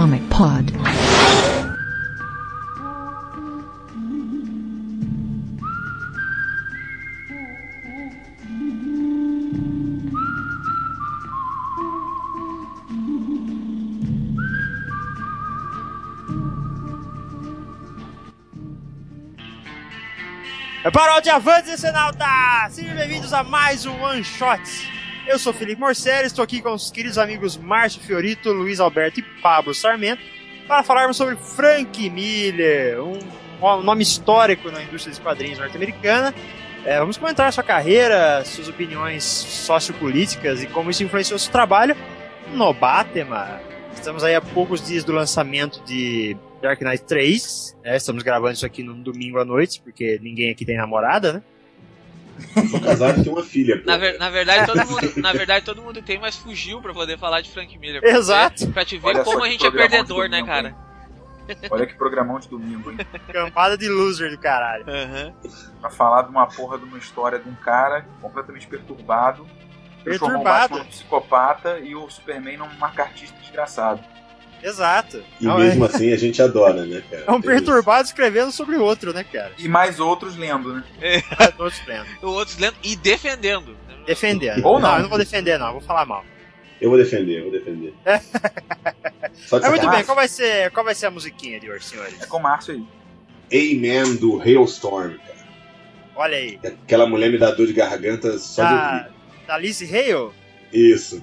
Comic Pod. É para o Avantes e Senalta! Sejam bem-vindos a mais um One Shot. Eu sou Felipe Morcelli, estou aqui com os queridos amigos Márcio Fiorito, Luiz Alberto e Pablo Sarmento para falarmos sobre Frank Miller, um, nome histórico na indústria dos quadrinhos norte-americana. É, vamos comentar sua carreira, suas opiniões sociopolíticas e como isso influenciou seu trabalho no Batman. Estamos aí a poucos dias do lançamento de Dark Knight 3. Né? Estamos gravando isso aqui num domingo à noite, porque ninguém aqui tem namorada, né? Sou casado e tenho uma filha. Na, ver- na verdade, todo mundo, na verdade, todo mundo tem, mas fugiu pra poder falar de Frank Miller. Exato. Pra te ver Olha como a gente é perdedor, né, cara? hein? Olha que programão de domingo, hein? Campada de loser do caralho. Aham. Pra falar de uma porra de uma história de um cara completamente perturbado. Transformou o Perturbado. Num psicopata e o Superman num macartista desgraçado. Exato. E Não, mesmo é, assim a gente adora, né, cara? é um Tem isso. perturbado escrevendo sobre o outro, né, cara? E mais outros lendo, né? Todos lendo. O outro lendo e defendendo. Defendendo. Ou não. eu não vou defender, não. Vou falar mal. Eu vou defender, eu vou defender. Só de Mas muito bem, qual vai ser, qual vai ser a musiquinha de hoje, senhores? É com o Márcio aí. Amen do Hailstorm, cara. Olha aí. Aquela mulher me dá dor de garganta só de Da, ouvir. da Lizzie Hale? Isso.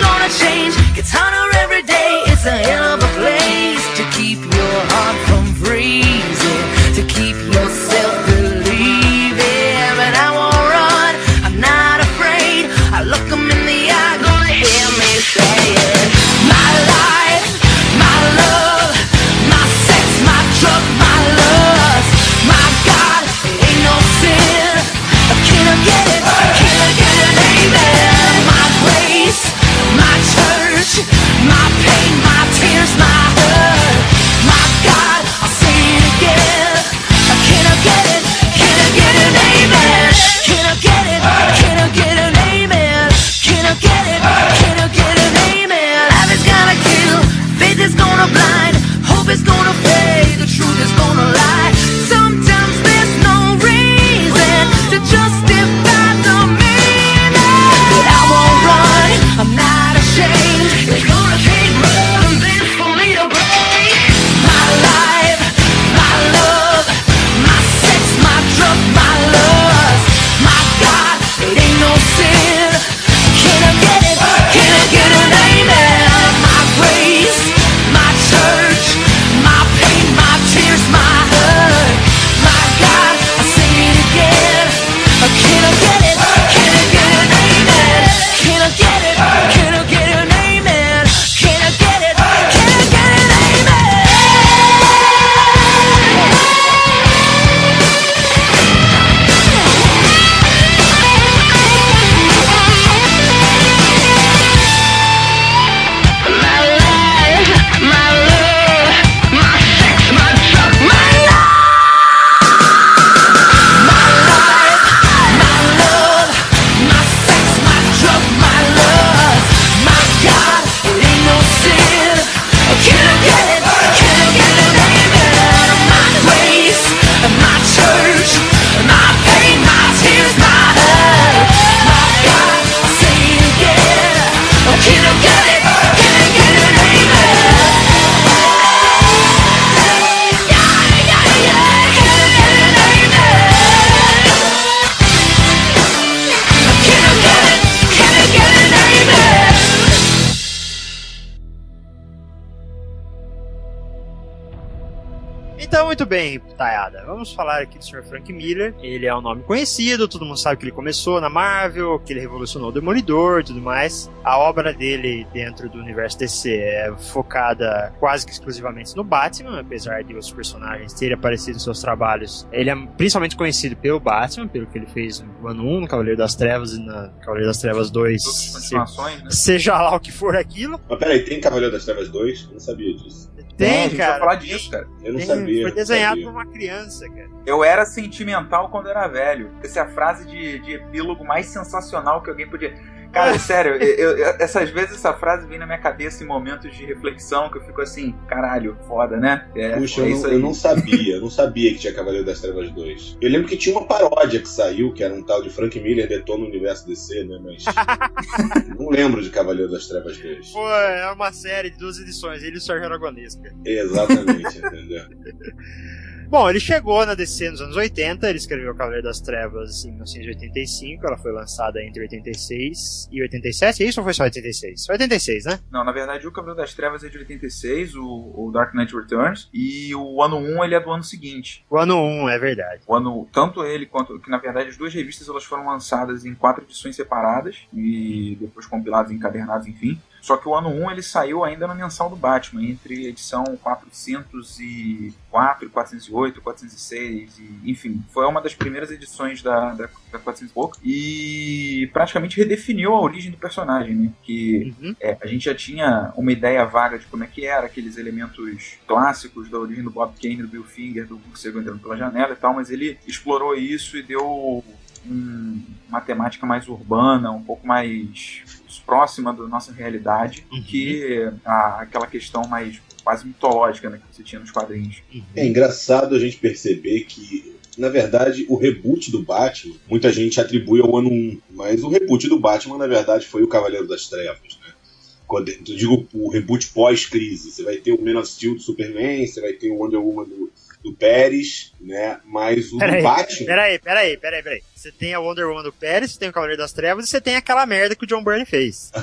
gonna change, gets harder every day, it's a Vamos falar aqui do Sr. Frank Miller. Ele é um nome conhecido, todo mundo sabe que ele começou na Marvel, que ele revolucionou o Demolidor e tudo mais. A obra dele dentro do universo DC é focada quase que exclusivamente no Batman, apesar de os personagens terem aparecido em seus trabalhos. Ele é principalmente conhecido pelo Batman, pelo que ele fez no ano 1, no Cavaleiro das Trevas e na Cavaleiro das Trevas 2. Todas as se- né? seja lá o que for aquilo. Mas peraí, tem Cavaleiro das Trevas 2? Eu não sabia disso. É, Tem, vai cara. falar disso, cara. Eu não Tem- sabia. foi desenhado sabia. por uma criança, cara. Eu era sentimental quando era velho. Essa é a frase de, de epílogo mais sensacional que alguém podia. Cara, sério, eu- eu- essas vezes essa frase vem na minha cabeça em momentos de reflexão que eu fico assim, caralho, foda, né? É, Puxa, é eu, isso não, aí. eu não sabia, eu não sabia que tinha Cavaleiro das Trevas 2. Eu lembro que tinha uma paródia que saiu, que era um tal de Frank Miller detona o universo DC, né? Mas. não lembro de Cavaleiro das Trevas 2. Pô, é uma série de duas edições, ele e o Sérgio Aragonesca. Exatamente, entendeu? Bom, ele chegou na DC nos anos 80, ele escreveu Cavaleiro das Trevas em 1985, ela foi lançada entre 86 e 87, é isso ou foi só 86? Foi 86, né? Não, na verdade o Cavaleiro das Trevas é de 86, o, o Dark Knight Returns, e o ano 1 ele é do ano seguinte. O ano 1, é verdade. O ano, tanto ele quanto que na verdade as duas revistas elas foram lançadas em quatro edições separadas e depois compiladas, encadernadas, enfim. Só que o ano 1 ele saiu ainda no mensal do Batman, entre edição 404, 408, 406, e, enfim, foi uma das primeiras edições da, da, da 400 e pouco, e praticamente redefiniu a origem do personagem, né? Que Uhum. é, a gente já tinha uma ideia vaga de como é que era, aqueles elementos clássicos da origem do Bob Kane, do Bill Finger, do Hulk Cego entrando pela janela e tal, mas ele explorou isso e deu um- uma temática mais urbana, um pouco mais próxima da nossa realidade do Uhum. que a- aquela questão mais quase mitológica né, que você tinha nos quadrinhos. É engraçado a gente perceber que, na verdade, o reboot do Batman, muita gente atribui ao ano 1, mas o reboot do Batman, na verdade, foi o Cavaleiro das Trevas, né? Quando, eu digo o reboot pós-crise. Você vai ter o Man of Steel do Superman, você vai ter o Wonder Woman do, do Pérez, né? Mas o Peraí, do Batman. Peraí, peraí, peraí, peraí. Você tem a Wonder Woman do Pérez, você tem o Cavaleiro das Trevas e você tem aquela merda que o John Byrne fez.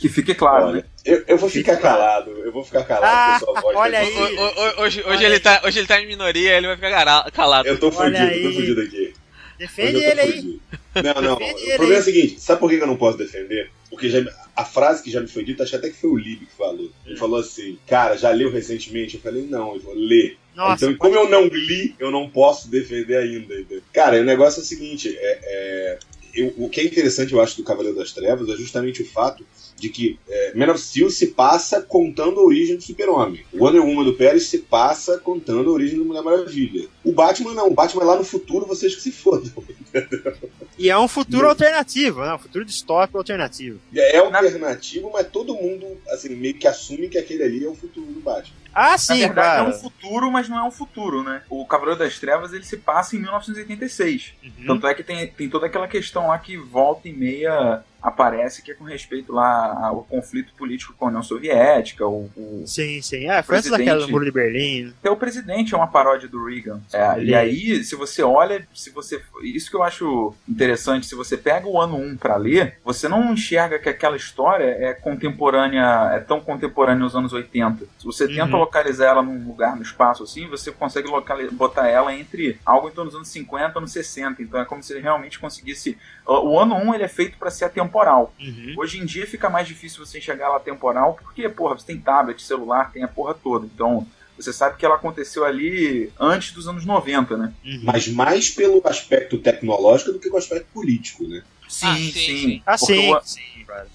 Que fique claro, Olha, né? eu, eu vou ficar calado, eu vou ficar calado Ah, com a sua voz. olha vai aí. O- o- o- Hoje, hoje, Olha ele aí. tá, hoje ele tá em minoria, ele vai ficar calado. Eu tô Olha fudido, aí. tô fudido aqui. Defende eu ele aí. Não, não. Defende o ele problema é aí. o seguinte: sabe por que eu não posso defender? Porque já- a frase que já me foi dita, acho até que foi o Lib que falou. Ele falou assim: Cara, já leu recentemente? Eu falei: Não, ele falou: Lê. Nossa, então, como eu não li, eu não posso defender ainda. entendeu? Cara, o negócio é o seguinte: é, é, eu- o que é interessante, eu acho, do Cavaleiro das Trevas é justamente o fato de que é, Man of Steel se passa contando a origem do Super-Homem. O Wonder Woman do Pérez se passa contando a origem do Mulher Maravilha. O Batman não. O Batman é lá no futuro, vocês que se fodam. E é um futuro Não. alternativo, né? Um futuro distópico alternativo. É alternativo, mas todo mundo assim, meio que assume que aquele ali é o futuro do Batman. Ah, Na sim, verdade claro. é um futuro, mas não é um futuro, né? O Cavaleiro das Trevas ele se passa em 1986. Uhum. Tanto é que tem, tem toda aquela questão lá que volta e meia aparece que é com respeito lá ao conflito político com a União Soviética, o, o- Sim, sim. É, foi antes daquela do Muro de Berlim. até o presidente é uma paródia do Reagan. É, e aí, se você olha, se você. Isso que eu acho interessante, se você pega o ano 1 pra ler, você não enxerga que aquela história é contemporânea, é tão contemporânea aos anos 80. Se você tenta Uhum. Localizar ela num lugar no espaço assim, você consegue botar ela entre algo em torno dos anos 50 e anos 60. Então é como se ele realmente conseguisse. O ano 1 ele é feito para ser atemporal. Uhum. Hoje em dia fica mais difícil você enxergar ela temporal, porque, porra, você tem tablet, celular, tem a porra toda. Então, você sabe que ela aconteceu ali antes dos anos 90, né? Uhum. Mas mais pelo aspecto tecnológico do que com o aspecto político, né? Sim, Ah, sim, sim. Ah, porque, sim, o, sim,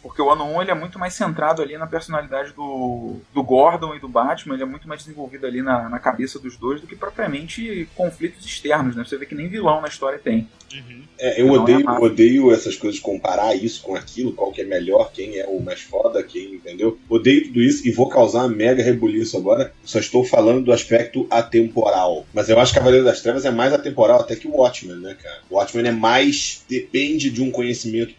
porque o ano 1 ele é muito mais centrado ali na personalidade do, do Gordon e do Batman, ele é muito mais desenvolvido ali na, na cabeça dos dois do que propriamente conflitos externos, né? Você vê que nem vilão na história tem. Uhum. É, eu Não é odeio, massa. odeio essas coisas, comparar isso com aquilo, qual que é melhor, quem é o mais foda, quem, entendeu? Odeio tudo isso e vou causar uma mega rebuliço agora. Só estou falando do aspecto atemporal. Mas eu acho que Cavaleiro das Trevas é mais atemporal até que o Watchmen, né, cara? O Watchmen é mais. depende de um conhecimento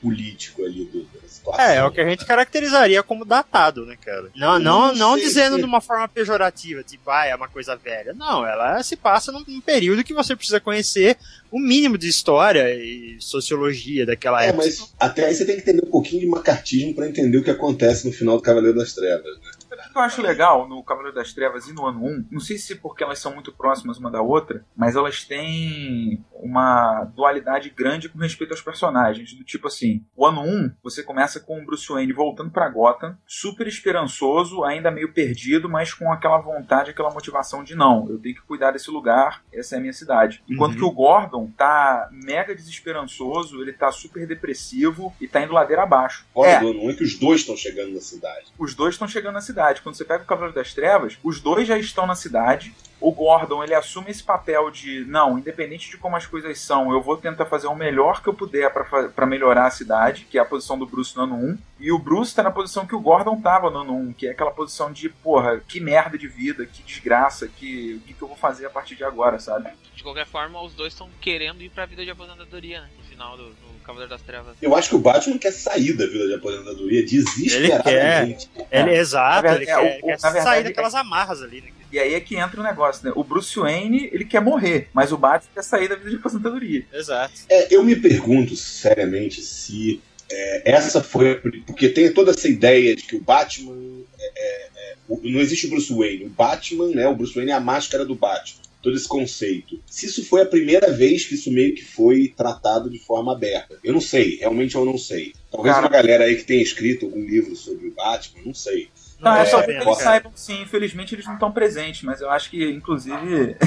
político ali do, situação. É, é o que a gente caracterizaria como datado, né, cara? Não, não, Não não dizendo se- de uma forma pejorativa, tipo, ah, é uma coisa velha. Não, ela se passa num, num período que você precisa conhecer o mínimo de história e sociologia daquela É, época. mas até aí você tem que entender um pouquinho de macartismo pra entender o que acontece no final do Cavaleiro das Trevas, né? Que eu acho legal no Cavaleiro das Trevas e no ano 1? Não sei se porque elas são muito próximas uma da outra, mas elas têm uma dualidade grande com respeito aos personagens. Do tipo assim, o ano 1, você começa com o Bruce Wayne voltando pra Gotham, super esperançoso, ainda meio perdido, mas com aquela vontade, aquela motivação de não, eu tenho que cuidar desse lugar, essa é a minha cidade. Enquanto Uhum. que o Gordon tá mega desesperançoso, ele tá super depressivo e tá indo ladeira abaixo. Fora É, do ano 1 é que os dois estão chegando na cidade. os dois estão chegando na cidade. Quando você pega o Cavaleiro das Trevas, os dois já estão na cidade. O Gordon, ele assume esse papel de, não, independente de como as coisas são, eu vou tentar fazer o melhor que eu puder pra melhorar a cidade, que é a posição do Bruce no ano 1. E o Bruce tá na posição que o Gordon tava no ano 1, que é aquela posição de, porra, que merda de vida, que desgraça, que o que, que eu vou fazer a partir de agora, sabe? De qualquer forma, os dois estão querendo ir pra vida de aposentadoria, né? No final do Cavaleiro das Trevas. Eu acho que o Batman quer sair da vida de aposentadoria desesperadamente. Ele, exato, Na ele verdade, quer, é, o- quer verdade, sair é- daquelas amarras ali, né? E aí é que entra o negócio, né? O Bruce Wayne, ele quer morrer, mas o Batman quer sair da vida de aposentadoria. Exato. É, eu me pergunto seriamente se é, essa foi. Porque tem toda essa ideia de que o Batman. é, é, é, não existe o Bruce Wayne. O Batman, né? O Bruce Wayne é a máscara do Batman. Todo esse conceito. Se isso foi a primeira vez que isso meio que foi tratado de forma aberta. Eu não sei, realmente eu não sei. Talvez Cara- uma galera aí que tenha escrito algum livro sobre o Batman, não sei. Não, tô é só sabendo, que eles saibam sim, infelizmente eles não estão presentes, mas eu acho que, inclusive.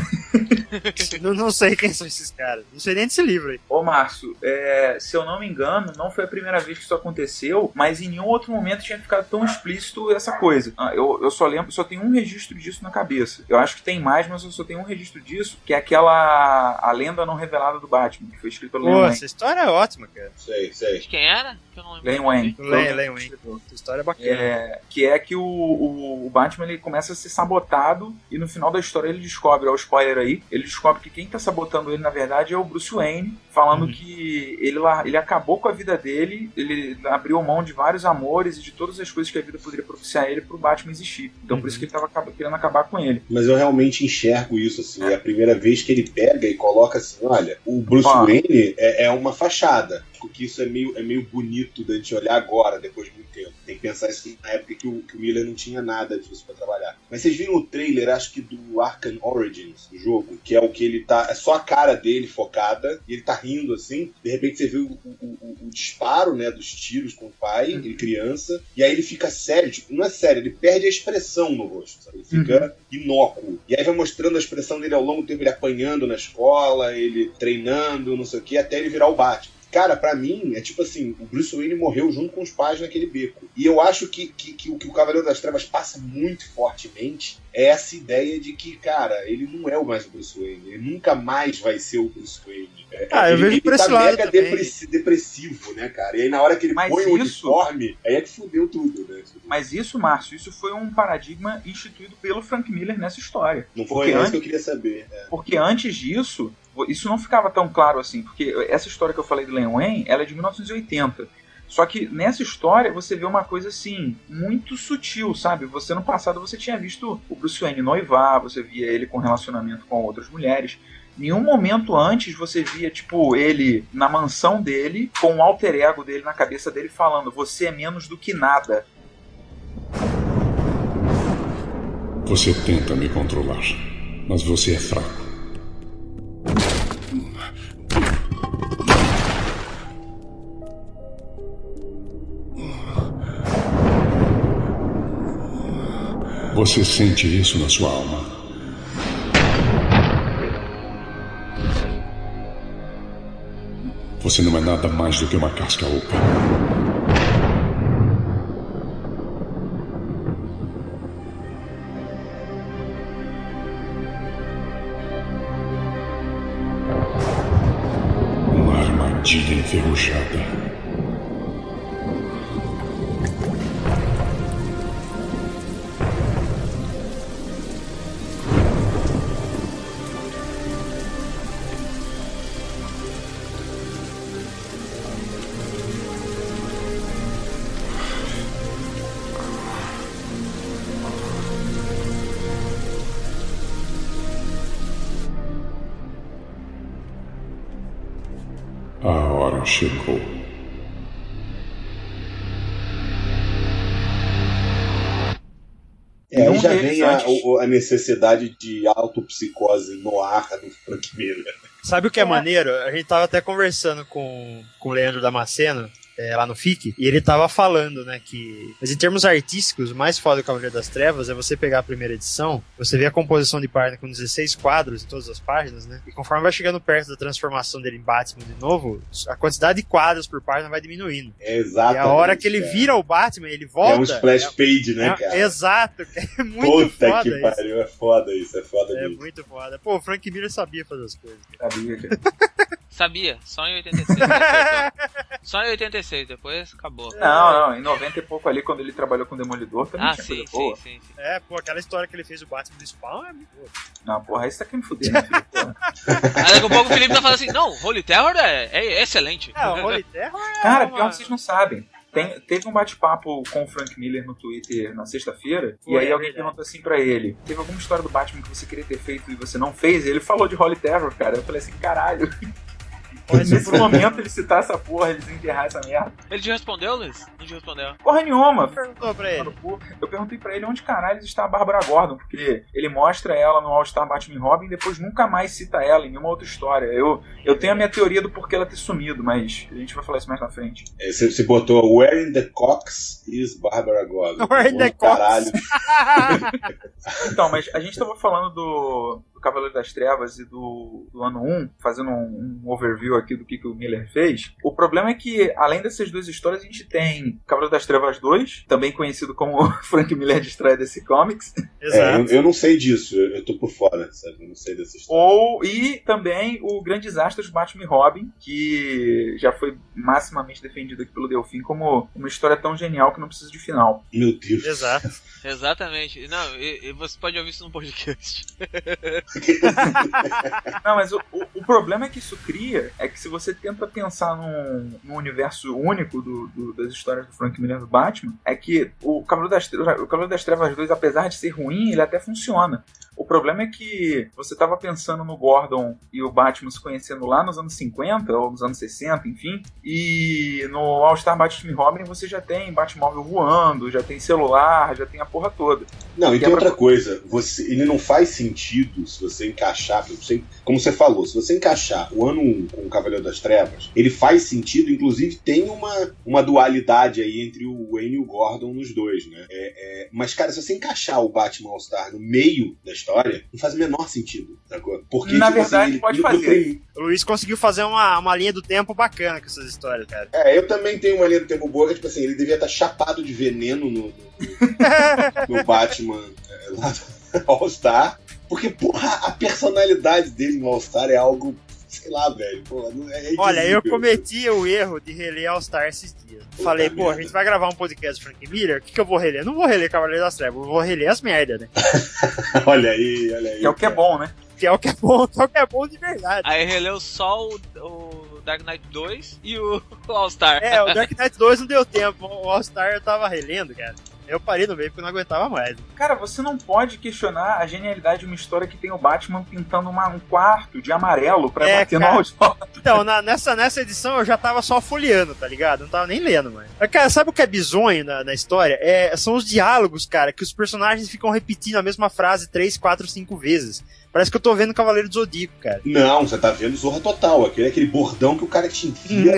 Não, não sei quem são esses caras. Não sei nem desse livro aí. Ô Márcio, é, se eu não me engano, não foi a primeira vez que isso aconteceu, mas em nenhum outro momento tinha ficado tão explícito essa coisa. Ah, Eu, eu só lembro, só tenho um registro disso na cabeça. Eu acho que tem mais, mas eu só tenho um registro disso, que é aquela A Lenda Não Revelada do Batman, que foi escrito pelo Pô, Len Wayne. essa história é ótima, cara. Sei, sei. De quem era? Que eu não lembro. Len Wayne. Len Wayne. Essa história é bacana. É, que é que o, o, o Batman ele começa a ser sabotado e no final da história ele descobre, ó, o spoiler aí, ele descobre que quem tá sabotando ele na verdade é o Bruce Wayne, falando Uhum. que ele, lá, ele acabou com a vida dele, ele abriu mão de vários amores e de todas as coisas que a vida poderia propiciar a ele pro Batman existir. Então por Uhum. isso que ele tava acaba- querendo acabar com ele. Mas eu realmente enxergo isso, assim. É a primeira vez que ele pega e coloca assim: olha, o Bruce. Wayne é, é uma fachada. Porque isso é meio, é meio bonito da gente olhar agora, depois de muito tempo. Tem que pensar isso na época que o, que o Miller não tinha nada disso pra trabalhar. Mas vocês viram o trailer, acho que do Arkham Origins, do jogo, que é o que ele tá. É só a cara dele focada, e ele tá rindo assim. De repente você vê o, o- o- o disparo, né, dos tiros com o pai, ele criança, e aí ele fica sério, tipo, não é sério, ele perde a expressão no rosto, sabe? Ele fica inócuo. E aí vai mostrando a expressão dele ao longo do tempo, ele apanhando na escola, ele treinando, não sei o que, até ele virar o Batman. Cara, pra mim, é tipo assim, o Bruce Wayne morreu junto com os pais naquele beco. E eu acho que, que, que o que o Cavaleiro das Trevas passa muito fortemente é essa ideia de que, cara, ele não é o mais o Bruce Wayne. Ele nunca mais vai ser o Bruce Wayne. É, Ah, eu ele, vejo ele por esse tá lado mega também. depressi- depressivo, né, cara? E aí na hora que ele Mas põe o isso- uniforme, aí é que fudeu tudo, né? Mas isso, Márcio, isso foi um paradigma instituído pelo Frank Miller nessa história. Não foi isso antes- que eu queria saber. É. Porque antes disso, isso não ficava tão claro assim. Porque essa história que eu falei do Len Wayne, ela é de 1980. Só que nessa história você vê uma coisa assim, muito sutil, sabe? Você no passado você tinha visto o Bruce Wayne noivar, você via ele com relacionamento com outras mulheres. Nenhum momento antes você via, tipo, ele na mansão dele, com o alter ego dele na cabeça dele, falando: Você é menos do que nada. Você tenta me controlar, mas você é fraco. Você sente isso na sua alma. Você não é nada mais do que uma casca oca. Uma armadilha enferrujada. A, necessidade de autopsicose no ar do Frank Miller. Sabe o que é, É. maneiro? A gente tava até conversando com, com o Leandro Damasceno. É, lá no FIC, e ele tava falando, né, que. Mas em termos artísticos, o mais foda do Cavaleiro das Trevas é você pegar a primeira edição, você vê a composição de página com 16 quadros em todas as páginas, né? E conforme vai chegando perto da transformação dele em Batman de novo, a quantidade de quadros por página vai diminuindo. É exato. e a hora que ele vira o Batman, ele volta. É um splash page, né, é- cara? Exato, é muito Puta foda que isso. pariu, é foda isso, é foda É mesmo. muito foda. Pô, o Frank Miller sabia fazer as coisas. cara. Sabia, cara. Sabia, só em 86. acertou. só em 86, depois acabou. Não, não, em 90 e pouco ali, quando ele trabalhou com o Demolidor, também Ah, tinha sim, coisa sim, boa. sim, sim. É, pô, aquela história que ele fez o Batman do Spawn é muito boa. Não, porra, aí você tá querendo me fuder, né, filho? Porra. Aí daqui a pouco o Felipe tá falando assim: não, Holy Terror é, é excelente. É, o Holy Terror é Cara, uma- pior que vocês não sabem. Tem- teve um bate-papo com o Frank Miller no Twitter na sexta-feira, e aí é alguém perguntou assim pra ele: teve alguma história do Batman que você queria ter feito e você não fez? E ele falou de Holy Terror, cara. Eu falei assim: caralho, Mas nesse o momento ele citar essa porra, ele desenterrar essa merda. Ele te respondeu, Luiz? Não te respondeu. Porra nenhuma. perguntou pra ele. Eu perguntei pra ele onde caralho está a Bárbara Gordon, porque ele mostra ela no All-Star Batman e Robin e depois nunca mais cita ela em nenhuma outra história. Eu, eu tenho a minha teoria do porquê ela ter sumido, mas a gente vai falar isso mais na frente. É, Você, você botou Where in the Cox is Barbara Gordon. Where in the Onde Caralho. Então, mas a gente tava falando do, do Cavaleiro das Trevas e do, do ano 1, fazendo um, um overview aqui do que, que o Miller fez. O problema é que, além dessas duas histórias, a gente tem Cavaleiro das Trevas 2, também conhecido como Frank Miller destrói DC Comics, É, Exato. eu, eu não sei disso, eu, eu tô por fora, sabe? Eu não sei dessa história. ou e também o Grande Desastre de Batman e Robin, que já foi maximamente defendido aqui pelo Delfim como uma história tão genial que não precisa de final. Meu Deus. Exato. Exatamente. Não, e, e você pode ouvir isso no podcast. Não, mas o, o, o problema é que isso cria é que se você tenta pensar num, num universo único do, do- das histórias do Frank Miller do Batman, é que o Cavaleiro das, o Cavaleiro das Trevas 2, apesar de ser ruim, ele até funciona. O problema é que você estava pensando no Gordon e o Batman se conhecendo lá nos anos 50 ou nos anos 60, enfim, e no All-Star Batman e Robin você já tem Batmóvel voando, já tem celular, já tem a porra toda. Não, e tem é pra- outra coisa, você, ele não faz sentido se você encaixar, você- como você falou, se você encaixar o ano 1 com o Cavaleiro das Trevas, ele faz sentido, inclusive tem uma, uma dualidade aí entre o Wayne e o Gordon nos dois, né? É, é, mas, cara, se você encaixar o Batman All-Star no meio da história, não faz o menor sentido, sacou? Porque, Na tipo verdade, ele- pode fazer. O Luiz conseguiu fazer uma, uma linha do tempo bacana com essas histórias, cara. É, eu também tenho uma linha do tempo boa, que tipo assim, ele devia estar chapado de veneno no, no, no Batman é, lá do All-Star. Porque, porra, a personalidade dele no All-Star é algo, sei lá, velho. Porra, não- é Olha, eu cometi o erro de reler All Star esses dias. Falei, pô, a merda. gente vai gravar um podcast do Frank Miller, o que, que eu vou reler? Não vou reler Cavaleiro das Trevas, eu vou reler as merdas, né? olha aí, olha aí. Que é o que é bom, né? Que é o que é bom, que é o que é bom de verdade. Aí releu só o, o Dark Knight 2 e o All-Star. É, o Dark Knight 2 não deu tempo, o All Star eu tava relendo, cara. Eu parei no meio porque eu não aguentava mais. Cara, você não pode questionar a genialidade de uma história que tem o Batman pintando uma- um quarto de amarelo pra É, bater cara. no auditório. Então, na- nessa, nessa edição eu já tava só folheando, tá ligado? Não tava nem lendo, mano. Mas, cara, sabe o que é bizonho na, na história? É, são os diálogos, cara, que os personagens ficam repetindo a mesma frase três, quatro, cinco vezes. Parece que eu tô vendo Cavaleiro do Zodíaco, cara. Não, você tá vendo Zorra Total, aquele, aquele bordão que o cara te enfia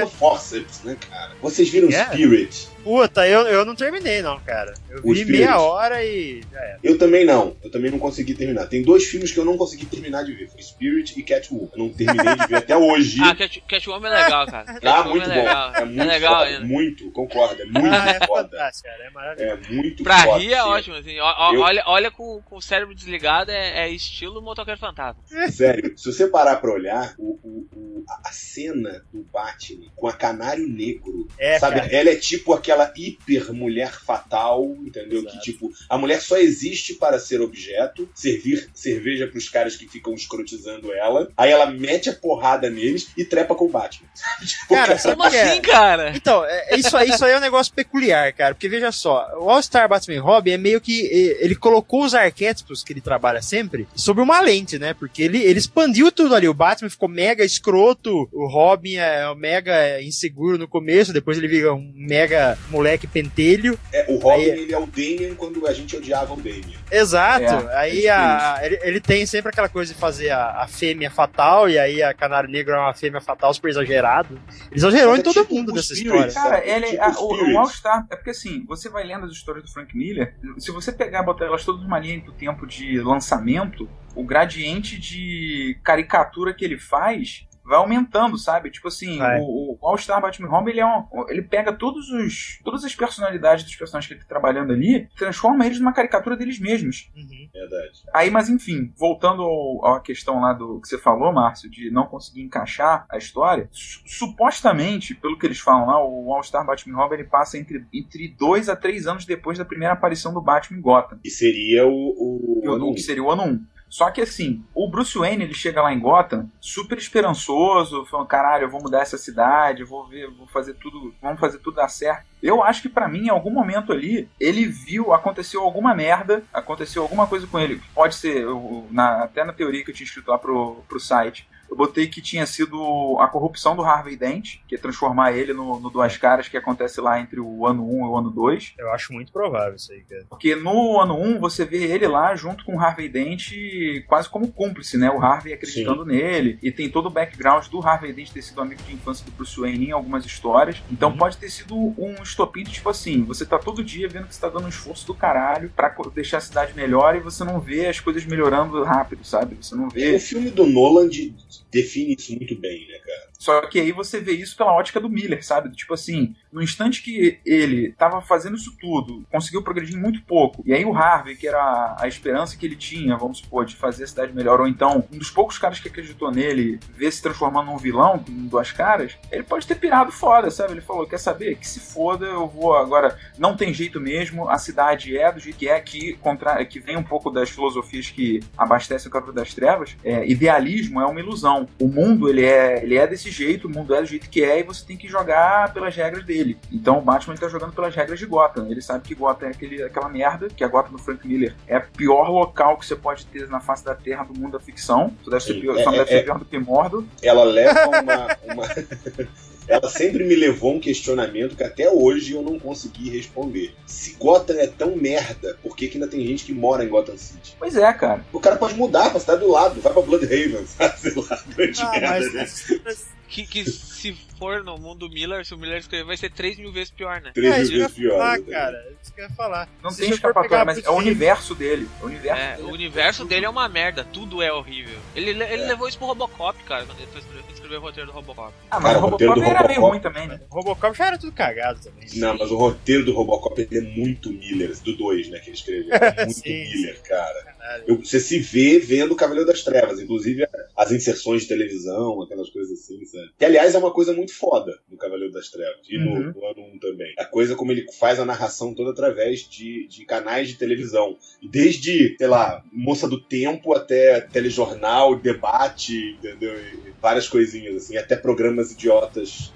na forceps, né, cara? Vocês viram É. Spirit? Puta, eu, eu não terminei, não, cara. Eu O vi meia hora e já era. Eu também não. Eu também não consegui terminar. Tem dois filmes que eu não consegui terminar de ver. Foi Spirit e Catwoman. Eu não terminei de ver até hoje. Ah, Cat, Catwoman é legal, cara. Ah, Catwoman muito é bom. legal. É muito legal foda. ainda. Muito, concordo. É muito Ah, é foda. fantástico, cara. É maravilhoso. É muito Pra foda. rir é sim. ótimo, assim. Ó- Eu- Olha, olha com, com o cérebro desligado, é, é estilo motoqueiro fantasma. Sério, se você parar pra olhar, o, o- o- a- a cena do Batman com a Canário Negro, É, sabe? cara. Ela é tipo aquela hiper mulher fatal, entendeu? Exato. Que tipo, a mulher só existe para ser objeto, servir cerveja pros caras que ficam escrotizando ela, aí ela mete a porrada neles e trepa com o Batman. Tipo, Cara, Como é? assim, cara? Então, é- é isso, aí, isso aí é um negócio peculiar, cara. Porque veja só, o All-Star Batman Robin é meio que. Ele colocou os arquétipos que ele trabalha sempre sob uma lente, né? Porque ele, ele expandiu tudo ali. O Batman ficou mega escroto, garoto, o Robin é um mega inseguro no começo, depois ele vira um mega moleque pentelho. É, o Robin, Aí- ele é o Damien quando a gente odiava o Damien. Exato. É, aí é a, ele, ele tem sempre aquela coisa de fazer a, a fêmea fatal, e aí a Canário Negro é uma fêmea fatal super exagerado. Ele exagerou em é todo tipo mundo o dessa Spirit, história. Cara, Sabe? ele, Tipo a- o, o All-Star. É porque assim, você vai lendo as histórias do Frank Miller, se você pegar e botar elas todas numa linha do tempo de lançamento, o gradiente de caricatura que ele faz vai aumentando, sabe? Tipo assim, Vai. o, o All-Star Batman Home, ele, é um, ele pega todos os, todas as personalidades dos personagens que ele tá trabalhando ali, transforma eles numa caricatura deles mesmos. Uhum. Verdade. Aí, mas enfim, voltando ao- à questão lá do que você falou, Márcio, de não conseguir encaixar a história, su- supostamente, pelo que eles falam lá, o All-Star Batman Robin ele passa entre, entre dois a três anos depois da primeira aparição do Batman em Gotham, E seria o. o, o, que seria o ano 1. Só que assim, o Bruce Wayne ele chega lá em Gotham super esperançoso, falando: caralho, eu vou mudar essa cidade, vou ver, vou fazer tudo, vamos fazer tudo dar certo. Eu acho que pra mim, em algum momento ali, ele viu, aconteceu alguma merda, aconteceu alguma coisa com ele. Pode ser, eu- na- até na teoria que eu tinha escrito lá pro, pro site, eu botei que tinha sido a corrupção do Harvey Dent, que é transformar ele no, no Duas Caras, que acontece lá entre o ano 1 e o ano 2. Eu acho muito provável isso aí, cara. Porque no ano 1 você vê ele lá junto com o Harvey Dent quase como cúmplice, né? O Harvey acreditando nele. E tem todo o background do Harvey Dent ter sido amigo de infância do Bruce Wayne em algumas histórias. Então Uhum. pode ter sido um estopim de, tipo assim, você tá todo dia vendo que você tá dando um esforço do caralho pra deixar a cidade melhor e você não vê as coisas melhorando rápido, sabe? Você não O vê. filme do Nolan de- define isso muito bem, né, cara? Só que aí você vê isso pela ótica do Miller, sabe? Tipo assim, no instante que ele tava fazendo isso tudo, conseguiu progredir muito pouco, e aí o Harvey, que era a esperança que ele tinha, vamos supor, de fazer a cidade melhor, ou então um dos poucos caras que acreditou nele, ver se transformando num vilão, com duas caras, ele pode ter pirado foda, sabe? Ele falou: quer saber? Que se foda, eu vou agora. Não tem jeito mesmo, a cidade é do jeito que é, que, contra... que vem um pouco das filosofias que abastecem o Cavaleiro das Trevas. É, idealismo é uma ilusão. O mundo, ele é, ele é desse jeito, o mundo é do jeito que é, e você tem que jogar pelas regras dele. Então o Batman ele tá jogando pelas regras de Gotham. Ele sabe que Gotham é aquele, aquela merda, que a Gotham do Frank Miller é o pior local que você pode ter na face da Terra do mundo da ficção. Só deve ser pior, é- só não deve é- ser pior do que Mordo. Ela leva uma. uma- Ela sempre me levou um questionamento que até hoje eu não consegui responder. Se Gotham é tão merda, por que, que ainda tem gente que mora em Gotham City? Pois é, cara. O cara pode mudar pra cidade do lado, vai pra Bloodhaven, sabe? Sei lá, grande Ah, merda, mas, né? Que, que se for no mundo Miller, se o Miller escrever, vai ser 3 mil vezes pior, né? Três é, isso que eu vezes ia pior. falar, né? cara. Isso que eu ia falar. Não Se tem escapatória, mas é o universo dele. O universo É, dele o universo dele é uma merda, tudo é horrível. Ele, ele É. levou isso pro Robocop, cara, quando ele foi escrever, escrever o roteiro do Robocop. Ah, mas Cara, o o roteiro Robocop do era meio Robocop- ruim também, né? O Robocop já era tudo cagado também. Não, mas o roteiro do Robocop ele é muito Miller, do 2, né, que ele escreveu. É muito Sim, Miller, cara. Eu- você se vê vendo o Cavaleiro das Trevas, inclusive as inserções de televisão, aquelas coisas assim, sabe? Que, aliás, é uma coisa muito foda no Cavaleiro das Trevas, e no, Uhum. no ano 1 também. A coisa como ele faz a narração toda através de, de canais de televisão. Desde, sei lá, Moça do Tempo até telejornal, debate, entendeu? E várias coisinhas, assim, até programas idiotas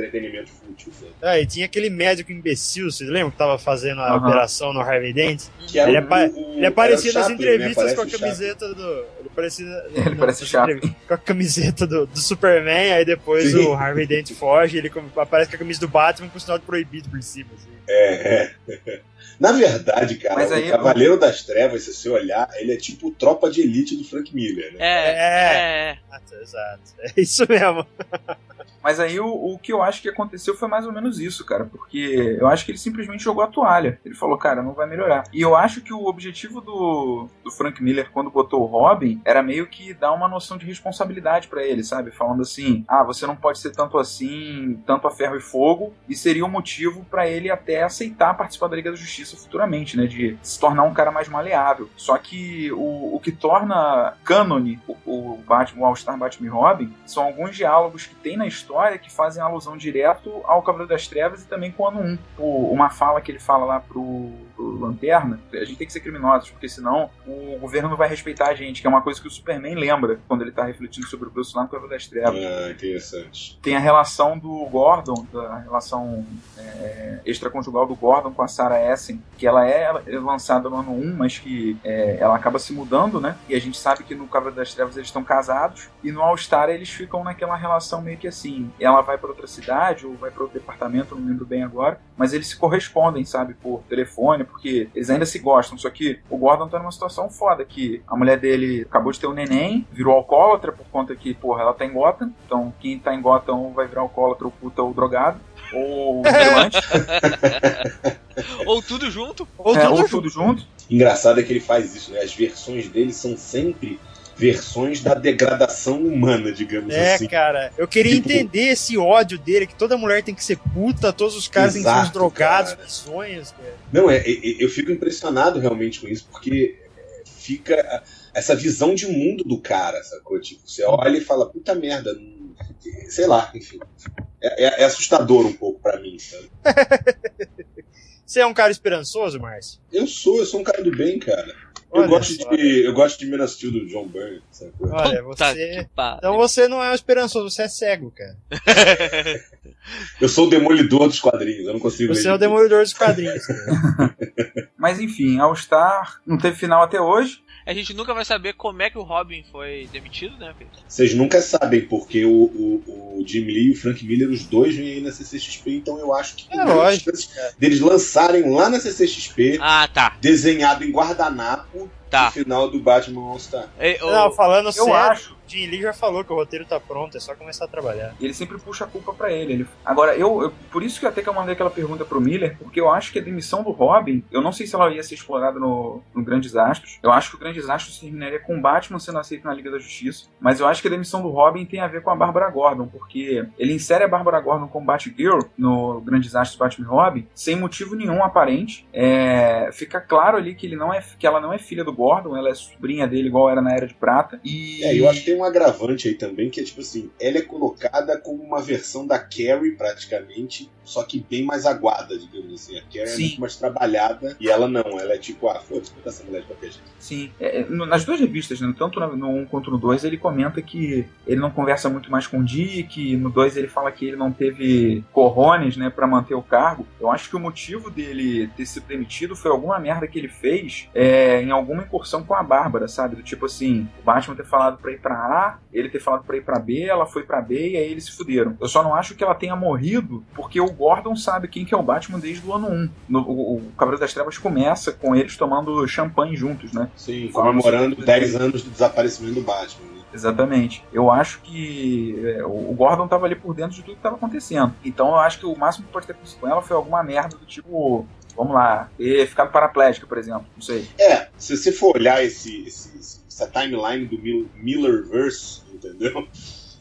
entretenimento fútil, sabe? Ah, e tinha aquele médico imbecil, vocês lembram que tava fazendo a Aham. operação no Harvey Dent? Que Ele o- apa- o- Ele aparecia nas Chaplin, né? entrevistas com a Parece camiseta do. Ele parecia. Ele parece nas chato. entrevistas Com a camiseta do, do Superman, aí depois Sim. o Harvey Dent foge, ele aparece com a camisa do Batman com o sinal de proibido por cima. Assim. É, é. Na verdade, cara, aí- o Cavaleiro das Trevas, se você olhar, ele é tipo tropa de elite do Frank Miller, né? É, é, é. Exato, exato. É isso mesmo. Mas aí o, o que eu acho que aconteceu foi mais ou menos isso, cara. Porque eu acho que ele simplesmente jogou a toalha. Ele falou, cara, não vai melhorar. E eu acho que o objetivo do, do Frank Miller, quando botou o Robin, era meio que dar uma noção de responsabilidade pra ele, sabe? Falando assim, ah, você não pode ser tanto assim, tanto a ferro e fogo. E seria um motivo pra ele até aceitar participar da Liga da Justiça futuramente, né? De se tornar um cara mais maleável. Só que o, o que torna cânone o, o Batman, o All-Star Batman e Robin são alguns diálogos que tem na história que fazem alusão direto ao Cavaleiro das Trevas e também com o ano 1. O- uma fala que ele fala lá pro, pro Lanterna, a gente tem que ser criminosos, porque senão o governo não vai respeitar a gente, que é uma coisa que o Superman lembra quando ele tá refletindo sobre o Bruce lá no Cavaleiro das Trevas. Ah, interessante. Tem a relação do Gordon, a relação é, extraconjugal do Gordon com a Sarah Essen, que ela é lançada no ano 1, mas que é, ela acaba se mudando, né? E a gente sabe que no Cavaleiro das Trevas eles estão casados, e no All-Star eles ficam naquela relação meio que assim, ela vai para outra cidade ou vai para outro departamento, não lembro bem agora, mas eles se correspondem, sabe, por telefone, porque eles ainda se gostam, só que o Gordon tá numa situação foda, que a mulher dele acabou de ter um neném, virou alcoólatra por conta que, porra, ela tá em Gotham, então quem tá em Gotham vai virar alcoólatra ou puta ou drogado, ou vigilante, Ou tudo junto. Ou é, tudo ou junto. tudo junto. Engraçado é que ele faz isso, né? As versões dele são sempre versões da degradação humana, digamos É, assim. cara, eu queria Tipo- entender esse ódio dele, que toda mulher tem que ser puta, todos os caras têm que ser Exato, drogados, cara. sonhos, cara. Não, é, é- eu fico impressionado realmente com isso, porque é, fica essa visão de mundo do cara, sacou? Tipo, você olha e fala, puta merda, não- sei lá, enfim. É, é- é assustador um pouco pra mim, sabe? Você é um cara esperançoso, Márcio? Eu sou, eu sou um cara do bem, cara. Eu Olha gosto, só. de, eu gosto de of Steel do John Byrne? Olha, você. Então você não é um esperançoso, você é cego, cara. Eu sou o demolidor dos quadrinhos, eu não consigo Você ver é o demolidor dos quadrinhos. cara. Mas enfim, All Star não teve final até hoje. A gente nunca vai saber como é que o Robin foi demitido, né, Pedro? Vocês nunca sabem, porque o, o, o Jim Lee e o Frank Miller, os dois vêm aí na CCXP, então eu acho que tem É lógico, chances deles lançarem lá na CCXP, Ah, tá. desenhado em guardanapo, Tá. o final do Batman All Star. Não, falando Eu sério, acho. Jim Lee já falou que o roteiro tá pronto, é só começar a trabalhar. E ele sempre puxa a culpa pra ele. Ele- Agora, eu, eu- Por isso que até que eu mandei aquela pergunta pro Miller, porque eu acho que a demissão do Robin, eu não sei se ela ia ser explorada no, no Grandes Astros. Eu acho que o Grandes Astros terminaria com o Batman sendo aceito na Liga da Justiça. Mas eu acho que a demissão do Robin tem a ver com a Bárbara Gordon, porque ele insere a Bárbara Gordon como Batgirl no Grandes Astros Batman e Robin, sem motivo nenhum aparente. É, Fica claro ali que, ele não é, que ela não é filha do Gordon, ela é sobrinha dele, igual era na Era de Prata. E É, eu acho que tem um agravante aí também, que é tipo assim, ela é colocada como uma versão da Carrie, praticamente, só que bem mais aguada, digamos assim. A Carrie é Sim. muito mais trabalhada, e ela não, ela é tipo, ah, foda-se, botar essa mulher de qualquer jeito. Sim, É, é, nas duas revistas, né, tanto no 1 quanto no 2, ele comenta que ele não conversa muito mais com o Dick, no 2 ele fala que ele não teve corrones, né, para manter o cargo. Eu acho que o motivo dele ter sido demitido foi alguma merda que ele fez é, em alguma incursão com a Bárbara, sabe? Do tipo assim, o Batman ter falado pra ir pra A, ele ter falado pra ir pra B, ela foi pra B e aí eles se fuderam. Eu só não acho que ela tenha morrido porque o Gordon sabe quem que é o Batman desde o ano 1. No, o, o Cavaleiro das Trevas começa com eles tomando champanhe juntos, né? Sim, comemorando sobre- 10 anos do desaparecimento do Batman. né? Exatamente. Eu acho que é, o Gordon tava ali por dentro de tudo que tava acontecendo. Então eu acho que o máximo que pode ter acontecido com ela foi alguma merda do tipo, vamos lá, ter ficado paraplégica, por exemplo. Não sei. É, se você for olhar esse, esse- essa timeline do Mil- Millerverse, entendeu?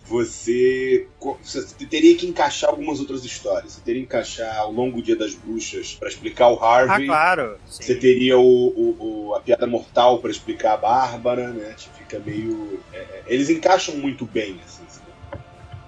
Você, você teria que encaixar algumas outras histórias. Você teria que encaixar o Longo Dia das Bruxas pra explicar o Ah, Harvey. claro. sim. Você teria o, o- o- a piada mortal pra explicar a Bárbara, né? Fica meio. é, é, eles encaixam muito bem, assim,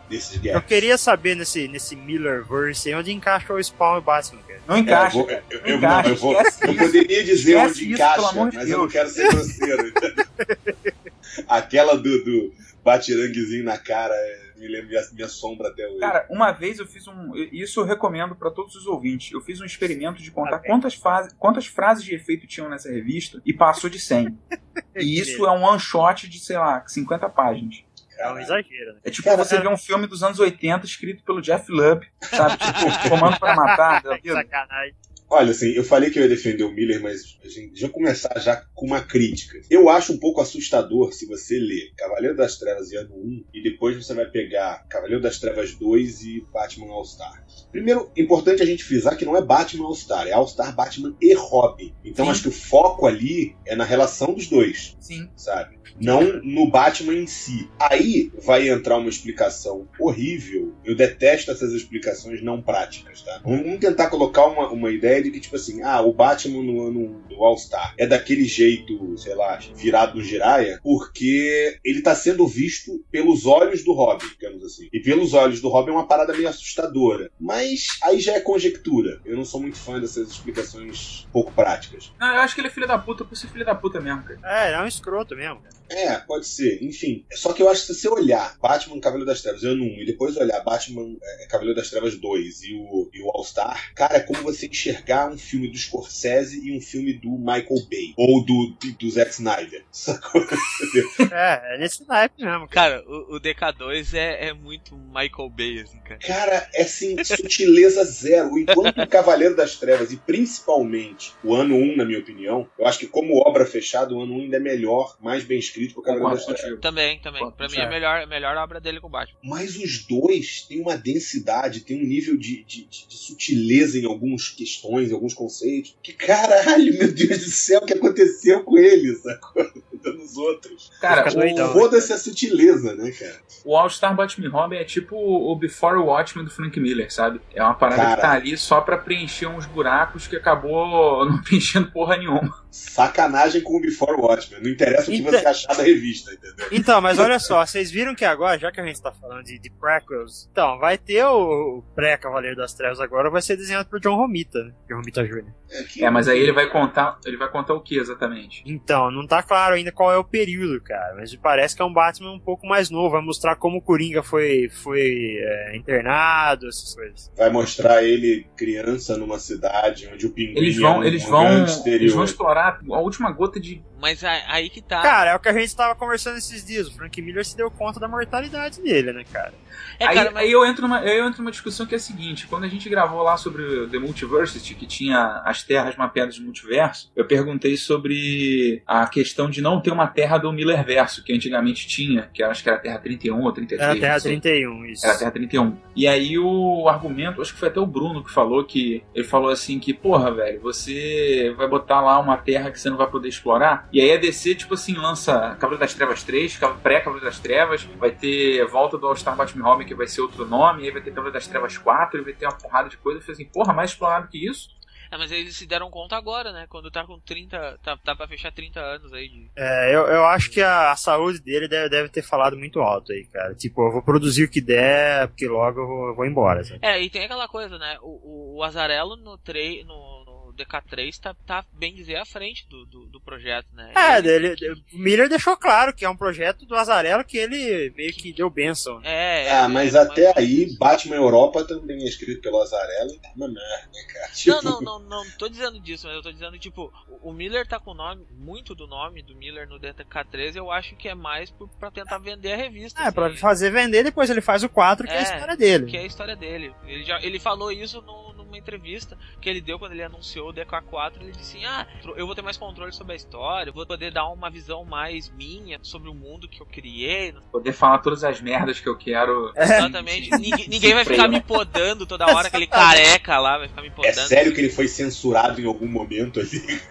desses Eu gaps. queria saber nesse, nesse Millerverse onde encaixa o Spawn e o Batman, cara. Não É, eu, encaixa. vou- eu- Não eu- encaixa, eu vou- eu poderia dizer Esquece onde isso, encaixa, mas eu não Deus. quero ser grosseiro. Aquela do, do batiranguezinho na cara é, me lembra minha, minha sombra até hoje. Cara, uma vez eu fiz um. Isso eu recomendo pra todos os ouvintes. Eu fiz um experimento de contar Ah, bem. quantas, fase- quantas frases de efeito tinham nessa revista e passou de 100. E isso é um one shot de, sei lá, 50 páginas. É um exagero, né? É tipo Cara, você é- ver um filme dos anos 80 escrito pelo Jeff Lubb, sabe? Tipo, Comando pra Matar. da Que vida. sacanagem. Olha, assim, eu falei que eu ia defender o Miller, mas a gente já começar já com uma crítica. Eu acho um pouco assustador se você ler Cavaleiro das Trevas e Ano 1 e depois você vai pegar Cavaleiro das Trevas 2 e Batman All-Star. Primeiro, importante a gente frisar que não é Batman All-Star, é All-Star Batman e Robin. Então Sim. acho que o foco ali é na relação dos dois. Sim. sabe? Não no Batman em si. Aí vai entrar uma explicação horrível. Eu detesto essas explicações não práticas, tá? Vamos vamos tentar colocar uma, uma ideia ideia de que, tipo assim, ah, o Batman no ano do All-Star é daquele jeito, sei lá, virado no giraia, porque ele tá sendo visto pelos olhos do Robin, digamos assim. E pelos olhos do Robin é uma parada meio assustadora. Mas aí já é conjectura. Eu não sou muito fã dessas explicações pouco práticas. Não, eu acho que ele é filho da puta por ser filho da puta mesmo, cara. É, ele é um escroto mesmo, cara. É, pode ser. Enfim, só que eu acho que se você olhar Batman Cavaleiro das Trevas ano 1 e depois olhar Batman é, Cavaleiro das Trevas 2 e o, e o All-Star, cara, é como você enxergar um filme do Scorsese e um filme do Michael Bay. Ou do, do Zack Snyder. Sacou? Entendeu? É, é nesse naipe mesmo, cara. Cara, o, o DK2 é, é muito Michael Bay, assim, cara. Cara, é assim, sutileza zero. Enquanto o Cavaleiro das Trevas, e principalmente o ano 1, na minha opinião, eu acho que como obra fechada, o ano 1 ainda é melhor, mais bem escrito que o Cavaleiro das Concordo contigo. Também, também. Pô, Pra mim é certo. a melhor, a melhor obra dele com o Batman. Mas os dois têm uma densidade, tem um nível de, de, de- de sutileza em algumas questões, em alguns conceitos. Que caralho, meu Deus do céu, o que aconteceu com ele, sacou? Nos outros. Cara, Foda-se a sutileza, né, cara? o All-Star Batman Robin é tipo o Before Watchmen do Frank Miller, sabe? É uma parada Cara. que tá ali só pra preencher uns buracos que acabou não preenchendo porra nenhuma. Sacanagem com o Before Watchmen. Não interessa o que Inte- você achar da revista, entendeu? Então, mas olha só, vocês viram que agora, já que a gente tá falando de, de prequels, então, vai ter o, o pré-Cavaleiro das Trevas agora, vai ser desenhado por John Romita, né? John Romita Jr. que- É, mas aí ele vai contar, ele vai contar o que exatamente? Então, não tá claro ainda qual é o período, cara, mas parece que é um Batman um pouco mais novo, vai mostrar como o Coringa foi, foi é, internado, essas coisas. Vai mostrar ele criança numa cidade onde o pinguim Eles é vão, um eles vão, e eles vão o- a última gota de Mas aí que tá. Cara, é o que a gente tava conversando esses dias, o Frank Miller se deu conta da mortalidade dele, né, cara? É, aí, cara, mas aí eu entro numa, eu entro numa discussão que é a seguinte: quando a gente gravou lá sobre o The Multiversity, que tinha as terras mapeadas do multiverso, eu perguntei sobre a questão de não ter uma terra do Miller Verso, que antigamente tinha, que eu acho que era a Terra 31 ou 33. Era Terra não sei. 31, isso. Era a Terra 31. E aí o argumento, acho que foi até o Bruno que falou que ele falou assim que, porra, velho, você vai botar lá uma terra que você não vai poder explorar. E aí a DC, tipo assim, lança Cavaleiro das Trevas 3, pré-Cavaleiro das Trevas, vai ter volta do All-Star Batman Que vai ser outro nome, e aí vai ter Cavaleiro das Trevas 4, e vai ter uma porrada de coisa. Eu falei assim, porra, mais explorado que isso? É, mas eles se deram conta agora, né? Quando tá com 30. Tá, tá pra fechar 30 anos aí de. É, eu, eu acho que a, a saúde dele deve, deve ter falado muito alto aí, cara. Tipo, eu vou produzir o que der, porque logo eu vou, eu vou embora, sabe? É, e tem aquela coisa, né? O, o, o Azarello no, tre... no DK3 tá, tá, bem dizer, à frente do, do, do projeto, né? É, Ele- dele, o Miller deixou claro que é um projeto do Azarello que ele meio que deu benção. né? É, é, Ah, mas é, até aí, Batman Europa também é escrito pelo Azarello e tá uma merda, né, cara? Tipo, Não, não, não, não tô dizendo disso, mas eu tô dizendo, tipo, o- Miller tá com o nome, muito do nome do Miller no DK3, eu acho que é mais por, pra tentar vender a revista. É, assim, pra fazer vender, depois ele faz o 4, que é, a É, história dele. Que é a história dele. Ele, já, ele falou isso no- numa entrevista que ele deu quando ele anunciou o DK4. Ele disse assim: Ah, eu vou ter mais controle sobre a história, vou poder dar uma visão mais minha sobre o mundo que eu criei. Poder falar todas as merdas que eu quero. Exatamente. ninguém, ninguém vai ficar me podando toda hora, aquele careca lá vai ficar me É podando. sério que ele foi censurado em algum momento ali?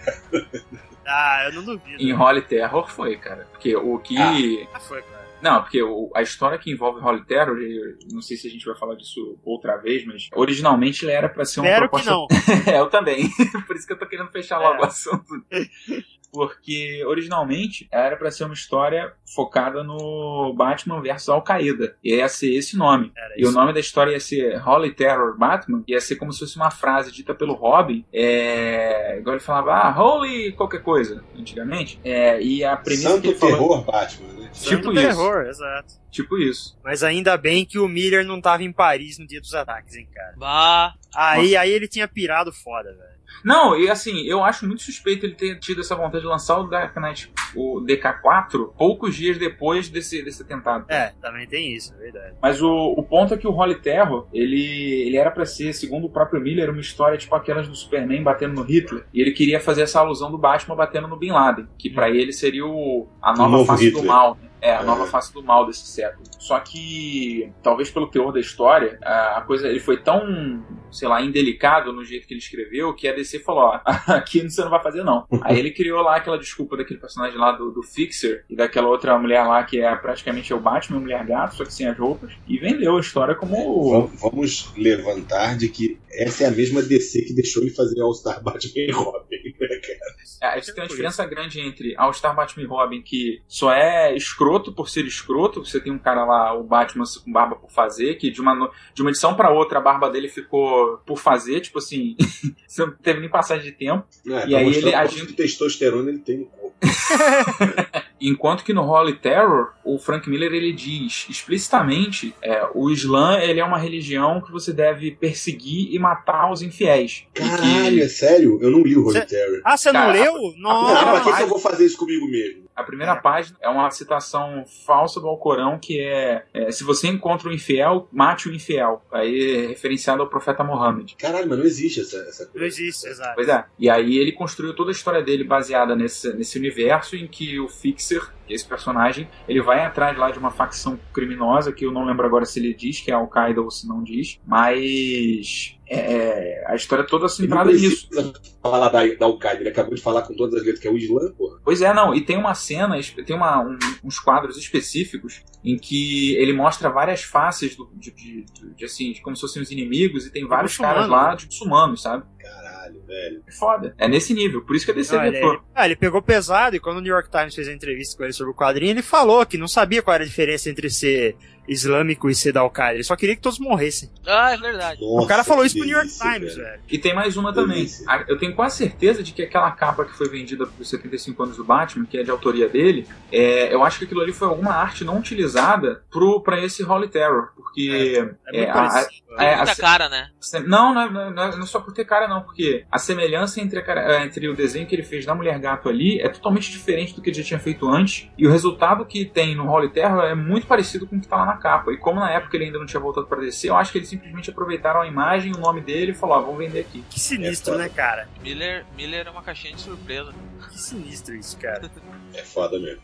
Ah, eu não duvido. Em Holy Terror foi, cara. Porque o que. Ah, foi, cara. Não, porque o- a história que envolve Holy Terror, eu não sei se a gente vai falar disso outra vez, mas originalmente ele era pra ser uma Espero que proposta. não. é, eu também. Por isso que eu tô querendo fechar logo É. o assunto. Porque originalmente era pra ser uma história focada no Batman versus Al-Qaeda. E ia ser esse nome. Era E o nome da história ia ser Holy Terror Batman. Ia ser como se fosse uma frase dita pelo Robin. É... Igual ele falava, ah, Holy qualquer coisa, antigamente. É... E a premissa que Santo ele falou. terror Batman, né? Tipo Santo isso. terror, exato. Tipo isso. Mas ainda bem que o Miller não tava em Paris no dia dos ataques, hein, cara. Bah, Aí, aí ele tinha pirado foda, velho. Não, e assim, eu acho muito suspeito ele ter tido essa vontade de lançar o Dark Knight, o DK4, poucos dias depois desse, desse atentado. É, também tem isso, é verdade. Mas o, o ponto é que o Holy Terror, ele, ele era pra ser, segundo o próprio Miller, uma história tipo aquelas do Superman batendo no Hitler. E ele queria fazer essa alusão do Batman batendo no Bin Laden, que pra ele seria o, a nova novo face Hitler. do mal. né? É, a nova face do mal desse século. Só que, talvez pelo teor da história, a coisa ele foi tão, sei lá, indelicado no jeito que ele escreveu que a DC falou: ó, aqui você não vai fazer não. Aí ele criou lá aquela desculpa daquele personagem lá do, do Fixer e daquela outra mulher lá que é praticamente é o Batman, mulher gato, só que sem as roupas, e vendeu a história como. Vamos, vamos levantar de que essa é a mesma DC que deixou ele fazer All-Star Batman e Robin, né, cara? É, tem uma diferença grande entre All-Star Batman e Robin, que só é escroto por ser escroto. Você tem um cara lá, o Batman com barba por fazer, que de uma, de uma edição pra outra a barba dele ficou por fazer, tipo assim, você não teve nem passagem de tempo. Não, é, E pra aí ele agindo- testosterona ele tem no corpo. Enquanto que no Holy Terror, o Frank Miller ele diz explicitamente: é, o Islã ele é uma religião que você deve perseguir e matar os infiéis. E que- Caralho, é sério? Eu não li o Holy Cê- Terror. Ah, você não leu? Não, primeira pra que, que eu vou fazer isso comigo mesmo? A primeira página é uma citação falsa do Alcorão que é, é, se você encontra um infiel, mate o infiel. Aí é referenciado ao profeta Mohammed. Caralho, mas não existe essa, essa Não coisa. existe, exato. Pois é. E aí ele construiu toda a história dele baseada nesse, nesse universo em que o Fixer, é esse personagem, ele vai atrás lá de uma facção criminosa, que eu não lembro agora se ele diz que é Al-Qaeda ou se não diz, mas é, a história toda Ele não centrada nisso. falar da, da Al-Qaeda, ele acabou de falar com todas as letras que é o Islã, porra. Pois é, não, e tem uma cena, tem uma, um- uns quadros específicos em que ele mostra várias faces do- de, de- de- de, assim, como se fossem os inimigos, e tem vários caras lá né? de muçulmanos, sabe? Caralho, velho. É foda. É nesse nível, por isso que a DC ele, ele- ah, ele pegou pesado e quando o New York Times fez a entrevista com ele sobre o quadrinho, ele falou que não sabia qual era a diferença entre ser islâmico e ser da Al-Qaeda. Ele só queria que todos morressem. Ah, é verdade. Nossa, o cara falou isso pro New York Times, velho. velho. E tem mais uma também. Delícia. A- Eu tenho quase certeza de que aquela capa que foi vendida por 75 anos do Batman, que é de autoria dele, é, eu acho que aquilo ali foi alguma arte não utilizada pro, pra esse Holy Terror. Porque. É muito É, a- é, Muita a- cara, né? Não, não, é- não, é- não é só por ter cara, não, porque a semelhança entre, a cara- entre o desenho que ele fez da Mulher Gato ali é totalmente diferente do que ele já tinha feito antes. E o resultado que tem no Holy Terror é muito parecido com o que tá lá na capa. E como na época ele ainda não tinha voltado pra DC, eu acho que eles simplesmente aproveitaram a imagem, o nome dele e falaram: ah, vamos vender aqui. Que sinistro, É né, cara? Miller, Miller é uma caixinha de surpresa. Que sinistro isso, cara. É foda mesmo.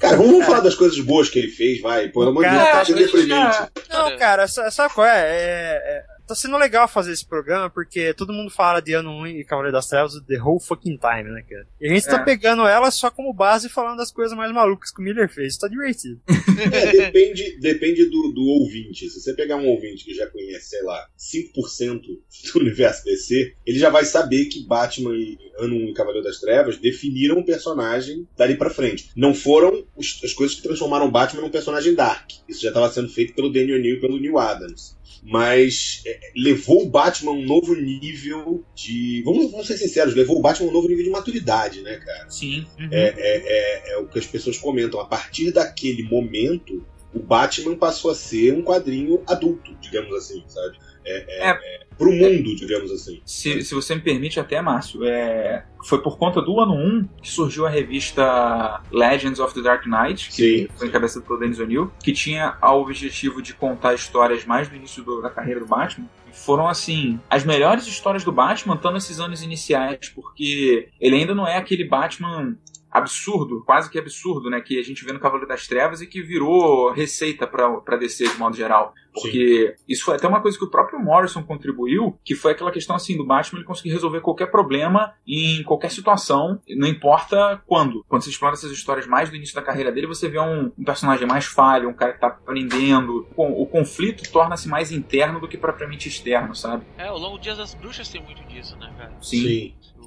Cara, vamos, vamos falar das coisas boas que ele fez, vai. Pelo amor de Deus, Cara, tá deprimente. já- Não, cara, sa- sabe qual é? É- é- Tá sendo legal fazer esse programa porque todo mundo fala de Ano 1 e Cavaleiro das Trevas the whole fucking time, né, cara? E a gente tá É. pegando ela só como base e falando das coisas mais malucas que o Miller fez. Isso tá divertido. É, depende, depende do, do ouvinte. Se você pegar um ouvinte que já conhece, sei lá, 5% do universo DC, ele já vai saber que Batman e Ano 1 e Cavaleiro das Trevas definiram o personagem dali pra frente. Não foram os- as coisas que transformaram Batman num personagem dark. Isso já estava sendo feito pelo Daniel O'Neill e pelo Neil Adams. Mas é, levou o Batman a um novo nível de. Vamos, vamos ser sinceros, levou o Batman a um novo nível de maturidade, né, cara? Sim. É, é, é, é o que as pessoas comentam. A partir daquele momento, o Batman passou a ser um quadrinho adulto, digamos assim, sabe? É, é, é, pro mundo, digamos assim. Se, se você me permite até, Márcio, é, foi por conta do ano 1 que surgiu a revista Legends of the Dark Knight, que Sim. foi encabeçada pelo Dennis O'Neill, que tinha o objetivo de contar histórias mais do início do- da carreira do Batman. E Foram, assim, as melhores histórias do Batman estão nesses anos iniciais, porque ele ainda não é aquele Batman absurdo, quase que absurdo, né? Que a gente vê no Cavaleiro das Trevas e que virou receita pra pra descer de modo geral. Porque isso foi até uma coisa que o próprio Morrison contribuiu, que foi aquela questão assim do Batman ele conseguir resolver qualquer problema em qualquer situação, não importa quando. Quando você explora essas histórias mais do início da carreira dele, você vê um, um personagem mais falho, um cara que tá aprendendo. O, o conflito torna-se mais interno do que propriamente externo, sabe? É, o Longo Dias das Bruxas tem muito disso, né, cara?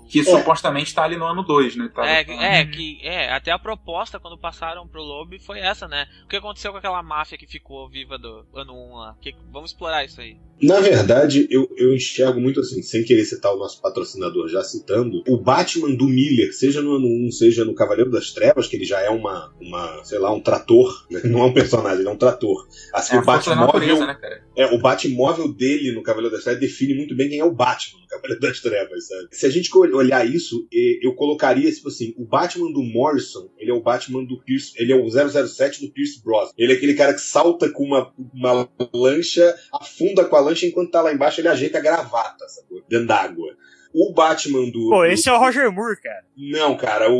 Que É. supostamente tá ali no ano 2, né? Tá- É, é, que é, até a proposta quando passaram pro Lobo foi essa, né? O que aconteceu com aquela máfia que ficou viva do ano 1 lá? Que- vamos explorar isso aí. Na verdade, eu, eu enxergo muito assim, sem querer citar o nosso patrocinador, já citando, o Batman do Miller, seja no ano 1, seja no Cavaleiro das Trevas, que ele já é uma, uma sei lá, um trator, né? não é um personagem, ele é um trator. Assim, É o Batmóvel, né, é, o Batmóvel dele no Cavaleiro das Trevas define muito bem quem é o Batman no Cavaleiro das Trevas, sabe? Se a gente olhar isso, eu colocaria, tipo assim, o Batman do Morrison, ele é o Batman do Pierce, ele é o 007 do Pierce Brosnan. Ele é aquele cara que salta com uma, uma lancha, afunda com a lancha, enquanto tá lá embaixo ele ajeita a gravata, sacou? Dentro d'água. O Batman do. Pô, do- esse é o Roger Moore, cara. Não, cara, o, o,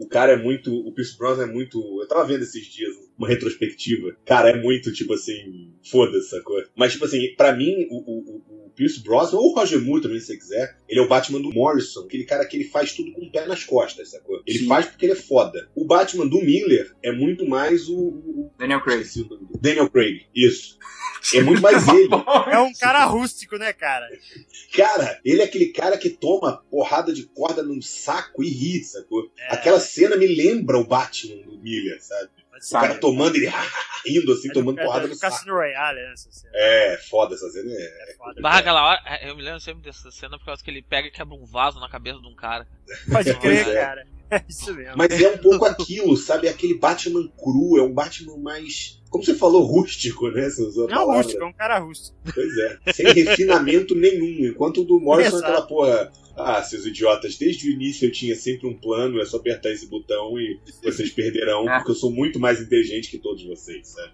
o, o cara é muito. O Pierce Brosnan é muito. Eu tava vendo esses dias um uma retrospectiva. Cara, é muito, tipo assim, foda-se, sacou? Mas, tipo assim, pra mim, o, o, o Pierce Brosnan, ou o Roger Moore também, se você quiser, ele é o Batman do Morrison, aquele cara que ele faz tudo com o pé nas costas, sacou? Ele Sim. faz porque ele é foda. O Batman do Miller é muito mais o. o Daniel Craig. o. Daniel Craig, isso. É muito mais ele. É um cara rústico, né, cara? Cara, ele é aquele cara que toma porrada de corda num saco e ri, sacou? É. Aquela cena me lembra o Batman do Miller, sabe? Mas, O cara tomando ele rindo assim, é do- tomando é porrada do no saco. Cassino Royale, né, essa cena. É, foda essa cena. É, É foda. Barra aquela hora, é, eu me lembro sempre dessa cena por causa que ele pega e quebra um vaso na cabeça de um cara. Pode crer, é. cara. É isso mesmo. Mas é um pouco aquilo, sabe? É aquele Batman cru, é um Batman mais. Como você falou, rústico, né? Você usou a Não é um palavra. rústico, é um cara rústico. Pois é. Sem refinamento nenhum. Enquanto o do Morrison é aquela porra. Ah, seus idiotas, desde o início eu tinha sempre um plano, é só apertar esse botão e vocês perderão, É. porque eu sou muito mais inteligente que todos vocês, sabe?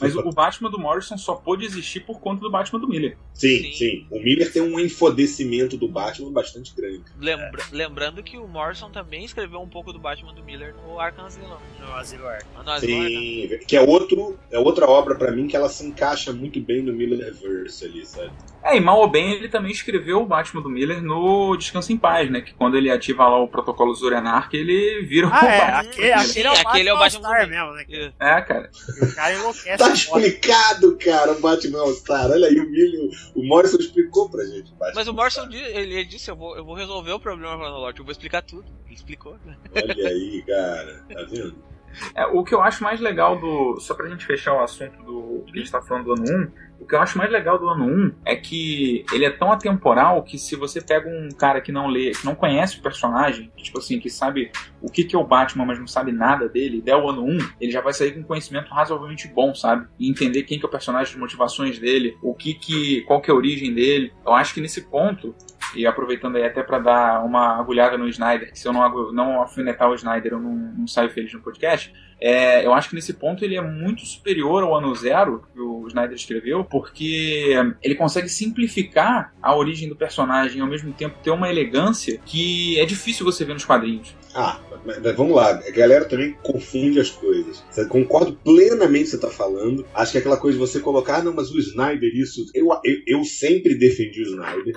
Mas o, Batman do Morrison só pôde existir por conta do Batman do Miller. Sim, Sim. sim. O Miller tem um enfodecimento do Batman bastante grande. Lembra- Lembrando que o Morrison também escreveu um pouco do Batman do Miller no Arkham Asylum. No Asilo Arkham. No Asylum Arkham. Sim, que é outro, é outra obra pra mim que ela se encaixa muito bem no Millerverse ali, sabe? É, e mal ou bem ele também escreveu o Batman do Miller no Descanso em Paz, né? Que quando ele ativa lá o protocolo Zurianar, que ele vira Ah, o é. Batman. Aquele, aquele é o Sim, aquele é o Batman All-Star mesmo, né? É. É, cara. O cara enlouquece. Tá explicado, cara, o Batman All-Star. Olha aí, o Miller, o Morrison explicou pra gente. Batman Mas o. Morrison ele disse: eu vou, eu vou resolver o problema cronológico, eu vou explicar tudo. Ele explicou. né? Olha aí, cara. Tá vendo? É, o que eu acho mais legal do. Só pra gente fechar o assunto do que a gente tá falando do ano 1, o que eu acho mais legal do ano 1 é que ele é tão atemporal que se você pega um cara que não lê, que não conhece o personagem, tipo assim, que sabe o que, que é o Batman, mas não sabe nada dele, der o ano 1, ele já vai sair com um conhecimento razoavelmente bom, sabe? E entender quem que é o personagem, as motivações dele, o que que. qual que é a origem dele. Eu acho que nesse ponto, e aproveitando aí até pra dar uma agulhada no Snyder, que se eu não, não o Snyder, eu não, não saio feliz no podcast. É, eu acho que nesse ponto ele é muito superior ao ano zero que o Snyder escreveu, porque ele consegue simplificar a origem do personagem e ao mesmo tempo ter uma elegância que é difícil você ver nos quadrinhos. Ah, mas, mas vamos lá. A galera também confunde as coisas. Concordo plenamente com você tá falando. Acho que é aquela coisa de você colocar, ah, não, mas o Snyder, isso. Eu, eu, eu sempre defendi o Snyder.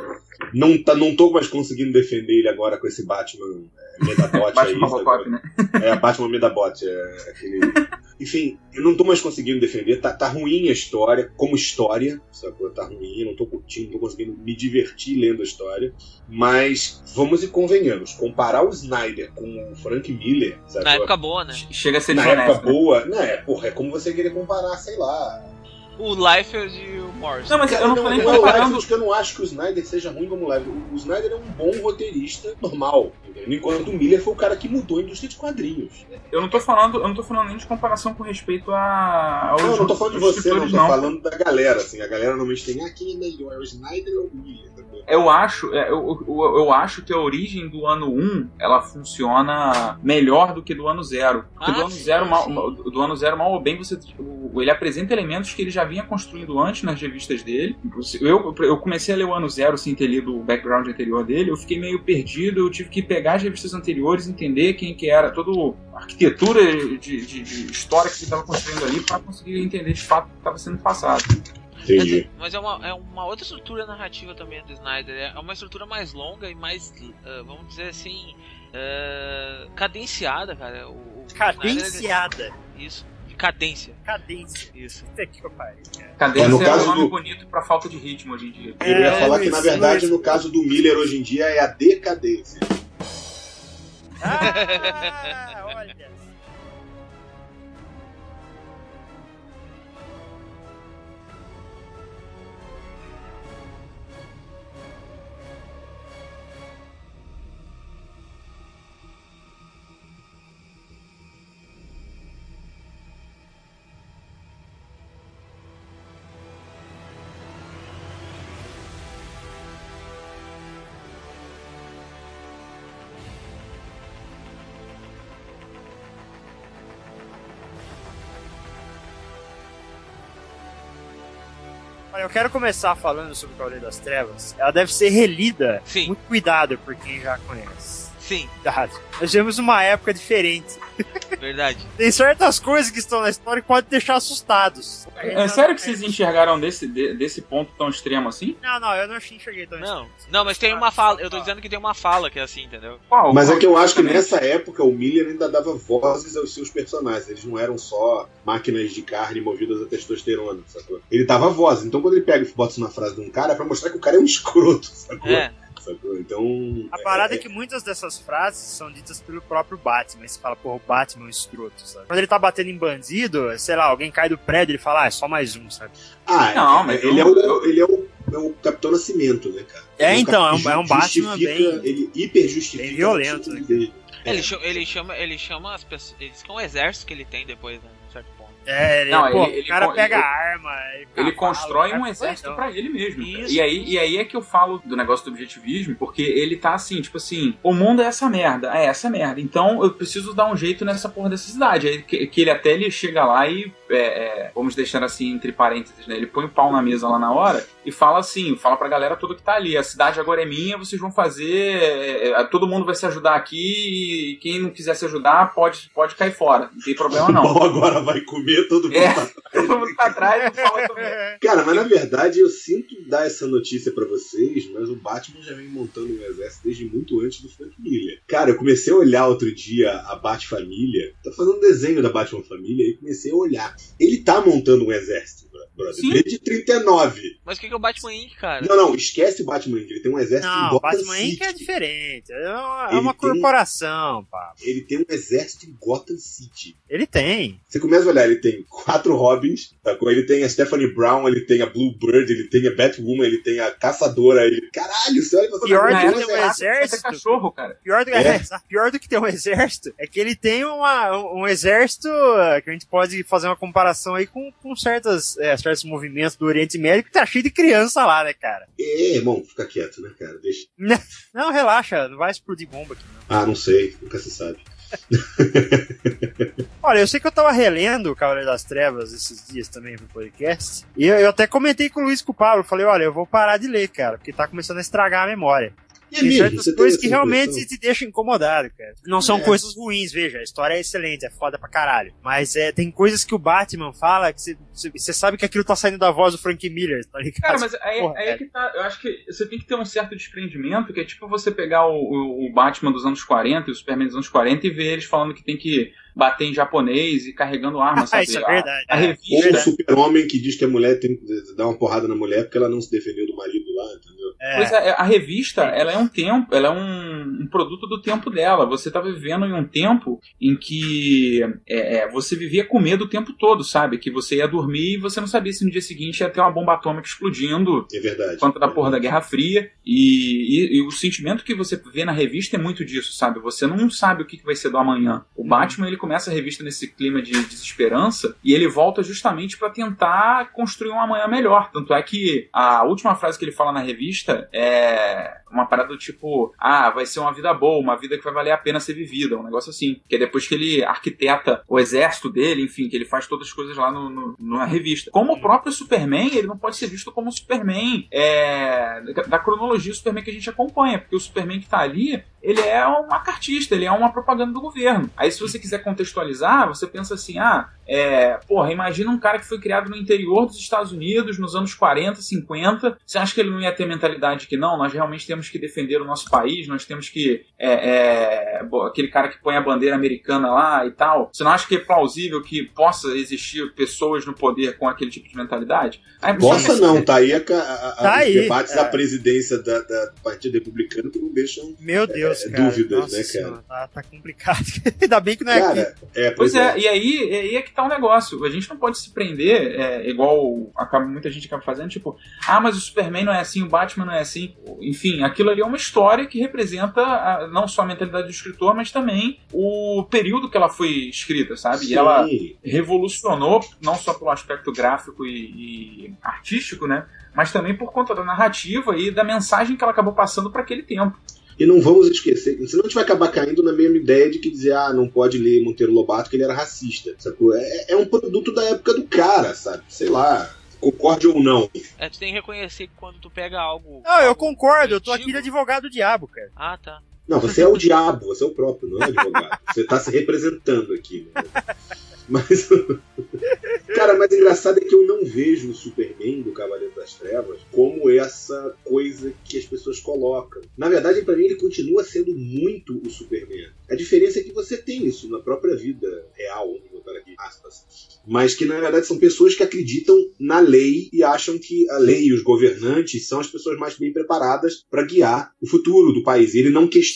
Não, tá, não tô mais conseguindo defender ele agora com esse Batman é, Medabot aí. Batman sabe? Robocop, né? É, Batman Medabot, é aquele. Enfim, eu não tô mais conseguindo defender. Tá, tá ruim a história, como história, sacou? Tá ruim, eu não tô curtindo, não tô conseguindo me divertir lendo a história. Mas vamos e convenhamos, comparar o Snyder com o Frank Miller, sabe? Na época boa, né? Chega a ser Na época né? boa, né? Porra, é como você querer comparar, sei lá. O Liefeld e o Morrison. Não, mas eu não tô nem é comparando. Que eu não acho que o Snyder seja ruim como Liefeld. O Snyder é um bom roteirista normal, entendeu? enquanto o Miller foi o cara que mudou a indústria de quadrinhos. Eu não tô falando, eu não tô falando nem de comparação com respeito a, aos Não, eu não tô falando de você, não. Tô falando da galera, assim. A galera normalmente tem, ah, quem é melhor, o Snyder ou o Miller? entendeu? Eu acho, é, eu, eu, eu acho que a origem do ano 1 ela funciona melhor do que do ano 0. Porque Ah, do ano sim, 0, mal, do ano 0, mal ou bem, você, ele apresenta elementos que ele já vinha construindo antes nas revistas dele. Eu, eu comecei a ler o ano 0 sem ter lido o background anterior dele, eu fiquei meio perdido, eu tive que pegar as revistas anteriores, entender quem que era, toda a arquitetura de, de- de história que ele estava construindo ali para conseguir entender de fato o que estava sendo passado. Entendi. Mas é uma, é uma outra estrutura narrativa também do Snyder. É uma estrutura mais longa e mais, ah, vamos dizer assim, ah, cadenciada, cara. O, o Snyder, Cadenciada. ele- isso, cadência. Cadência. Isso. Puta que pariu. Cadência É, no é, caso um nome do- bonito para falta de ritmo hoje em dia. Eu ia É, falar que, na verdade, Luiz. no caso do Miller hoje em dia é a decadência. Ah, olha. Eu quero começar falando sobre o Cavaleiro das Trevas. Ela deve ser relida. Sim. Muito cuidado por quem já conhece. Sim. Cuidado. Nós tivemos uma época diferente. Verdade. Tem certas coisas que estão na história que podem deixar assustados. É sério que vocês enxergaram desse, de- desse ponto tão extremo assim? Não, não, eu não enxerguei tão Não, assim. não, mas tem uma fala. Eu tô dizendo que tem uma fala que é assim, entendeu? Qual? Mas é que eu acho que nessa época o Miller ainda dava vozes aos seus personagens. Eles não eram só máquinas de carne movidas a testosterona, sacou? Ele dava voz. Então quando ele pega e bota isso na frase de um cara, é pra mostrar que o cara é um escroto, sacou? É. Sacou? Então. A parada é, que muitas dessas frases são ditas pelo próprio Batman. Você fala, porra, o Batman é um escroto, sabe? Quando ele tá batendo em bandido, sei lá, alguém cai do prédio, ele fala, ah, é só mais um, sabe? Ah, Não, mas ele, eu- é o, ele é o, é o Capitão Nascimento, né, cara? É, Ele então, é um- é um Batman justifica- bem- Ele hiper justifica bem violento, né? dele. Ele, É. chama, ele chama, ele chama as pessoas. Ele diz que é um exército que ele tem depois, né? É, ele, Não, pô, ele- ele o cara pega ele- a arma. Ele cavalo, constrói o cara um exército pra ele mesmo. Isso. E aí, e aí é que eu falo do negócio do objetivismo, porque ele tá assim, tipo assim, o mundo é essa merda, é essa merda. Então eu preciso dar um jeito nessa porra dessa cidade. Aí que, que ele até ele chega lá e, é, é, vamos deixar assim, entre parênteses, né? Ele põe o pau na mesa lá na hora e fala assim, fala pra galera toda que tá ali, a cidade agora é minha, vocês vão fazer, é, é, todo mundo vai se ajudar aqui e quem não quiser se ajudar pode, pode cair fora, não tem problema O não. mal agora vai comer todo mundo. É. todo mundo tá atrás. Cara, mas na verdade eu sinto dar essa notícia pra vocês, mas o Batman já vem montando um exército desde muito antes do Frank Miller. Cara, eu comecei a olhar outro dia a Bat-Família, tá fazendo um desenho da Batman Família e comecei a olhar. Ele tá montando um exército, brother, Sim. desde 39. Mas o que que é o Batman Inc., cara? Não, não, esquece o Batman, ele tem um exército em Não, o Gotham Batman City. Inc. é diferente. É uma, é uma tem- corporação, pá. Ele tem um exército em Gotham City. Ele tem. Você começa a olhar, ele tem quatro Robins, sacou? ele tem a Stephanie Brown, ele tem a Blue Bird, ele tem a Batwoman, ele tem a Caçadora, ele... Caralho, você olha fala, Pior "Não, que tem um não, exército. Até cachorro, cara. Pior do, É. é, pior do que ter um exército é que ele tem uma, um, um exército eh, que a gente pode fazer uma comparação aí com, com certas, é, certos movimentos do Oriente Médio que tá cheio de criança lá, né, cara? É, irmão, fica quieto, né, cara? Deixa. Não, relaxa, não vai explodir bomba aqui, não. Ah, não sei, nunca se sabe. Olha, eu sei que eu tava relendo o Cavaleiro das Trevas esses dias também pro podcast. E eu, eu até comentei com o Luiz e com o Pablo. Falei, olha, eu vou parar de ler, cara, porque tá começando a estragar a memória. E Tem certas coisas que realmente impressão? te deixam incomodado, cara. Não são É. coisas ruins, veja, a história é excelente, é foda pra caralho. Mas é, tem coisas que o Batman fala que você- sabe que aquilo tá saindo da voz do Frank Miller, tá ligado? Cara, mas aí, Porra, aí é que tá. Eu acho que você tem que ter um certo desprendimento, que é tipo você pegar o, o- o Batman dos anos 40 e o Superman dos anos 40 e ver eles falando que tem que bater em japonês e carregando arma, sabe? Isso é A- verdade. A, é. Ou revista. um super-homem que diz que a mulher tem que dar uma porrada na mulher porque ela não se defendeu do marido lá, entendeu? É. Pois é, a revista, ela é um tempo, ela é um, um produto do tempo dela. Você tá vivendo em um tempo em que é, é, você vivia com medo o tempo todo, sabe? Que você ia dormir e você não sabia se no dia seguinte ia ter uma bomba atômica explodindo É verdade. quanto da porra da Guerra Fria. E, e- e o sentimento que você vê na revista é muito disso, sabe? Você não sabe o que que vai ser do amanhã. O Batman, ele começa a revista nesse clima de desesperança e ele volta justamente pra tentar construir um amanhã melhor. Tanto é que a última frase que ele fala na revista é uma parada do tipo: ah, vai ser uma vida boa, uma vida que vai valer a pena ser vivida. Um negócio assim. Que é depois que ele arquiteta o exército dele, enfim, que ele faz todas as coisas lá no, no- na revista. Como o próprio Superman, ele não pode ser visto como Superman é, da- da cronologia do Superman que a gente acompanha, porque o Superman que tá ali, ele é um macartista, ele é uma propaganda do governo. Aí se você quiser contextualizar, você pensa assim, ah, é, porra, imagina um cara que foi criado no interior dos Estados Unidos nos anos 40, 50, você acha que ele não ia ter mentalidade que não, nós realmente temos que defender o nosso país, nós temos que, é, é, aquele cara que põe a bandeira americana lá e tal, você não acha que é plausível que possa existir pessoas no poder com aquele tipo de mentalidade? Aí, Possa não, tá aí, a, a, a- Tá os aí, debates é. da presidência da, da- do Partido Republicano que não deixam. Meu Deus, É, cara. dúvidas, Nossa né, senhora, Tá, tá complicado. Ainda bem que não é aqui. Cara, é, Pois pois é, e aí, e aí é que tá o negócio. A gente não pode se prender, é, igual acaba, muita gente acaba fazendo, tipo, ah, mas o Superman não é assim, o Batman não é assim. Enfim, aquilo ali é uma história que representa a- não só a mentalidade do escritor, mas também o período que ela foi escrita, sabe? E ela Sim. revolucionou, não só pelo aspecto gráfico e, e artístico, né? Mas também por conta da narrativa e da mensagem que ela acabou passando para aquele tempo. E não vamos esquecer, senão a gente vai acabar caindo na mesma ideia de que dizer, ah, não pode ler Monteiro Lobato que ele era racista, sacou? É, é um produto da época do cara, sabe? Sei lá, concorde ou não. É, tu tem que reconhecer que quando tu pega algo. Não, eu algo concordo, eu tô antigo- aqui de advogado do diabo, cara. Ah, tá. Não, você é o diabo, você é o próprio, não é advogado. Você tá se representando aqui. Né? Mas. Cara, mas engraçado é que eu não vejo o Superman do Cavaleiro das Trevas como essa coisa que as pessoas colocam. Na verdade, para mim, ele continua sendo muito o Superman. A diferença é que você tem isso na própria vida real, vamos botar aqui aspas. Mas que na verdade são pessoas que acreditam na lei e acham que a lei e os governantes são as pessoas mais bem preparadas para guiar o futuro do país. Ele não questiona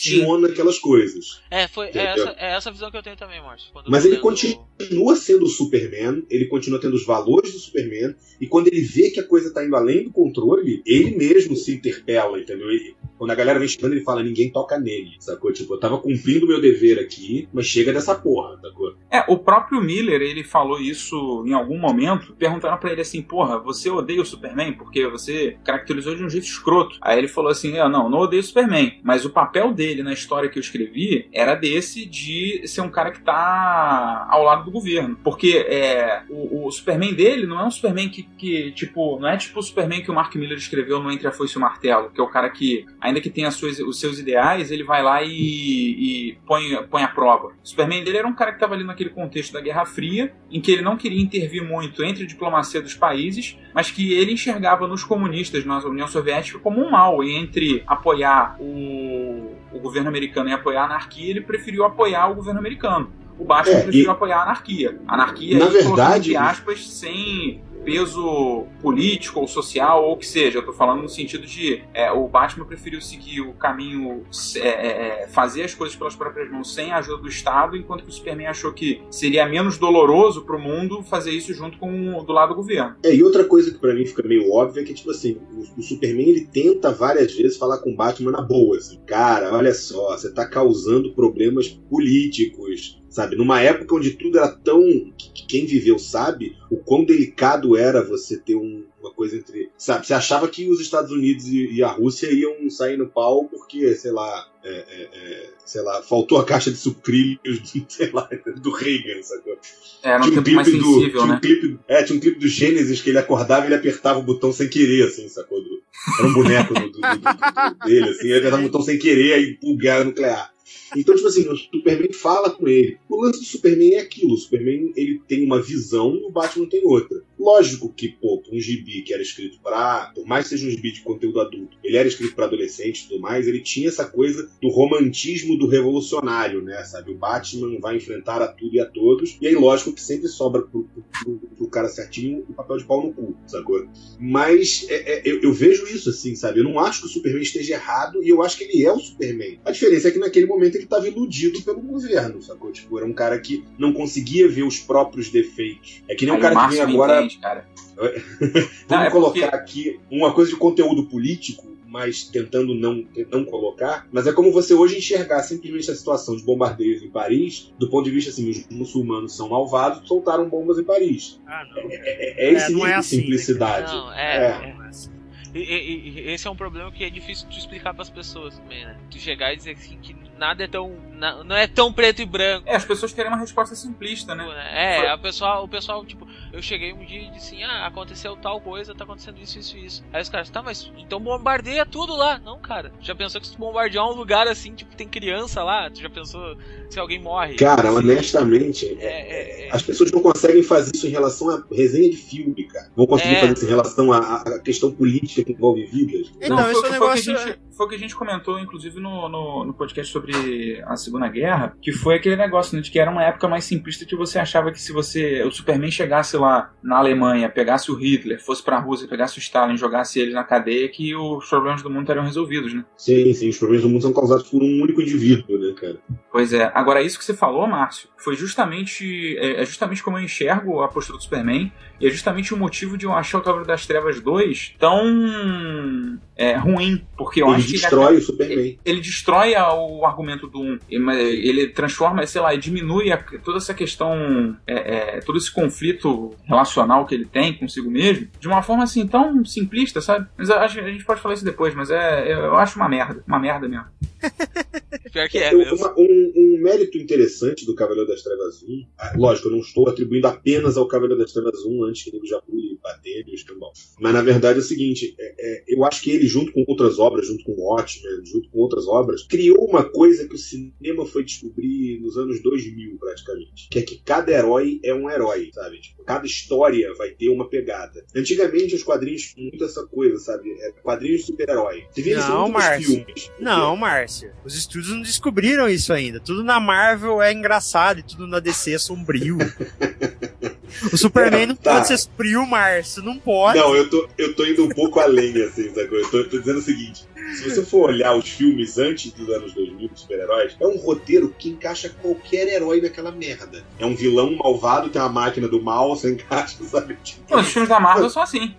aquelas coisas. É, foi, é, essa, é essa visão que eu tenho também, Márcio. Mas ele continua sendo o Superman, ele continua tendo os valores do Superman, e quando ele vê que a coisa tá indo além do controle, ele mesmo se interpela, entendeu? Ele- quando a galera vem chegando, ele fala: ninguém toca nele, sacou? Tipo, eu tava cumprindo meu dever aqui, mas chega dessa porra, sacou? É, o próprio Miller, ele falou isso em algum momento, perguntaram pra ele assim, porra, você odeia o Superman porque você caracterizou de um jeito escroto. Aí ele falou assim, é, não, não odeio o Superman, mas o papel dele na história que eu escrevi era desse de ser um cara que tá ao lado do governo. Porque é, o, o Superman dele não é um Superman que, que, tipo, não é tipo o Superman que o Mark Miller escreveu no Entre a Foice e o Martelo, que é o cara que, ainda que tenha as suas- os seus ideais, ele vai lá e, e põe, põe à prova. O Superman dele era um cara que estava ali naquele contexto da Guerra Fria, em que ele não queria intervir muito entre a diplomacia dos países, mas que ele enxergava nos comunistas, na União Soviética, como um mal. E entre apoiar o, o governo americano e apoiar a anarquia, ele preferiu apoiar o governo americano. O Batman É, preferiu e- apoiar a anarquia. Anarquia, Na verdade- entre aspas, sem peso político ou social ou o que seja. Eu tô falando no sentido de é, o Batman preferiu seguir o caminho, é, é, é, fazer as coisas pelas próprias mãos sem a ajuda do Estado, enquanto que o Superman achou que seria menos doloroso pro mundo fazer isso junto com do lado do governo. É, e outra coisa que pra mim fica meio óbvia é que, tipo assim, o, o Superman ele tenta várias vezes falar com o Batman na boa, assim, cara, olha só, você tá causando problemas políticos, sabe? Numa época onde tudo era tão. que, que quem viveu sabe o quão delicado era você ter um- uma coisa entre. Sabe? Você achava que os Estados Unidos e, e a Rússia iam sair no pau porque, sei lá. é, é, é, sei lá, faltou a caixa de sucrilhos, sei lá, do Reagan, sacou? Era um Tinha mais clipe do- sensível, tinha né? Um clipe, é, tinha um clipe do Gênesis que ele acordava e ele apertava o botão sem querer, assim, sacou? Do- era um boneco do, do- do- do- dele, assim, ele apertava o botão sem querer, aí pum, guerra nuclear. Então, tipo assim, o Superman fala com ele. O lance do Superman é aquilo. O Superman, ele tem uma visão e o Batman tem outra. Lógico que, pô, um gibi que era escrito pra... Por mais que seja um gibi de conteúdo adulto, ele era escrito pra adolescente e tudo mais, ele tinha essa coisa do romantismo do revolucionário, né, sabe? O Batman vai enfrentar a tudo e a todos. E aí, lógico que sempre sobra pro, pro- pro cara certinho o papel de pau no cu, sacou? Mas é- é, eu, eu vejo isso assim, sabe? Eu não acho que o Superman esteja errado e eu acho que ele é o Superman. A diferença é que naquele momento ele estava iludido pelo governo, sacou? Tipo, era um cara que não conseguia ver os próprios defeitos. É que nem Aí um cara o que vem agora. entende, cara. Vamos Não, é colocar porque- aqui uma coisa de conteúdo político, mas tentando não, não colocar. Mas é como você hoje enxergar simplesmente a situação de bombardeios em Paris, do ponto de vista assim, os muçulmanos são malvados, soltaram bombas em Paris. Ah, não. É, é esse É, não nível é de assim, né, simplicidade. Não, É. é. Não é assim. E, e- e esse é um problema que é difícil de explicar pras pessoas também, né? Tu chegar e dizer assim que nada é tão. na- não é tão preto e branco. É, as pessoas querem uma resposta simplista, né? É, a pessoa, o pessoal, tipo, eu cheguei um dia e disse assim, ah, aconteceu tal coisa, tá acontecendo isso, isso, isso. Aí os caras, tá, mas então bombardeia tudo lá. Não, cara. Já pensou que se tu bombardear um lugar assim, tipo, tem criança lá? Tu já pensou se alguém morre? Cara, Assim, honestamente, É, é, é. as pessoas não conseguem fazer isso em relação à resenha de filme, cara. Vão conseguir É. fazer isso em relação à questão política que envolve vidas. Então, Não, esse foi, é um foi o que negócio. a gente, foi o que a gente comentou, inclusive, no, no, no podcast sobre a Segunda Guerra, que foi aquele negócio, né, de que era uma época mais simplista que você achava que se você. o Superman chegasse lá na Alemanha, pegasse o Hitler, fosse pra Rússia, pegasse o Stalin, jogasse eles na cadeia, que os problemas do mundo estariam resolvidos, né? Sim, sim, os problemas do mundo são causados por um único indivíduo, né, cara? Pois é. Agora, isso que você falou, Márcio, foi justamente. É, é justamente como eu enxergo a postura do Superman. E é justamente o motivo de eu achar o Cavaleiro das Trevas 2 tão é, ruim. Porque eu Ele acho ele destrói o Superman. ele destrói a- o argumento do 1. Ele transforma, sei lá, e diminui a- toda essa questão, é, é, todo esse conflito relacional que ele tem consigo mesmo, de uma forma assim tão simplista, sabe? Mas acho- a gente pode falar isso depois, mas é, eu acho uma merda. Uma merda mesmo. Pior que é mesmo. uma- um, um mérito interessante do Cavaleiro das Trevas 1, ah, lógico, eu não estou atribuindo apenas ao Cavaleiro das Trevas 1 antes que ele já pule bater e o escambau. Mas na verdade é o seguinte, é, é, eu acho que ele, junto com outras obras, junto com o Watchmen, junto com outras obras, criou uma coisa que o cinema foi descobrir nos anos 2000, praticamente. Que é que cada herói é um herói, sabe? Tipo, cada história vai ter uma pegada. Antigamente os quadrinhos tinham muito essa coisa, sabe? É, quadrinhos de super-herói. Não, Márcio. Não, Márcio. Os estúdios não descobriram isso ainda. Tudo na Marvel é engraçado e tudo na DC é sombrio. O Superman não Tá. pode ser sombrio, Márcio. Não pode. Não, eu tô, eu tô indo um pouco além, assim, sacou? Eu tô, tô dizendo o seguinte: se você for olhar os filmes antes dos anos 2000 de super-heróis, é um roteiro que encaixa qualquer herói naquela merda. É um vilão malvado, tem uma máquina do mal, você encaixa, sabe? Tipo, os filmes da Marvel são assim.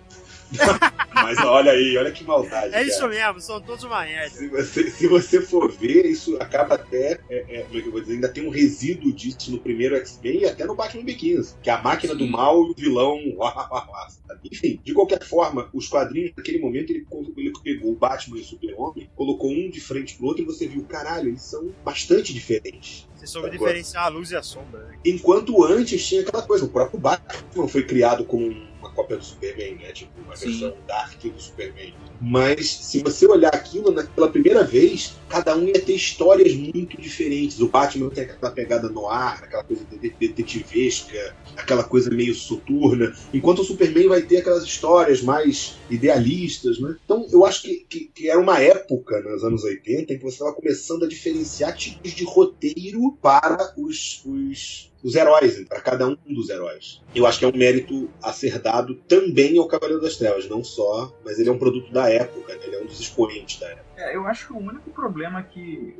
mas olha aí, olha que maldade. É isso cara. mesmo, são todos uma merda. Se você, se você for ver, isso acaba até. É, é, como é que eu vou dizer? Ainda tem um resíduo disso no primeiro X-Men e até no Batman Begins. Que é a máquina do Sim. mal e o vilão. Enfim, de qualquer forma, os quadrinhos, naquele momento, ele, ele pegou o Batman e o Super-Homem, colocou um de frente pro outro e você viu, caralho, eles são bastante diferentes. Você soube diferenciar a luz e a sombra. Né? Enquanto antes tinha aquela coisa, o próprio Batman foi criado como uma cópia do Superman, né? Tipo, uma Sim. versão dark do Superman. Mas se você olhar aquilo na- pela primeira vez, cada um ia ter histórias muito diferentes. O Batman tem aquela pegada no ar, aquela coisa de- detetivesca, aquela coisa meio soturna, enquanto o Superman vai ter aquelas histórias mais idealistas, né? Então eu acho que, que, que era uma época, nos anos 80, em que você estava começando a diferenciar tipos de roteiro para os, os, os heróis, para cada um dos heróis. Eu acho que é um mérito a ser dado também ao Cavaleiro das Trevas, não só, mas ele é um produto da época, né? ele é um dos expoentes da época. É, eu acho que o único problema que.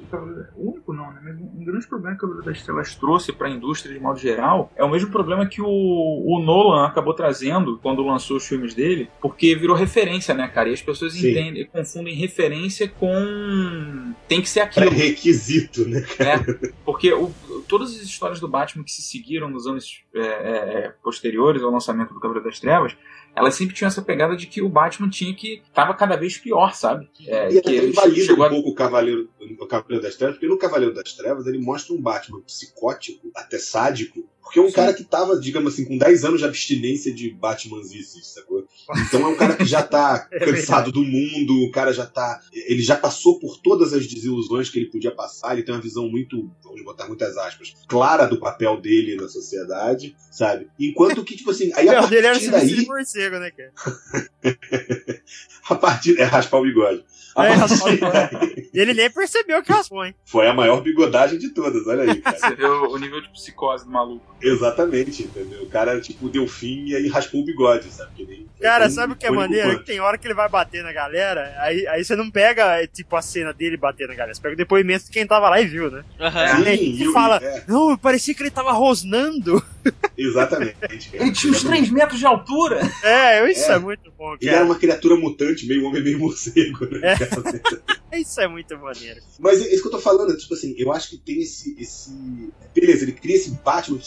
o único não, né? Mas um grande problema que o Cavaleiro das Estrelas trouxe para a indústria de modo geral é o mesmo problema que o, o Nolan acabou trazendo quando lançou os filmes dele, porque virou referência, né, cara? E as pessoas Sim. entendem, confundem referência com. tem que ser aquilo. Pré-requisito, né? né? Porque o- todas as histórias do Batman que se seguiram nos anos é, é, posteriores ao lançamento do Cavaleiro das Trevas, elas sempre tinham essa pegada de que o Batman tinha que tava cada vez pior, sabe? É, E que ele invalida chegou um a- pouco o Cavaleiro, o Cavaleiro das Trevas, porque no Cavaleiro das Trevas ele mostra um Batman psicótico, até sádico, porque é um Sim. cara que tava, digamos assim, com 10 anos de abstinência de Batmanzices, sacou? Então é um cara que já tá É cansado do mundo, o cara já tá. Ele já passou por todas as desilusões que ele podia passar, ele tem uma visão muito, vamos botar muitas aspas, clara do papel dele na sociedade, sabe? Enquanto que, tipo assim, aí O a papel dele era partir se vestir daí, de morcego, né, cara? a partir. É raspar o bigode. É, partir raspar o bigode. E ele nem percebeu que raspou, hein? Foi a maior bigodagem de todas, olha aí, cara. Você vê o nível de psicose do maluco. Exatamente, entendeu? O cara, tipo, deu fim e aí raspou o bigode, sabe? Que nem- Cara, foi sabe o que é maneiro? quanto. Que tem hora que ele vai bater na galera, aí, aí você não pega, tipo, a cena dele bater na galera, você pega o depoimento de quem tava lá e viu, né? Aham. Sim, e o- fala- é, Não, parecia que ele tava rosnando. exatamente. cara. Ele tinha uns 3 metros de altura! É, isso é, É. muito bom, Ele era cara. uma criatura mutante, meio homem, meio morcego, né? É. cara? Isso é muito maneiro. Mas é isso que eu tô falando, tipo assim, eu acho que tem esse, esse. Beleza, ele cria esse Batman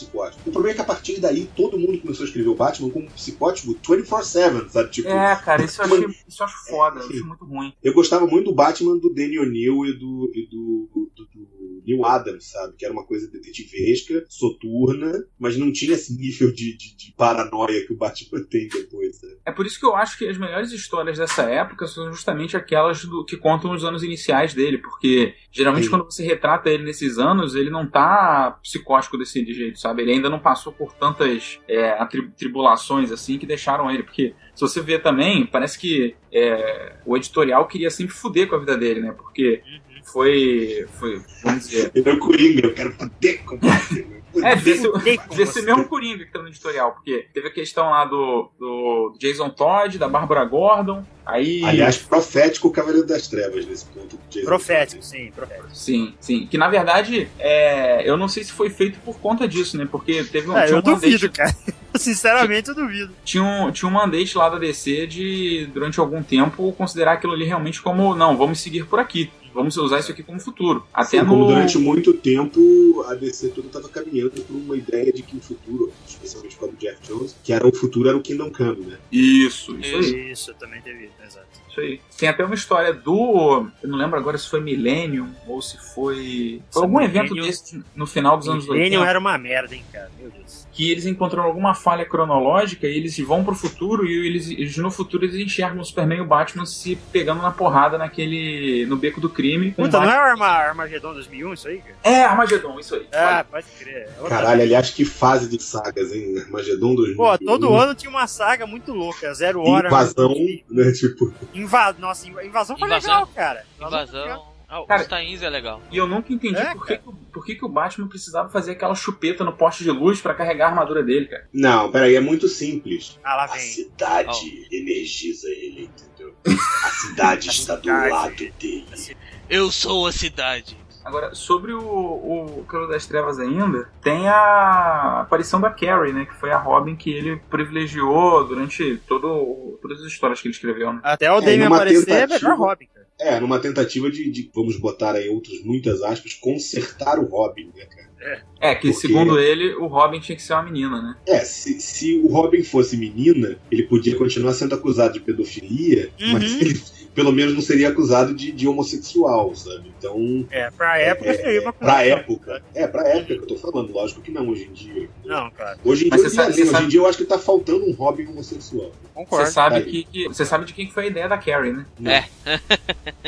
O problema é que a partir daí todo mundo começou a escrever o Batman como psicótico 24-7, sabe? Tipo, É, cara, isso eu, achei, isso eu acho foda, eu acho muito ruim. Eu gostava muito do Batman do Danny O'Neill e do, e do, do- do Neil Adams, sabe? Que era uma coisa detetivesca, soturna, mas não tinha esse nível de, de- de paranoia que o Batman tem depois. Sabe? É por isso que eu acho que as melhores histórias dessa época são justamente aquelas do, que contam os anos iniciais dele, porque geralmente Sim. quando você retrata ele nesses anos, ele não tá psicótico desse jeito, sabe? Ele ainda não passou por tantas é, tribulações assim que deixaram ele, porque se você vê também, parece que é, o editorial queria sempre fuder com a vida dele, né? Porque foi, foi vamos dizer, Ele é o Coringa, eu quero fuder com o Batman. é, ser você. mesmo Coringa que tá no editorial, porque teve a questão lá do, do Jason Todd, da Bárbara Gordon, aí. Aliás, profético o Cavaleiro das Trevas nesse ponto. do Jason Profético, Todd. sim, profético. Sim, sim. Que na verdade, é, eu não sei se foi feito por conta disso, né? Porque teve um, Ah, tinha, eu um mandate, duvido, cara. Sinceramente, eu duvido. tinha, um, tinha um mandate lá da DC de, durante algum tempo, considerar aquilo ali realmente como, não, vamos seguir por aqui. Vamos usar isso aqui como futuro. Até Assim, no... como durante muito tempo a DC toda estava caminhando por uma ideia de que o futuro, especialmente com a do Jeff Jones, que era o futuro era o Kingdom Come, né? Isso, isso aí. Isso, também teve, exato. Isso aí. Tem até uma história do. Eu não lembro agora se foi Millennium ou se foi. Foi algum evento Millennium- desse no final dos anos 80. Millennium era uma merda, hein, cara. Meu Deus. Que eles encontram alguma falha cronológica e eles vão pro futuro e eles, eles no futuro eles enxergam o Superman e o Batman se pegando na porrada naquele no beco do crime. Puta, não é Arma, Armagedon 2001 isso aí, cara? É, Armagedon, isso aí. Ah, pode crer. É Caralho, aliás, que fase de sagas, hein? Armagedon 2000. Pô, todo ano tinha uma saga muito louca. Zero Hora. Invasão, né? Tipo, Inva... Nossa, inva- invasão foi Invasão. legal, cara. legal. Invasão. Ah, Cara- os Tains é legal. E eu nunca entendi É, por, que, que o- por que, que o Batman precisava fazer aquela chupeta no poste de luz pra carregar a armadura dele, cara. não, peraí, é muito simples. Ah, lá A vem. cidade energiza ele, entendeu? A cidade está do cidade. lado dele. Eu sou a cidade. Agora, sobre o, o Cavaleiro das Trevas ainda, tem a aparição da Carrie, né? Que foi a Robin que ele privilegiou durante todo, todas as histórias que ele escreveu, né? Até o É, Damien aparecer, é tentativa- melhor Robin, cara. É, numa tentativa de, de, vamos botar aí outras muitas aspas, consertar o Robin, né, cara? É, que Porque- segundo ele, o Robin tinha que ser uma menina, né? É, se, se o Robin fosse menina, ele podia continuar sendo acusado de pedofilia, Uhum. mas ele pelo menos não seria acusado de, de homossexual, sabe? Então, É, pra época é, seria uma pra coisa. época, é, pra época que eu tô falando, lógico que não hoje em dia. Não, cara, Hoje em Mas dia, você sabe- eu- você hoje sabe- em dia eu acho que tá faltando um Robin homossexual. concordo. Você sabe que, que- você sabe de quem que foi a ideia da Carrie, né? É.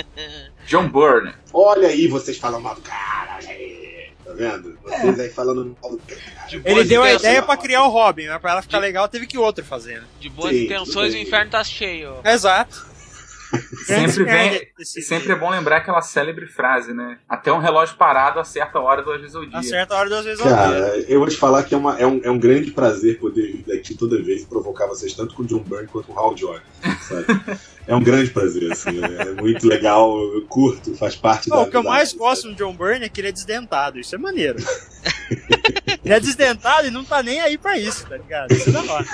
John Byrne. Olha aí, vocês falam mal do cara, olha aí. Tá vendo? Vocês aí falando mal do cara. De Ele deu a ideia pra criar o Robin, mas pra ela ficar legal teve que outro fazer. né? De boas Sim, intenções, o inferno tá cheio. Exato. Sempre vem. Sempre é bom lembrar aquela célebre frase, né? Até um relógio parado acerta a hora duas vezes ao dia. Acerta a hora duas vezes ao dia. Cara, eu vou te falar que é, uma- é um, é um grande prazer poder vir daqui toda vez e provocar vocês, tanto com o John Byrne quanto com o Hal Jordan, sabe? É um grande prazer, assim, é, é muito legal, eu curto, faz parte Pô, da o que eu da- mais gosto no John Byrne é que ele é desdentado. Isso é maneiro. ele é desdentado e não tá nem aí pra isso, tá ligado? Isso é da hora.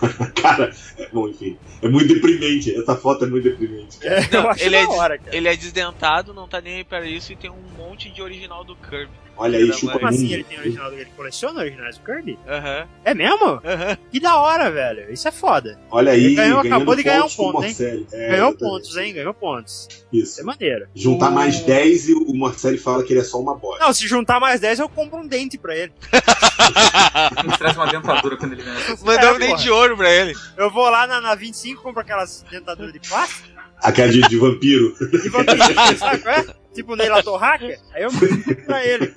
Cara, é, bom, enfim, é muito deprimente, essa foto é muito deprimente. cara. É, eu Não, ele é hora, cara. Ele é desdentado, não tá nem aí pra isso e tem um monte de original do Kirby. Olha aí, chupa Como assim ele tem original? Ele coleciona originais do Kirby? Aham, É mesmo? aham. Que da hora, velho. Isso é foda. Olha aí, Ele ganhou- acabou de ganhar um ponto, hein? É, Ganhou exatamente. pontos, hein? Ganhou pontos. Isso Isso. é maneiro. Juntar O- mais 10 e o Marcelo fala que ele é só uma bosta. Não, se juntar mais 10, eu compro um dente pra ele. Traz uma dentadura quando ele vem. Mandou É, um dente de ouro pra ele. Eu vou lá na, na 25, compro aquelas dentaduras de plástico Aquela de, de vampiro. e vampirinho, sabe Tipo Neila Torraca. Aí eu mando pra ele.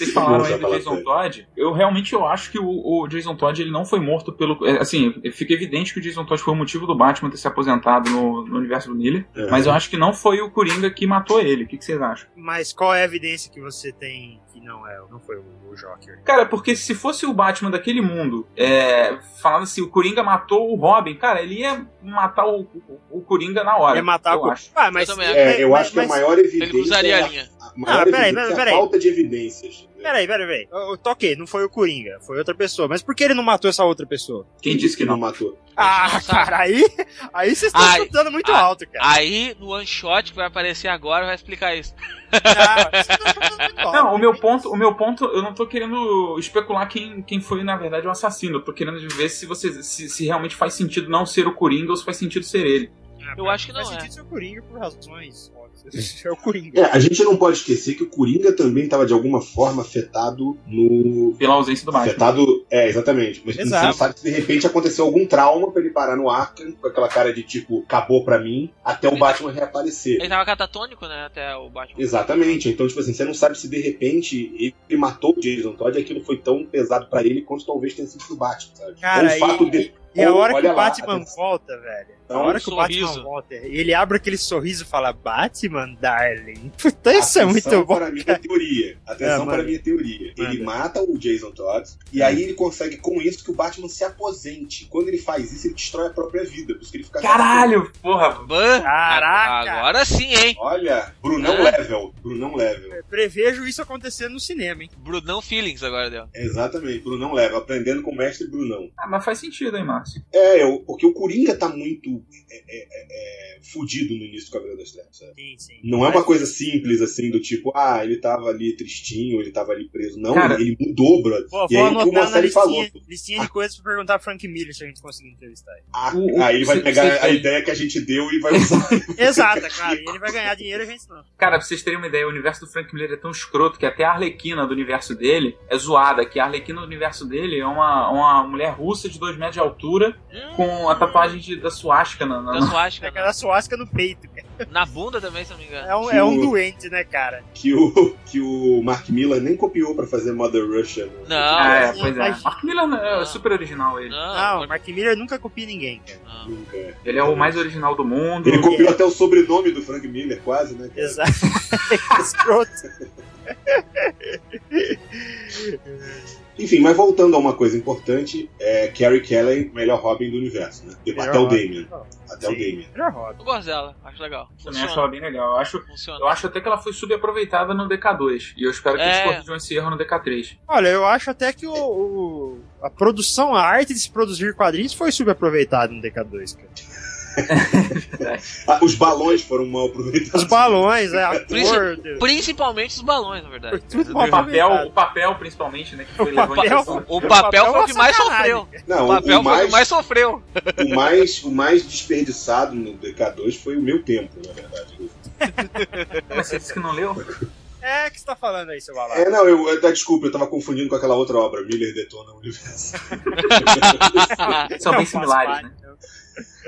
Vocês falaram aí do Jason. Todd. Eu realmente eu acho que o, o Jason Todd ele não foi morto pelo. é, Assim, fica evidente que o Jason Todd foi o motivo do Batman ter se aposentado no, no universo do Miller. É. Mas eu acho que não foi o Coringa que matou ele. O que, que vocês acham? Mas qual é a evidência que você tem que não é, não foi o, o Joker? Cara, porque se fosse o Batman daquele mundo, é, falando assim, o Coringa matou o Robin, cara, ele ia matar o, o, o Coringa na hora. É matar eu o acho. Ah, mas, Eu também É, eu mas- acho que a mas- maior evidência. Ele cruzaria é a linha. A maior Ah, peraí, evidência peraí, é a peraí. falta de evidências. Peraí, peraí, peraí. Eu, eu toquei, não foi o Coringa, foi outra pessoa. Mas por que ele não matou essa outra pessoa? Quem disse que não? matou? Ah, não sabe. cara, aí, aí vocês estão Ai, chutando muito ai, alto, cara. Aí, no one shot que vai aparecer agora, vai explicar isso. Ah, muito alto. Não, o meu ponto, o meu ponto, eu não tô querendo especular quem, quem foi, na verdade, o assassino. Eu tô querendo ver se, você, se, se realmente faz sentido não ser o Coringa ou se faz sentido ser ele. Ah, Eu acho que não faz é. sentido ser o Coringa por razões. É o Coringa. É, a gente não pode esquecer que o Coringa também estava de alguma forma afetado no. Pela ausência do Batman. Afetado. É, exatamente. Mas você Exato. não sabe se de repente aconteceu algum trauma pra ele parar no Arkham, com aquela cara de tipo, acabou pra mim, até o Batman reaparecer. Ele tava catatônico, né? Até o Batman. Exatamente. Então, tipo assim, você não sabe se de repente ele matou o Jason Todd e aquilo foi tão pesado pra ele quanto talvez tenha sido pro Batman, sabe? Cara, Ou o fato e- de. E a ou, hora que o lá, Batman atenção. volta, velho. A Então, hora que o sorriso. Batman volta, ele abre aquele sorriso e fala, Batman, darling. Puta, isso é muito Atenção bom. para a minha teoria. Atenção É, para minha teoria. Ele Manda. mata o Jason Todd e aí ele consegue com isso que o Batman se aposente. Quando ele faz isso, ele destrói a própria vida. Por isso que ele fica. Caralho, porra. Ban- Caraca! Agora sim, hein? Olha, Brunão level. Brunão level. Prevejo isso acontecendo no cinema, hein? Brunão Feelings agora deu. Exatamente, Brunão level. Aprendendo com o mestre Brunão. Ah, mas faz sentido, hein, Márcio? É, eu- porque o Coringa tá muito muito é, é, é, é, fudido no início do Cavaleiro das Trevas. Sabe? Sim, sim. Não é uma coisa simples assim, do tipo, ah, ele tava ali tristinho, ele tava ali preso. Não, Cara, ele mudou, brother. Vou, e aí, como a série listinha, falou, listinha de coisas pra perguntar pro Frank Miller se a gente conseguir entrevistar ele. ah, O- o- aí ele vai cê- pegar cê a ideia que a gente deu e vai usar. Exato, é claro. E ele vai ganhar dinheiro e a gente não. Cara, pra vocês terem uma ideia, o universo do Frank Miller é tão escroto que até a Arlequina do universo dele é zoada, que a Arlequina do universo dele é uma, uma mulher russa de 2 metros de altura Hum, com a tatuagem de, da suástica na, na, Da na- suástica, É aquela suástica no peito, cara. na, na bunda também, se não me engano. É um, é um o- doente, né, cara? que, o, que o Mark Miller nem copiou pra fazer Mother Russia. né? Não, Ah, é, pois é. mas- Mark Miller é super original ele. não, Não, não, Mark Miller nunca copia ninguém, cara. Nunca é. Ele é o mais original do mundo. Ele copiou até o sobrenome do Frank Miller, quase, né? cara? Exato. Escroto. Enfim, mas voltando a uma coisa importante, é Carrie Kelly, melhor Robin do universo, né? Melhor até o Robin. Damien. Até o Sim, Damien. Melhor Robin. Eu gosto dela, acho legal. Também acho ela Funciona. bem legal. Eu acho, Funciona. eu acho até que ela foi subaproveitada no DK2. E eu espero que É. eles corrijam esse erro no DK3. Olha, eu acho até que o, o- a produção, a arte de se produzir quadrinhos foi subaproveitada no DK2, cara. Ah, os balões foram mal aproveitados. Os balões, é, a Princi- cor. de- Principalmente os balões, na verdade. O papel, o papel, principalmente, né? Que foi O papel- questão- O papel foi o que mais sacanagem, sofreu. Não, O papel o foi o mais, que mais sofreu. o, mais, o mais desperdiçado no DK2 foi o meu tempo, na verdade. Mas você disse que não leu? É, o que você tá falando aí, seu Valado? É, não, eu, eu- desculpa, eu tava confundindo com aquela outra obra, Miller Detona o Universo. São bem similares, né?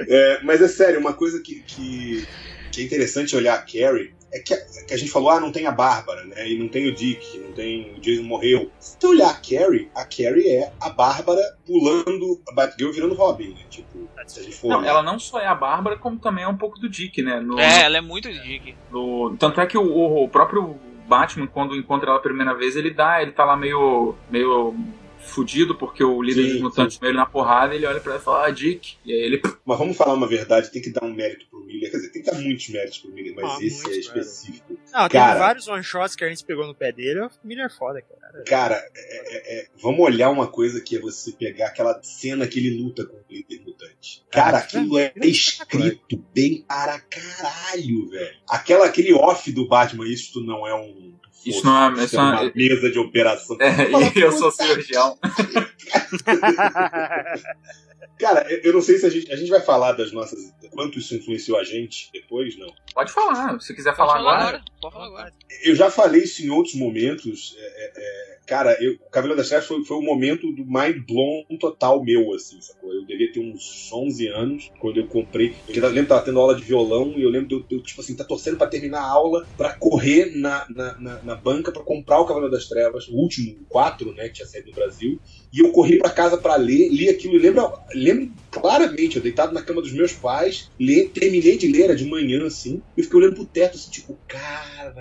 É, mas é sério, uma coisa que, que, que é interessante olhar a Carrie é que a, que a gente falou, ah, não tem a Bárbara, né? E não tem o Dick, não tem o Jason morreu. Se você olhar a Carrie, a Carrie é a Bárbara pulando a Batgirl virando Robin, né? Tipo, se a gente for Não, olhar. ela não só é a Bárbara, como também é um pouco do Dick, né? No, É, ela é muito dick. no- tanto é que o, o próprio Batman, quando encontra ela a primeira vez, ele dá, ele tá lá meio. meio fudido, porque o líder Sim, dos mutantes meio ele na porrada, ele olha pra ela e fala, ah, Dick. E aí ele. Mas vamos falar uma verdade, tem que dar um mérito pro Miller. Quer dizer, tem que dar muitos méritos pro Miller, mas Ah, esse é específico. Não, Cara. teve vários one-shots que a gente pegou no pé dele. O Miller é foda, cara. Cara, é- é- é- vamos olhar uma coisa que é você pegar aquela cena que ele luta com o líder mutante. Cara, aquilo é escrito bem para caralho, velho. Aquela, aquele off do Batman, isso não é um. Isso não é- isso é uma é- mesa de operação. É, e eu sou cirurgião. Cara, eu eu não sei se a gente. A gente vai falar das nossas. Quanto isso influenciou a gente depois, não. Pode falar, se quiser falar falar agora. agora. Pode falar agora. Eu já falei isso em outros momentos. é, é, é, cara, eu, o Cavaleiro das Trevas foi, foi o momento do mind blown total meu, assim, sacou? Eu devia ter uns 11 anos quando eu comprei. Eu lembro que tava tendo aula de violão e eu lembro de eu, de eu, tipo assim, tá torcendo pra terminar a aula pra correr na, na, na, na banca pra comprar o Cavaleiro das Trevas, o último, o 4, né, que tinha saído no Brasil. E eu corri pra casa pra ler, li aquilo e lembro, lembro claramente, eu deitado na cama dos meus pais, li, terminei de ler, era de manhã, assim, e fiquei olhando pro teto, assim, tipo, caralho,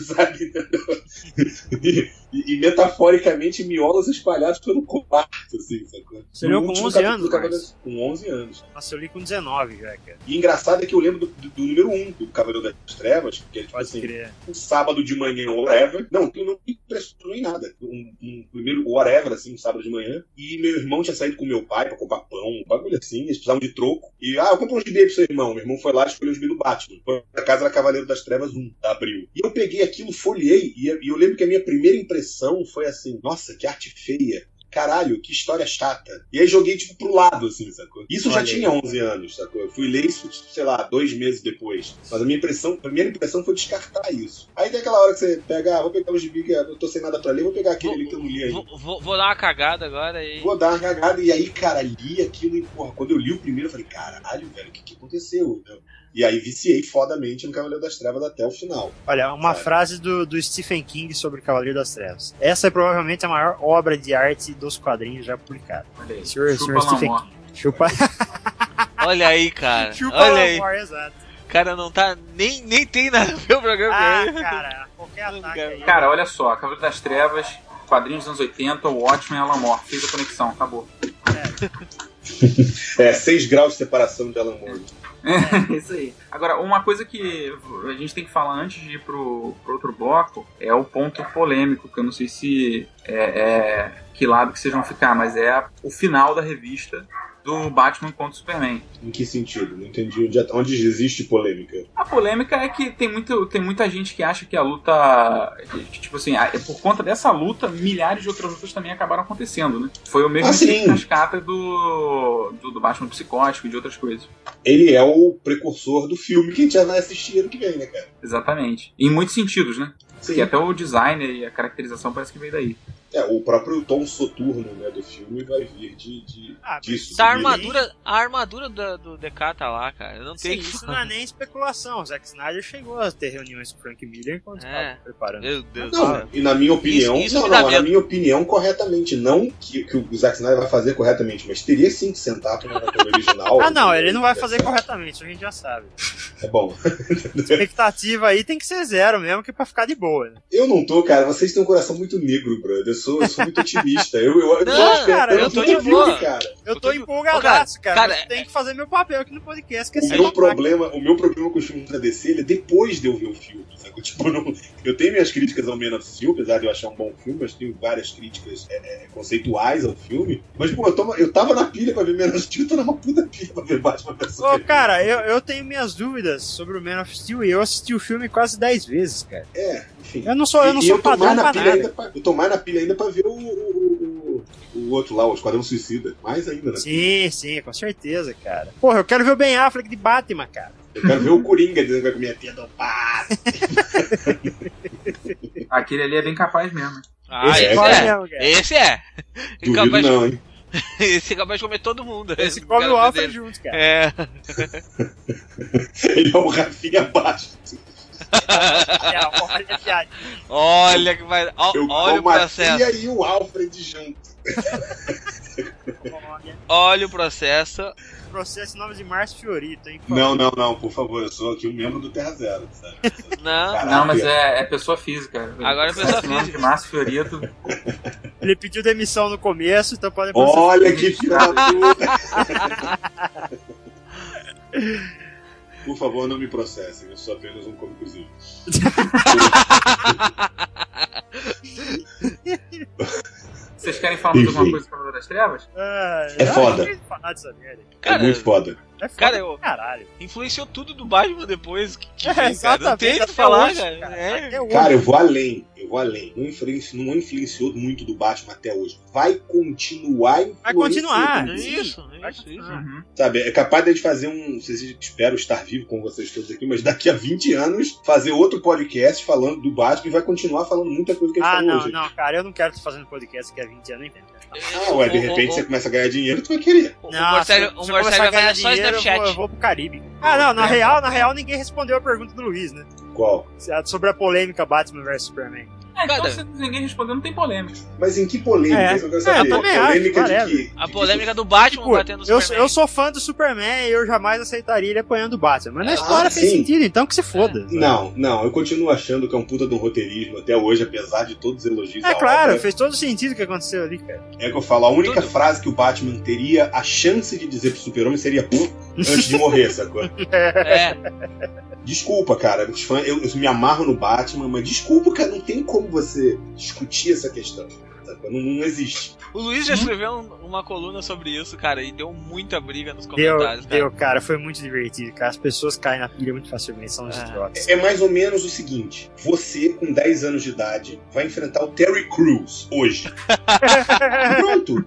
sabe? e, e- metaforicamente miolos espalhados pelo quarto, assim, sacou? Você leu com último 11 capítulo anos, Marcos? Com 11 anos. Nossa, eu li com 19 já, cara. E engraçado é que eu lembro do, do- do número 1 do Cavaleiro das Trevas, que é tipo Pode assim, crer. um sábado de manhã, whatever. Não, aquilo não me impressionou em nada. Um, um primeiro whatever, assim, um sábado de manhã. E meu irmão tinha saído com meu pai pra comprar pão, um bagulho assim, eles precisavam de troco. E, ah, eu comprei um gibi pro seu irmão. Meu irmão foi lá e escolheu o gibi do Batman. Foi pra casa da Cavaleiro das Trevas 1, da Abril. E eu peguei aquilo, folhei, e, e eu lembro que a minha primeira impressão foi assim, nossa, que arte feia. Caralho, que história chata. E aí joguei, tipo, pro lado, assim, sacou? Isso já Olha tinha aí. 11 anos, sacou? Eu fui ler isso, tipo, sei lá, dois meses depois. Mas a minha impressão, a primeira impressão foi descartar isso. Aí tem aquela hora que você pega, ah, vou pegar o gibi que eu tô sem nada pra ler, vou pegar aquele ali que eu não li ainda. Vou, vou- vou dar uma cagada agora e. Vou dar uma cagada. E aí, cara, li aquilo e, porra, quando eu li o primeiro, eu falei, caralho, velho, o que, que aconteceu? E aí viciei fodamente no Cavaleiro das Trevas até o final. Olha, uma Sério. frase do, do Stephen King sobre Cavaleiro das Trevas. Essa é provavelmente a maior obra de arte dos quadrinhos já publicada. Olha aí. Senhor, Chupa senhor Stephen. King. Chupa, Olha aí, cara. chupa Olha aí. amor, exato. O cara não tá. Nem, nem tem nada a ver o programa Ah, cara, qualquer ataque aí. Cara, olha só, Cavaleiro das Trevas, quadrinhos dos anos 80, o Watchmen e Alan Moore. Fiz a conexão, acabou. É, seis graus de separação de Alan Moore. É isso aí. Agora, uma coisa que a gente tem que falar antes de ir pro, pro outro bloco é o ponto polêmico, que eu não sei se é, é que lado que vocês vão ficar, mas é a- o final da revista do Batman contra o Superman. Em que sentido? Não entendi onde, onde existe polêmica. A polêmica é que tem, muito, tem muita gente que acha que a luta. que, tipo assim, por conta dessa luta, milhares de outras lutas também acabaram acontecendo, né? Foi o mesmo sim. efeito cascata do, do, do Batman psicótico e de outras coisas. Ele é o precursor do filme que a gente já vai assistir ano que vem, né, cara? Exatamente. Em muitos sentidos, né? Sim. E até o design e a caracterização parece que veio daí. É, o próprio tom soturno né, do filme vai vir de, de- Ah, disso. Da armadura, a armadura do, do DK tá lá, cara. Eu não Sim, tenho isso não é nem especulação. O Zack Snyder chegou a ter reuniões com o Frank Miller enquanto É. estava preparando. Meu Deus do Não, céu. e na minha opinião, Isso- isso não, não, na minha opinião, corretamente. Não que, que o Zack Snyder vai fazer corretamente, mas teria sim que sentar com o original. Ah, não, ele não vai fazer corretamente, isso a gente já sabe. É bom. Expectativa aí tem que ser zero mesmo, que é pra ficar de boa. Né? Eu não tô, cara. Vocês têm um coração muito negro, brother. Eu sou, eu sou muito otimista. Eu, eu, eu Não, tô esperando cara, eu tô de filme, boa. cara. Eu Eu tô empolgadaço, cara. cara, eu tenho que fazer meu papel aqui no podcast, que é O meu, problema, o meu problema com os filmes da DC ele é depois de eu ver o filme. Tipo, eu, não- eu tenho minhas críticas ao Man of Steel, apesar de eu achar um bom filme, mas tenho várias críticas é, é, conceituais ao filme. Mas, pô, eu, tô- eu tava na pilha pra ver Man of Steel, tô numa puta pilha pra ver Batman vs Ô, cara, eu, eu tenho minhas dúvidas sobre o Man of Steel e eu assisti o filme quase 10 vezes, cara. É, enfim. Eu não sou, eu não E- sou eu padrão mais na pra pilha nada. pra, Eu tô mais na pilha ainda pra ver o, o, o, o outro lá, o Esquadrão Suicida. Mais ainda, né? Sim, sim, com certeza, cara. Porra, eu quero ver o Ben Affleck de Batman, cara. Eu quero ver o Coringa dizendo que vai comer a tia do pato. Aquele ali é bem capaz mesmo. Ah, Esse esse come é. mesmo, cara. Esse é. Duvido Capaz- não, hein? Esse é capaz de comer todo mundo. Esse come o Alfred junto, cara. É. Ele é o Rafinha Baixo. Olha. Olha que vai. Eu olha o a processo. e o Alfred junto. Olha. Olha o processo. Processo em nome de Márcio Fiorito, hein? Não, não, não, por favor, eu sou aqui um membro do Terra Zero, sabe? Não. Caraca. Não, mas é, é pessoa física. Agora é pessoa Esse nome física. de Márcio Fiorito. Ele pediu demissão no começo, então pode Olha que filha da puta! Por favor, não me processem, eu sou apenas um cômicozinho. Vocês querem falar mais Enfim. alguma coisa das Trevas? É eu foda. Cara, é muito foda. É foda Cara, eu- caralho. influenciou tudo do Batman depois. Que, que É, cara. Não tem o que falar, hoje, cara. cara. É. Cara, eu vou além, vou além. Não, influenci, não influenciou muito do Batman até hoje. Vai continuar influenciando. Vai continuar. É. Isso, Vai isso, isso. Uhum. Sabe, é capaz de a gente fazer um. Não se espero estar vivo com vocês todos aqui, mas daqui a 20 anos fazer outro podcast falando do Batman e vai continuar falando muita coisa que a gente Ah, falou não, hoje. não, cara, eu não quero estar fazendo podcast que há 20 anos, nem cara. Ah, ué, de repente você começa a ganhar dinheiro, tu vai querer. O, o Não, Marcelo, se- o Marcelo a vai ganhar só dinheiro, eu Snapchat. vou, eu vou pro Caribe. Ah, não, na real, na real, ninguém respondeu a pergunta do Luiz, né? Qual? Sobre a polêmica Batman vs Superman. É, então Cara. se ninguém respondeu, não tem polêmica. Mas em que polêmica? É. Isso eu quero É, eu saber. também polêmica acho, de que. A de polêmica do Batman Tipo, batendo no eu, Superman. eu sou fã do Superman e eu jamais aceitaria ele apanhando o Batman. Mas na Ah, história fez sentido, então que se foda. que- Não, não, eu continuo achando que é um puta de um roteirismo até hoje, apesar de todos os elogios. É claro, obra. fez todo sentido o que aconteceu ali, cara. É que eu falo, a única Tudo. frase que o Batman teria a chance de dizer pro super-homem seria "Puf", antes de morrer, sacou? É, Desculpa, cara, os fãs, eu, eu me amarro no Batman, mas desculpa, cara, não tem como você discutir essa questão. Não, não existe. o Luiz já escreveu um- uma coluna sobre isso, cara, e deu muita briga nos Deu, comentários, cara. deu, cara, foi muito divertido, cara. As pessoas caem na pilha muito facilmente, são os É. idiotas. É mais ou menos o seguinte: você, com 10 anos de idade, vai enfrentar o Terry Crews hoje. Pronto.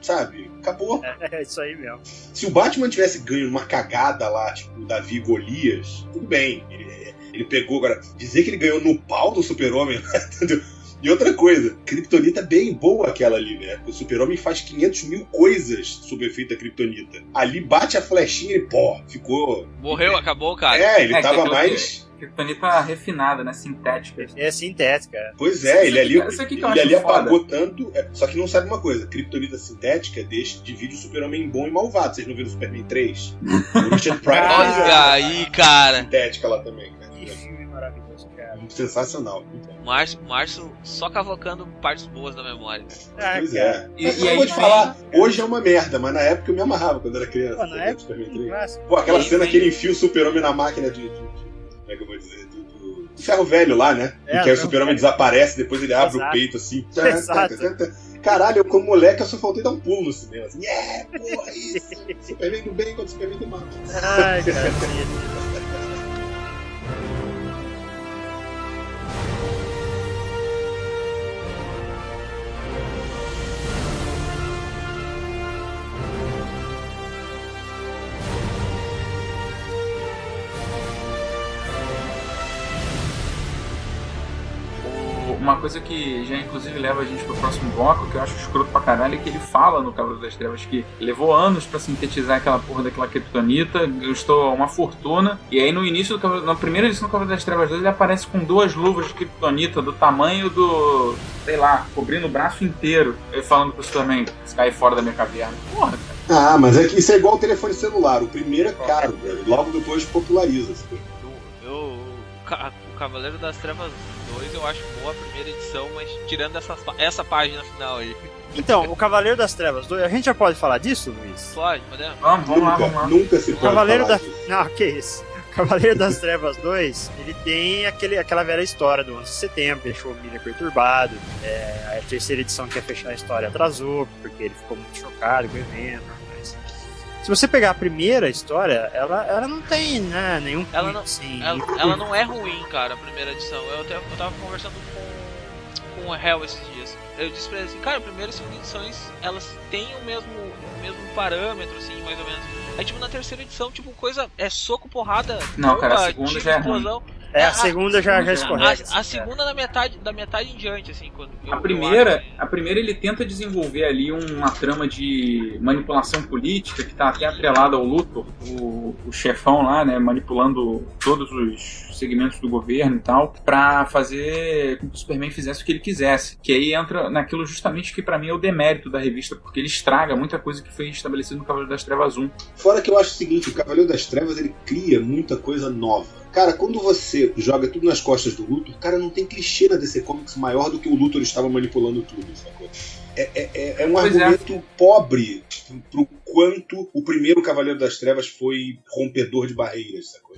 Sabe? Acabou. É isso aí mesmo. Se o Batman tivesse ganho uma cagada lá, tipo, Davi Golias, tudo bem. Ele, ele pegou agora. Dizer que ele ganhou no pau do Super-Homem, entendeu? E outra coisa, Kryptonita é bem boa aquela ali, né? O Super-Homem faz 500 mil coisas sob o efeito da Kryptonita. Ali bate a flechinha e, pô, ficou. Morreu, acabou, cara. É, ele É, tava mais. Kryptonita refinada, né? Sintética. É sintética. Pois é, ele ali, Isso aqui ele ali foda. apagou tanto. é, só que não sabe uma coisa: Kryptonita sintética deixa, divide o Super-Homem em bom e malvado. Vocês não viram o Superman 3? O Richard Pryor Ah, Olha a- aí, cara. Sintética lá também, cara. Que filme maravilhoso, cara. Sensacional. Márcio, Márcio só cavocando partes boas da memória. Ah, Pois é. E- Mas e eu aí vou te falar, hoje é uma merda, mas na época eu me amarrava quando era criança. Pô, na sabe, época, Superman 3. clássico. Pô, aquela aí cena que ele enfia o super-homem na máquina de, de- de- Como é que eu vou dizer? Do, do- do ferro velho lá, né? É, que aí o super-homem desaparece, depois ele abre Exato. o peito assim. Exato. Caralho, eu como moleque eu só faltei dar um pulo no cinema. Assim, yeah, porra, isso! Superman do bem contra Superman do mal. Ai, cara. uma coisa que já inclusive leva a gente pro próximo bloco, que eu acho escroto pra caralho, é que ele fala no Cavaleiro das Trevas que levou anos para sintetizar aquela porra daquela kryptonita, gastou uma fortuna, e aí no início, do na primeira edição do Cavaleiro das Trevas 2, ele aparece com duas luvas de kryptonita do tamanho do, sei lá, cobrindo o braço inteiro, ele falando pro Superman, cair fora da minha caverna. Porra, cara. Ah, mas é que isso é igual o telefone celular. O primeiro é caro, velho. Logo depois populariza. Assim. Eu, eu, Cavaleiro das Trevas 2 eu acho boa a primeira edição, mas tirando essa, essa página final aí. Então, o Cavaleiro das Trevas 2, a gente já pode falar disso, Luiz? Pode, podemos. Vamos, vamos nunca, lá, vamos lá. Nunca se pode Cavaleiro falar da. disso. Não, que isso. O Cavaleiro das Trevas 2, ele tem aquele, aquela velha história do 11 de setembro, deixou o Miller perturbado. É, a terceira edição que ia fechar a história atrasou, porque ele ficou muito chocado com o evento. Se você pegar a primeira história, ela, ela não tem né, nenhum Ela não- assim, Ela, ela não é ruim, cara, a primeira edição. Eu, até, eu tava conversando com, com o Hell esses dias. Eu disse pra ele assim, cara, a primeira e a segunda edições, elas têm o mesmo, o mesmo parâmetro, assim, mais ou menos. Aí, tipo, na terceira edição, tipo, coisa é soco, porrada, Não, cara, a segunda já é ruim. É, a a- segunda já, já a- escorrega. A, assim, a é. segunda da metade, da metade em diante, assim, quando eu- A primeira, acho, a primeira ele tenta desenvolver ali uma trama de manipulação política que está até atrelada ao Luthor, o, o chefão lá, né, manipulando todos os segmentos do governo e tal, pra fazer com que o Superman fizesse o que ele quisesse. Que aí entra naquilo justamente que pra mim é o demérito da revista, porque ele estraga muita coisa que foi estabelecido no Cavaleiro das Trevas 1. Fora que eu acho o seguinte, o Cavaleiro das Trevas ele cria muita coisa nova. Cara, quando você joga tudo nas costas do Luthor, cara, não tem clichê na DC Comics maior do que o Luthor estava manipulando tudo, sacou? É, é, é- é um Pois é. argumento pobre pro quanto o primeiro Cavaleiro das Trevas foi rompedor de barreiras, sacou?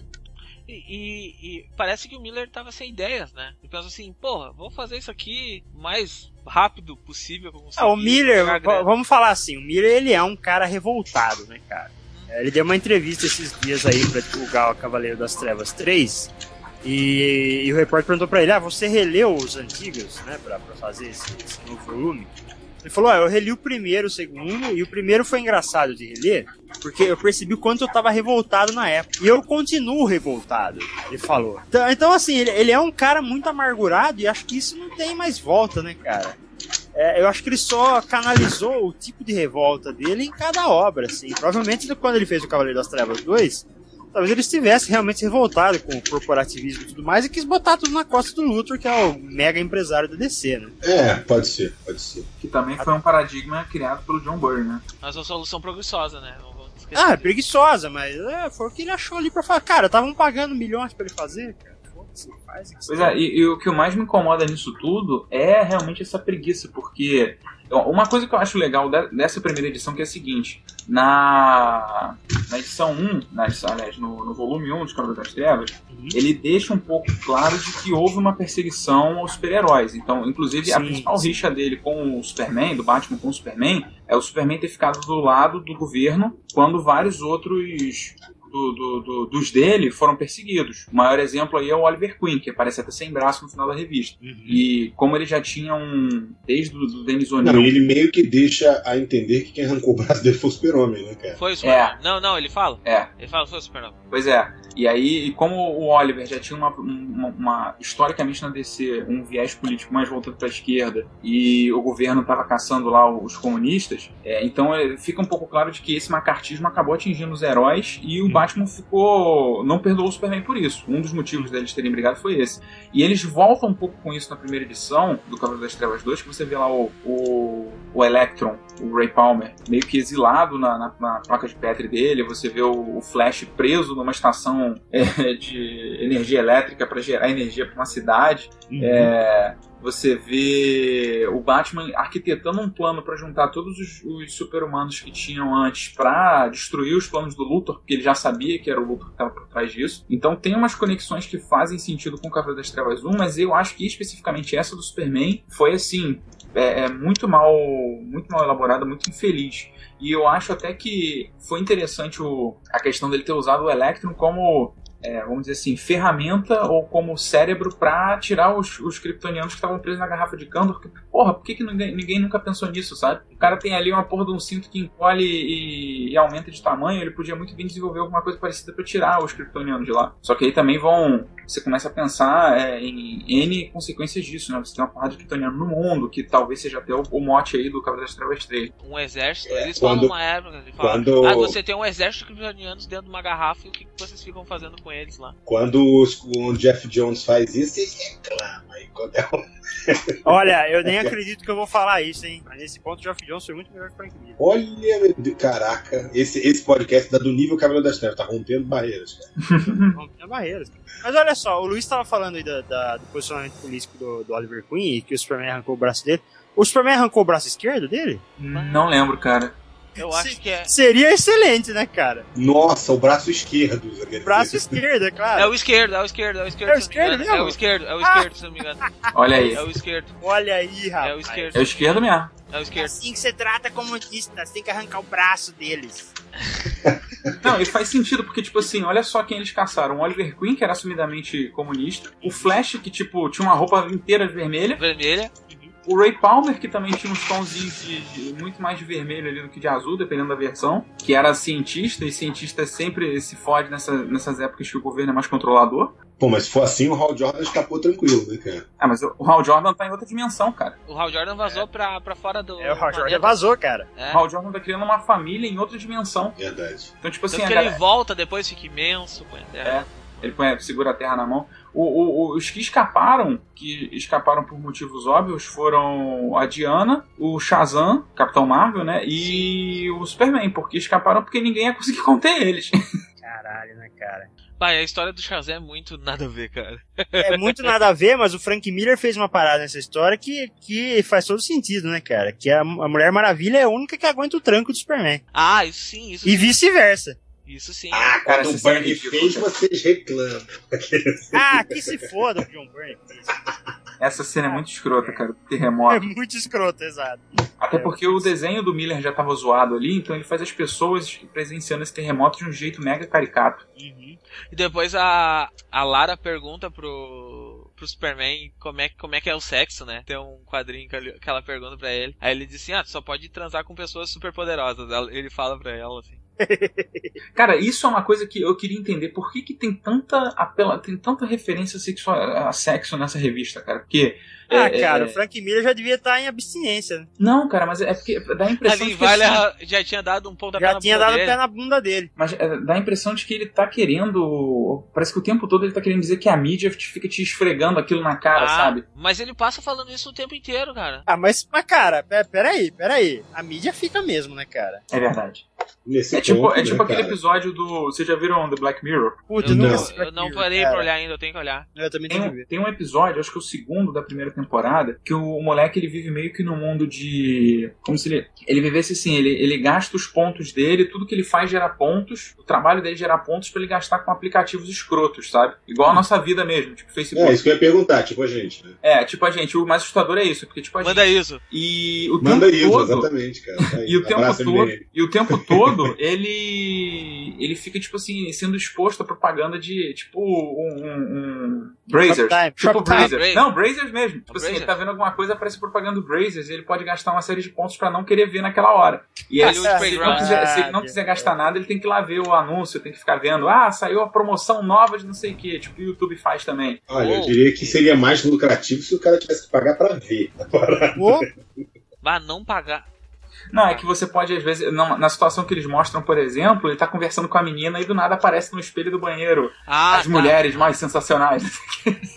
E, e- e parece que o Miller tava sem ideias, né? Ele pensou assim, porra, vou fazer isso aqui o mais rápido possível. Ah, o Miller, vamos falar assim, o Miller ele é um cara revoltado, né, cara? É, Ele deu uma entrevista esses dias aí pra divulgar o Cavaleiro das Trevas 3 e, e o repórter perguntou pra ele, ah, você releu os antigos, né, pra fazer esse, esse novo volume? Ele falou, ah, eu reli o primeiro, o segundo, e o primeiro foi engraçado de reler, porque eu percebi o quanto eu tava revoltado na época. E eu continuo revoltado, ele falou. Então, então, assim, ele, ele é um cara muito amargurado e acho que isso não tem mais volta, né, cara? É, eu acho que ele só canalizou o tipo de revolta dele em cada obra, assim. Provavelmente quando ele fez o Cavaleiro das Trevas 2, talvez ele estivesse realmente revoltado com o corporativismo e tudo mais e quis botar tudo na costa do Luthor, que é o mega empresário da DC, né? É, pode ser, pode ser. Que também foi um paradigma criado pelo John Byrne, né? Mas uma solução preguiçosa, né? Ah, é preguiçosa, mas é, foi o que ele achou ali pra falar. Cara, estavam pagando milhões pra ele fazer, Foda-se, faz Pois você é, e, e o que mais me incomoda nisso tudo é realmente essa preguiça, porque uma coisa que eu acho legal de- dessa primeira edição que é a seguinte, na, na edição 1, na, aliás, no, no volume 1 de Cavaleiro das Trevas, Uhum. ele deixa um pouco claro de que houve uma perseguição aos super-heróis. Então, inclusive, a Sim, principal sim. rixa dele com o Superman, do Batman com o Superman, é o Superman ter ficado do lado do governo quando vários outros do- do- do- dos dele foram perseguidos. O maior exemplo aí é o Oliver Queen, que aparece até sem braço no final da revista. Uhum. E como ele já tinha um. Desde o do Denis O'Neill. ele meio que deixa a entender que quem arrancou o braço dele foi o super-homem, né, cara? Foi o Superman. Não, não, ele fala. É, Ele fala, foi o Superman. pois é. E aí, e como o Oliver já tinha uma, uma- uma- historicamente na DC, um viés político mais voltado para a esquerda, e o governo estava caçando lá os comunistas, é, então é, fica um pouco claro de que esse macartismo acabou atingindo os heróis e o Batman ficou. não perdoou o Superman por isso. Um dos motivos deles terem brigado foi esse. E eles voltam um pouco com isso na primeira edição do Cavaleiro das Trevas 2, que você vê lá o, o, o Electron, o Ray Palmer, meio que exilado na, na- na placa de Petri dele. Você vê o, o Flash preso numa estação é, de energia elétrica para gerar energia para uma cidade. Uhum. É, você vê o Batman arquitetando um plano para juntar todos os, os super-humanos que tinham antes para destruir os planos do Luthor, porque ele já sabia que era o Luthor que estava por trás disso. Então tem umas conexões que fazem sentido com o Cavaleiro das Trevas 1, mas eu acho que especificamente essa do Superman foi assim. é, é muito mal muito mal elaborada, muito infeliz. E eu acho até que foi interessante o, a questão dele ter usado o Electron como é, vamos dizer assim, ferramenta ou como cérebro para tirar os, os kryptonianos que estavam presos na garrafa de Kandor. Porque, porra, por que, que ninguém, ninguém, nunca pensou nisso, sabe? O cara tem ali uma porra de um cinto que encolhe e, e aumenta de tamanho, ele podia muito bem desenvolver alguma coisa parecida para tirar os kryptonianos de lá. Só que aí também vão. Você começa a pensar é, em N consequências disso, né? Você tem uma porrada de kryptoniano no mundo, que talvez seja até o, o mote aí do Cavaleiro das Trevas 3. Um exército, É, eles quando- falam uma época, eles falam, quando- ah, você tem um exército de kryptonianos dentro de uma garrafa e o que que vocês ficam fazendo com eles lá? Quando o Jeff Jones faz isso, ele reclama. E quando é um- Olha, eu nem acredito que eu vou falar isso, hein? Mas nesse ponto o Geoff Jones foi muito melhor que o Frank Miller. Olha, meu Deus, caraca, esse, esse podcast dá do nível Cabelo das Trevas, tá rompendo barreiras, cara. Rompendo barreiras. Mas olha só, o Luiz estava falando aí da- da- do posicionamento político do, do Oliver Queen e que o Superman arrancou o braço dele. O Superman arrancou o braço esquerdo dele? Não lembro, cara. Eu Se- acho que é. Seria excelente, né, cara? Nossa, o braço esquerdo. quer dizer. Braço esquerdo, é É claro. o esquerdo, é o esquerdo, é o esquerdo. É o se não me esquerdo engano. É mesmo? o esquerdo, é o esquerdo, se não me engano. Olha aí. É o esquerdo, Olha aí, rapaz. é o esquerdo, É o esquerdo mesmo. é o esquerdo. assim que você trata comunistas, tem que arrancar o braço deles. Não, e faz sentido, porque, tipo assim, olha só quem eles caçaram. O Oliver Queen, que era assumidamente comunista. O Flash, que, tipo, tinha uma roupa inteira vermelha. Vermelha. O Ray Palmer, que também tinha uns tonzinhos de, de- muito mais de vermelho ali do que de azul, dependendo da versão. Que era cientista, e cientista sempre se fode nessa, nessas épocas que o governo é mais controlador. Pô, mas se for assim, o Hal Jordan escapou tranquilo, né, cara? Ah, mas o Hal Jordan tá em outra dimensão, cara. O Hal Jordan vazou pra, pra fora do. É, o Hal Jordan vazou, cara. É. O Hal Jordan tá criando uma família em outra dimensão. Verdade. Então, tipo assim, Tanto a que galera- ele volta, depois fica imenso. põe a terra. Ele põe, segura a terra na mão. O- o- os que escaparam, que escaparam por motivos óbvios, foram a Diana, o Shazam, Capitão Marvel, né? E o Superman, porque escaparam porque ninguém ia conseguir conter eles. Caralho, né, cara? Pai, a história do Shazam é muito nada a ver, cara. É muito nada a ver, mas o Frank Miller fez uma parada nessa história que, que faz todo sentido, né, cara? Que a, a Mulher Maravilha é a única que aguenta o tranco do Superman. Ah, isso sim, isso E sim. vice-versa. Isso sim. Ah, Cara, quando o é Bernie fez, cara. vocês reclamam. Ah, que se foda o John Byrne. Essa cena é muito escrota, cara. É Terremoto. muito escroto, exato. Até porque o desenho do Miller já tava zoado ali, então ele faz as pessoas presenciando esse terremoto de um jeito mega caricato. Uhum. E depois a, a Lara pergunta pro, pro Superman como é, como é que é o sexo, né? Tem um quadrinho que, ele- que ela pergunta pra ele. Aí ele diz assim: Ah, tu só pode transar com pessoas super poderosas. Ele fala pra ela assim. Cara, isso é uma coisa que eu queria entender. Por que, que tem tanta apela, tem tanta referência sexual, a sexo nessa revista, cara? Porque. Ah, é, cara, é- o Frank Miller já devia estar em abstinência. né? Não, cara, mas é porque dá a impressão Ali de que vale assim, já tinha dado um pontapé Já na tinha bunda dado o dele. pé na bunda dele. Mas é, dá a impressão de que ele tá querendo. Parece que o tempo todo ele tá querendo dizer que a mídia te- fica te esfregando aquilo na cara, Ah, sabe? Mas ele passa falando isso o tempo inteiro, cara. Ah, mas, mas cara, pe- peraí, peraí. A mídia fica mesmo, né, cara? É verdade. Nesse É tipo, ponto, é tipo né, aquele cara? episódio do. Vocês já viram The Black Mirror? Puta, Eu não. Eu Black não parei cara. pra olhar ainda, eu tenho que olhar. Eu também Tem tenho que um, ver. tem um episódio, acho que o segundo da primeira temporada, que o moleque ele vive meio que no mundo de. Como se ele. Ele vivesse assim, ele, ele gasta os pontos dele, tudo que ele faz gera pontos, o trabalho dele gera pontos pra ele gastar com aplicativos escrotos, sabe? Igual a nossa vida mesmo, tipo Facebook. É, isso que eu ia perguntar, tipo a gente, né? É, tipo a gente, o mais assustador é isso, porque tipo a Manda gente. isso. E o Manda tempo isso, todo. exatamente, cara. Tá aí. E o tempo todo, e o tempo todo ele ele fica tipo assim sendo exposto a propaganda de tipo um, um, um Brazers, tipo. Brazers. Não, Brazers mesmo. Tipo assim, ele tá vendo alguma coisa, aparece propaganda do Brazers, e ele pode gastar uma série de pontos pra não querer ver naquela hora. E aí, se, ele não quiser, se ele não quiser gastar nada, ele tem que ir lá ver o anúncio, tem que ficar vendo, ah, saiu a promoção nova de não sei o que, tipo o YouTube faz também. Olha, eu diria que seria mais lucrativo se o cara tivesse que pagar pra ver. Ô, Vá não pagar. Não, é que você pode, às vezes, não- na situação que eles mostram, por exemplo, ele tá conversando com a menina e do nada aparece no espelho do banheiro Ah, as tá. mulheres mais sensacionais.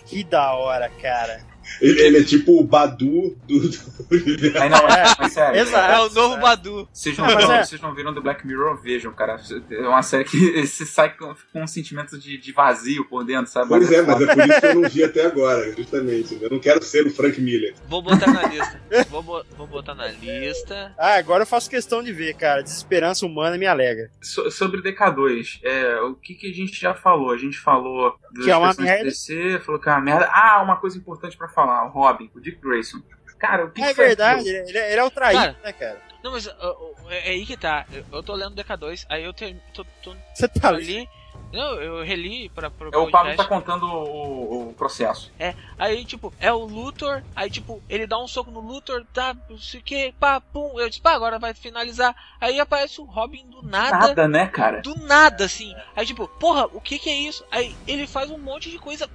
que da hora, cara. Ele, ele é tipo o Badu do. do... Aí não, é, É, mas sério. exato. É o novo Badu. Vocês não, Não, viram, é- vocês não viram The Black Mirror? Vejam, cara. É uma série que você sai com, com um sentimento de, de vazio por dentro, sabe? Pois é, mas é por isso que eu não vi até agora, justamente. Eu não quero ser o Frank Miller. Vou botar na lista. Vou, bo- vou botar na lista. Ah, agora eu faço questão de ver, cara. Desesperança humana me alega. So- sobre DK2, é, o que, que a gente já falou? A gente falou dos Que é uma merda. DC, falou que é uma merda. Ah, uma coisa importante pra falar: o Robin, o Dick Grayson. Cara, o que É que foi verdade, aquilo? ele, ele é- ele é o traído, Cara, né, cara? Não, mas ó, ó, é, é aí que tá. Eu, eu tô lendo DK2, aí eu ter, tô, tô, Você tá eu ali. li. Não, eu reli pra, pro É, o Pablo tá contando o, o processo. Aí, tipo, é o Luthor, aí, tipo, ele dá um soco no Luthor, tá, não sei o que, pá, pum. Eu disse, pá, agora vai finalizar. Aí aparece o Robin do nada. Nada, né, cara? Do nada, assim. Aí, tipo, porra, o que que é isso? Aí ele faz um monte de coisa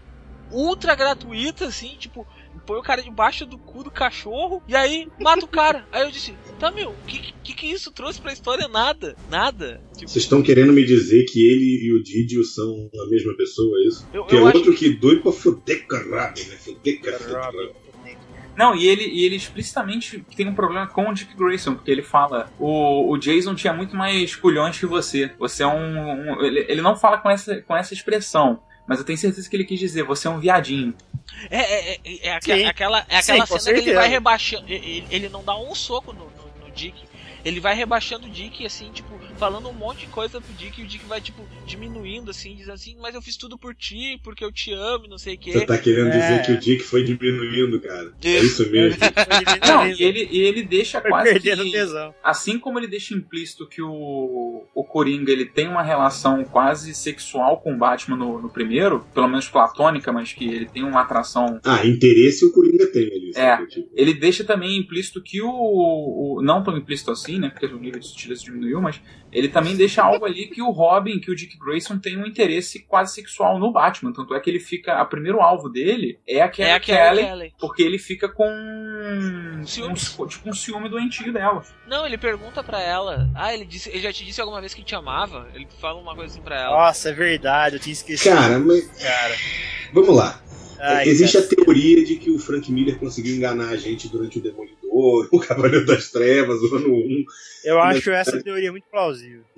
ultra gratuita, assim, tipo, põe o cara debaixo do cu do cachorro e aí mata o cara. Aí eu disse, tá, meu, o que, que que isso trouxe pra história? Nada, nada. Tipo, Vocês estão querendo me dizer que ele e o Didio são a mesma pessoa, é isso? eu, Que é eu acho outro que doido pra foder Robin, né? Foder Robin. Não, e ele, e ele explicitamente tem um problema com o Dick Grayson, porque ele fala: o, o Jason tinha muito mais culhões que você. Você é um. um- ele, ele não fala com essa, com essa expressão. Mas eu tenho certeza que ele quis dizer, você é um viadinho. É, é, é, é Sim. aquela, é Sim, aquela com cena que ele vai rebaixando. Ele, ele não dá um soco no, no, no Dick. Ele vai rebaixando o Dick, assim, tipo, falando um monte de coisa pro Dick, e o Dick vai, tipo, diminuindo, assim, dizendo assim, mas eu fiz tudo por ti, porque eu te amo, e não sei o Você quê. tá querendo É. dizer que o Dick foi diminuindo, cara. É isso mesmo. Não, e ele, e ele deixa Foi quase perdendo que. tesão. Assim como ele deixa implícito que o, o Coringa ele tem uma relação quase sexual com o Batman no, no primeiro, pelo menos platônica, mas que ele tem uma atração. Ah, interesse o Coringa tem ali. É. Tipo, Ele deixa também implícito que o, o- Não tão implícito assim, né? Porque o nível de sutileza diminuiu, mas ele também deixa algo ali que o Robin, que o Dick Grayson tem um interesse quase sexual no Batman. Tanto é que ele fica. O primeiro alvo dele é a Kelly É aquela Kelly, Kelly. porque ele fica com. Ciúmes. Um, tipo um ciúme doentio dela. Não, ele pergunta pra ela. Ah, ele disse, ele já te disse alguma vez que te amava? Ele fala uma coisa assim pra ela. Nossa, é verdade, eu tinha esquecido. Cara, mas cara. vamos lá. Ai, Existe cara. a teoria de que o Frank Miller conseguiu enganar a gente durante o Demolidor, o Cavaleiro das Trevas, o ano 1. Eu acho essa teoria muito plausível.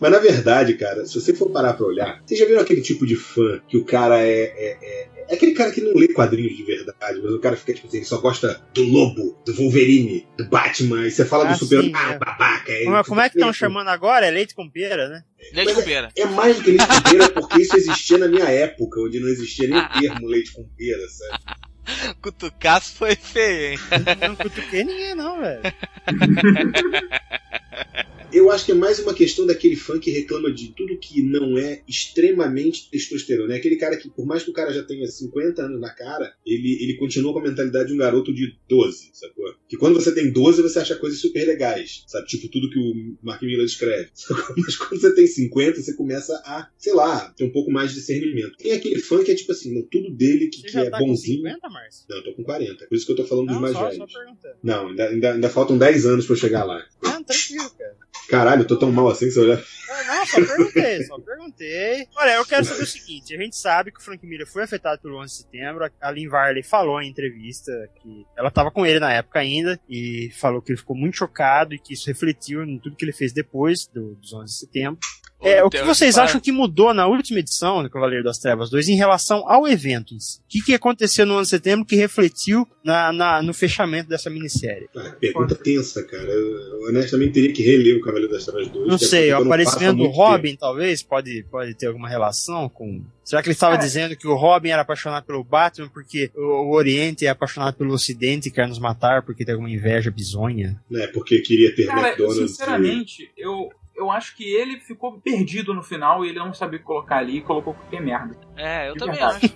Mas na verdade, cara, se você for parar pra olhar, vocês já viram aquele tipo de fã que o cara é, é, é, é aquele cara que não lê quadrinhos de verdade, mas o cara fica tipo assim, ele só gosta do Lobo, do Wolverine, do Batman, e você fala Ah, do super sim, ah, é. babaca. É, Como, como é que estão chamando agora? É leite com pera, né? Leite Mas com pera. É mais do que leite com pera, porque isso existia na minha época, onde não existia nem o termo leite com pera, sabe? Cutucaço foi feio, hein? Não cutuquei ninguém, não, velho. Eu acho que é mais uma questão daquele fã que reclama de tudo que não é extremamente testosterona. É aquele cara que, por mais que o cara já tenha 50 anos na cara, ele, ele continua com a mentalidade de um garoto de 12, sacou? Que quando você tem 12, você acha coisas super legais, sabe? Tipo tudo que o Mark Miller escreve. Sacou? Mas quando você tem 50, você começa a, sei lá, ter um pouco mais de discernimento. Tem aquele fã que é tipo assim, não, tudo dele que, que é tá com bonzinho. 50, Márcio? Não, eu tô com 40. Por isso que eu tô falando dos Não, mais só, velhos. só. Não, ainda, ainda, ainda faltam 10 anos pra eu chegar lá. Tranquilo, cara. Caralho, eu tô tão mal assim você olhar. Não, só perguntei, só perguntei. Olha, eu quero saber o seguinte: a gente sabe que o Frank Miller foi afetado pelo 11 de setembro. A Lynn Varley falou em entrevista que ela estava com ele na época ainda e falou que ele ficou muito chocado e que isso refletiu em tudo que ele fez depois do, dos 11 de setembro. É, o que vocês acham que mudou na última edição do Cavaleiro das Trevas 2 em relação ao evento? O que, que aconteceu no 11 de setembro que refletiu na, na- no fechamento dessa minissérie? Ah, pergunta tensa, cara. Eu honestamente teria que reler o Cavaleiro das Trevas 2. Não até sei, eu não do muito Robin, talvez, pode, pode ter alguma relação com. Será que ele estava É. dizendo que o Robin era apaixonado pelo Batman porque o, o Oriente é apaixonado pelo Ocidente e quer nos matar porque tem alguma inveja bizonha? tempo, Né, porque queria ter Cara, McDonald's. sinceramente, eu, eu acho que ele ficou perdido no final e ele não sabia o que colocar ali e colocou qualquer merda. É, eu De também verdade. acho.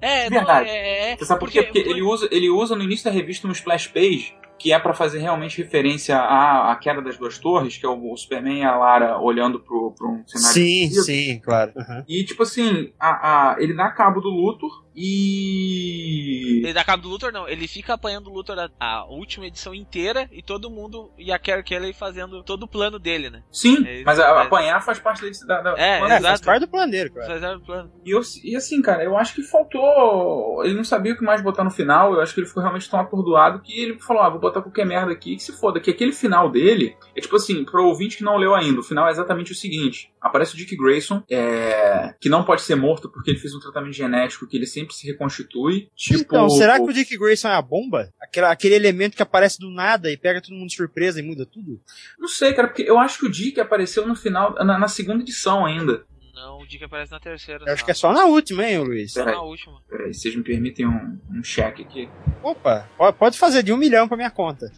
É, não, Verdade. é, é, Você sabe por quê? Porque ele usa, ele usa no início da revista um splash page que é pra fazer realmente referência à, à queda das duas torres, que é o, o Superman e a Lara olhando pro um cenário. Sim, sim, claro. Aham. E tipo assim, a, a- ele dá cabo do Luthor e. Ele cabo do Luthor, não. Ele fica apanhando o Luthor a, a última edição inteira e todo mundo. E a Carrie Kelly fazendo todo o plano dele, né? Sim, É, mas a- apanhar faz parte desse, da, da É, É, faz parte do plano dele, claro. Fazer o plano. E, eu, e assim, cara, eu acho que faltou. Ele não sabia o que mais botar no final. Eu acho que ele ficou realmente tão atordoado que ele falou: ah, vou botar qualquer merda aqui que se foda. Que aquele final dele é tipo assim, pro ouvinte que não leu ainda, o final é exatamente o seguinte: aparece o Dick Grayson, é, que não pode ser morto porque ele fez um tratamento genético que ele sempre se reconstitui. Tipo, Então, será que o Dick Grayson é a bomba? Aquela, aquele elemento que aparece do nada e pega todo mundo de surpresa e muda tudo? Não sei, cara, porque eu acho que o Dick apareceu no final, na, na segunda edição ainda. Não, o Dick aparece na terceira. Eu acho que é só na última, hein, Luiz? Só Peraí. na última. Peraí, vocês me permitem um, um cheque aqui. Opa, po- pode fazer de um milhão pra minha conta.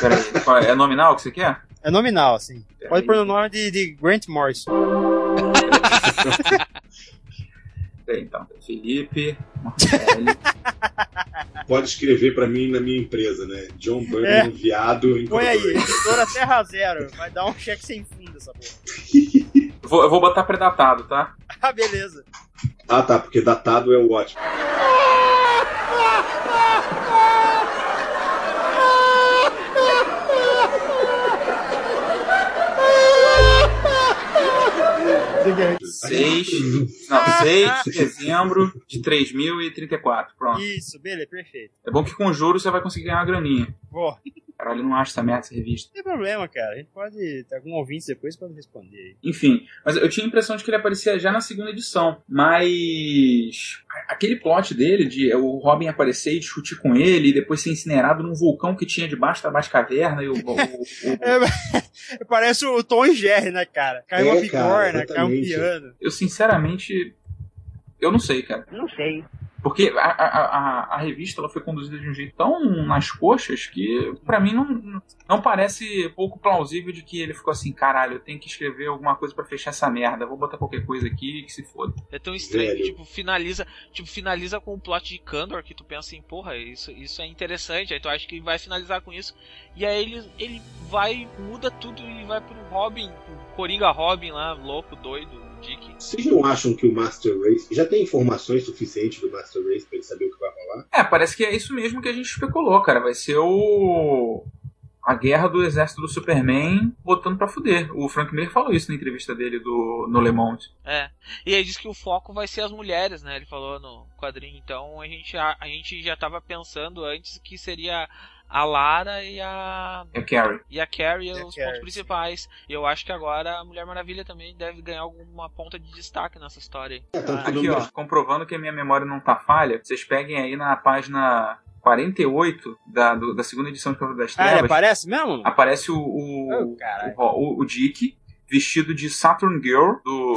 Peraí, é? É nominal que você quer? É nominal, assim. Peraí. Pode pôr no nome de, de Grant Morrison. Peraí, então. Felipe. Pode escrever pra mim na minha empresa, né? John Burnham, É. viado. Põe aí, editora Terra Zero. Vai dar um cheque sem fundo essa porra. Eu vou, eu vou botar predatado, tá? Ah, beleza. Ah, tá, porque datado é o ótimo. Seis, não, 6 de dezembro de 3.034. Pronto. Isso, beleza, perfeito. É bom que com juros você vai conseguir ganhar uma graninha. Boa. Caralho, eu não acho essa merda essa revista. Não tem problema, cara. A gente pode. Ter algum ouvinte depois pode responder aí. Enfim, mas eu tinha a impressão de que ele aparecia já na segunda edição. Mas aquele plot dele de o Robin aparecer e discutir com ele, e depois ser incinerado num vulcão que tinha debaixo da Batcaverna e o, o- o- É, parece o Tom e Jerry, né, cara? Cai uma É, cara, bigorna, cai um piano. eu sinceramente eu não sei, cara. Não sei. Porque a, a, a, a revista ela foi conduzida de um jeito tão nas coxas que, pra mim, não, não parece pouco plausível de que ele ficou assim: caralho, eu tenho que escrever alguma coisa pra fechar essa merda, vou botar qualquer coisa aqui que se foda. É tão estranho que, tipo, finaliza, tipo, finaliza com o plot de Kandor, que tu pensa assim, porra, isso, isso é interessante, aí tu acha que vai finalizar com isso, e aí ele, ele vai, muda tudo e vai pro Robin, pro Coringa Robin lá, louco, doido, Vocês não acham que o Master Race já tem informações suficientes do Master Race pra ele saber o que vai rolar? É, parece que é isso mesmo que a gente especulou, cara. Vai ser o. A guerra do exército do Superman botando pra fuder. O Frank Miller falou isso na entrevista dele do, no Le Monde. É. E aí diz que o foco vai ser as mulheres, né? Ele falou no quadrinho. Então a gente, a, a gente já tava pensando antes que seria a Lara e a. É Carrie. E a Carrie E a os Carrie, pontos principais. E eu acho que agora a Mulher Maravilha também deve ganhar alguma ponta de destaque nessa história aí. É, o Aqui, ó, comprovando que a minha memória não tá falha, vocês peguem aí na página 48 da, do- da segunda edição de Cavaleiro das Ah, ele Trevas. aparece mesmo? Aparece o, o, Oh, caralho. o, o Dick vestido de Saturn Girl do.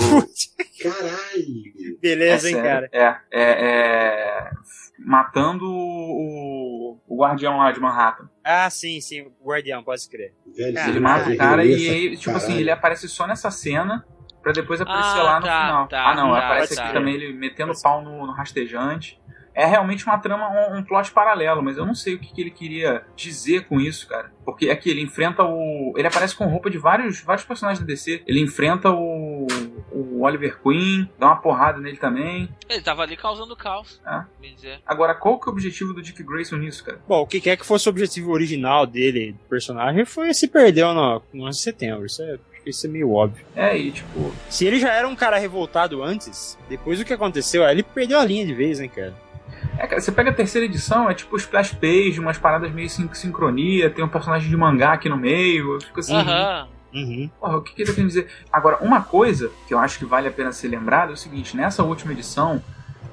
Caralho! Beleza, é, hein, cara. É, é, é, matando o, o guardião lá de Manhattan. Ah, sim, sim, o Guardião, pode crer. Velho. Ele mata o cara e aí, tipo assim, caralho. ele aparece só nessa cena pra depois aparecer Ah, lá no tá, final. tá, ah, não, tá, aparece tá. aqui também ele metendo pau no, no rastejante. É realmente uma trama, um, um plot paralelo, mas eu não sei o que, que ele queria dizer com isso, cara. Porque aqui ele enfrenta o. Ele aparece com roupa de vários, vários personagens da DC. Ele enfrenta o, o Oliver Queen, dá uma porrada nele também. Ele tava ali causando caos, bem dizer. Agora, qual que é o objetivo do Dick Grayson nisso, cara? Bom, o que quer que fosse o objetivo original dele, do personagem, foi se perdeu no, no 11 de setembro. Isso é, isso é meio óbvio. É, e tipo, Se ele já era um cara revoltado antes, depois do que aconteceu, ele perdeu a linha de vez, né, cara? É, cara, você pega a terceira edição, é tipo splash page, umas paradas meio sin sincronia, tem um personagem de mangá aqui no meio, eu fico assim, Aham. Uhum. porra, o que, que ele tá querendo dizer? Agora, uma coisa que eu acho que vale a pena ser lembrado é o seguinte, nessa última edição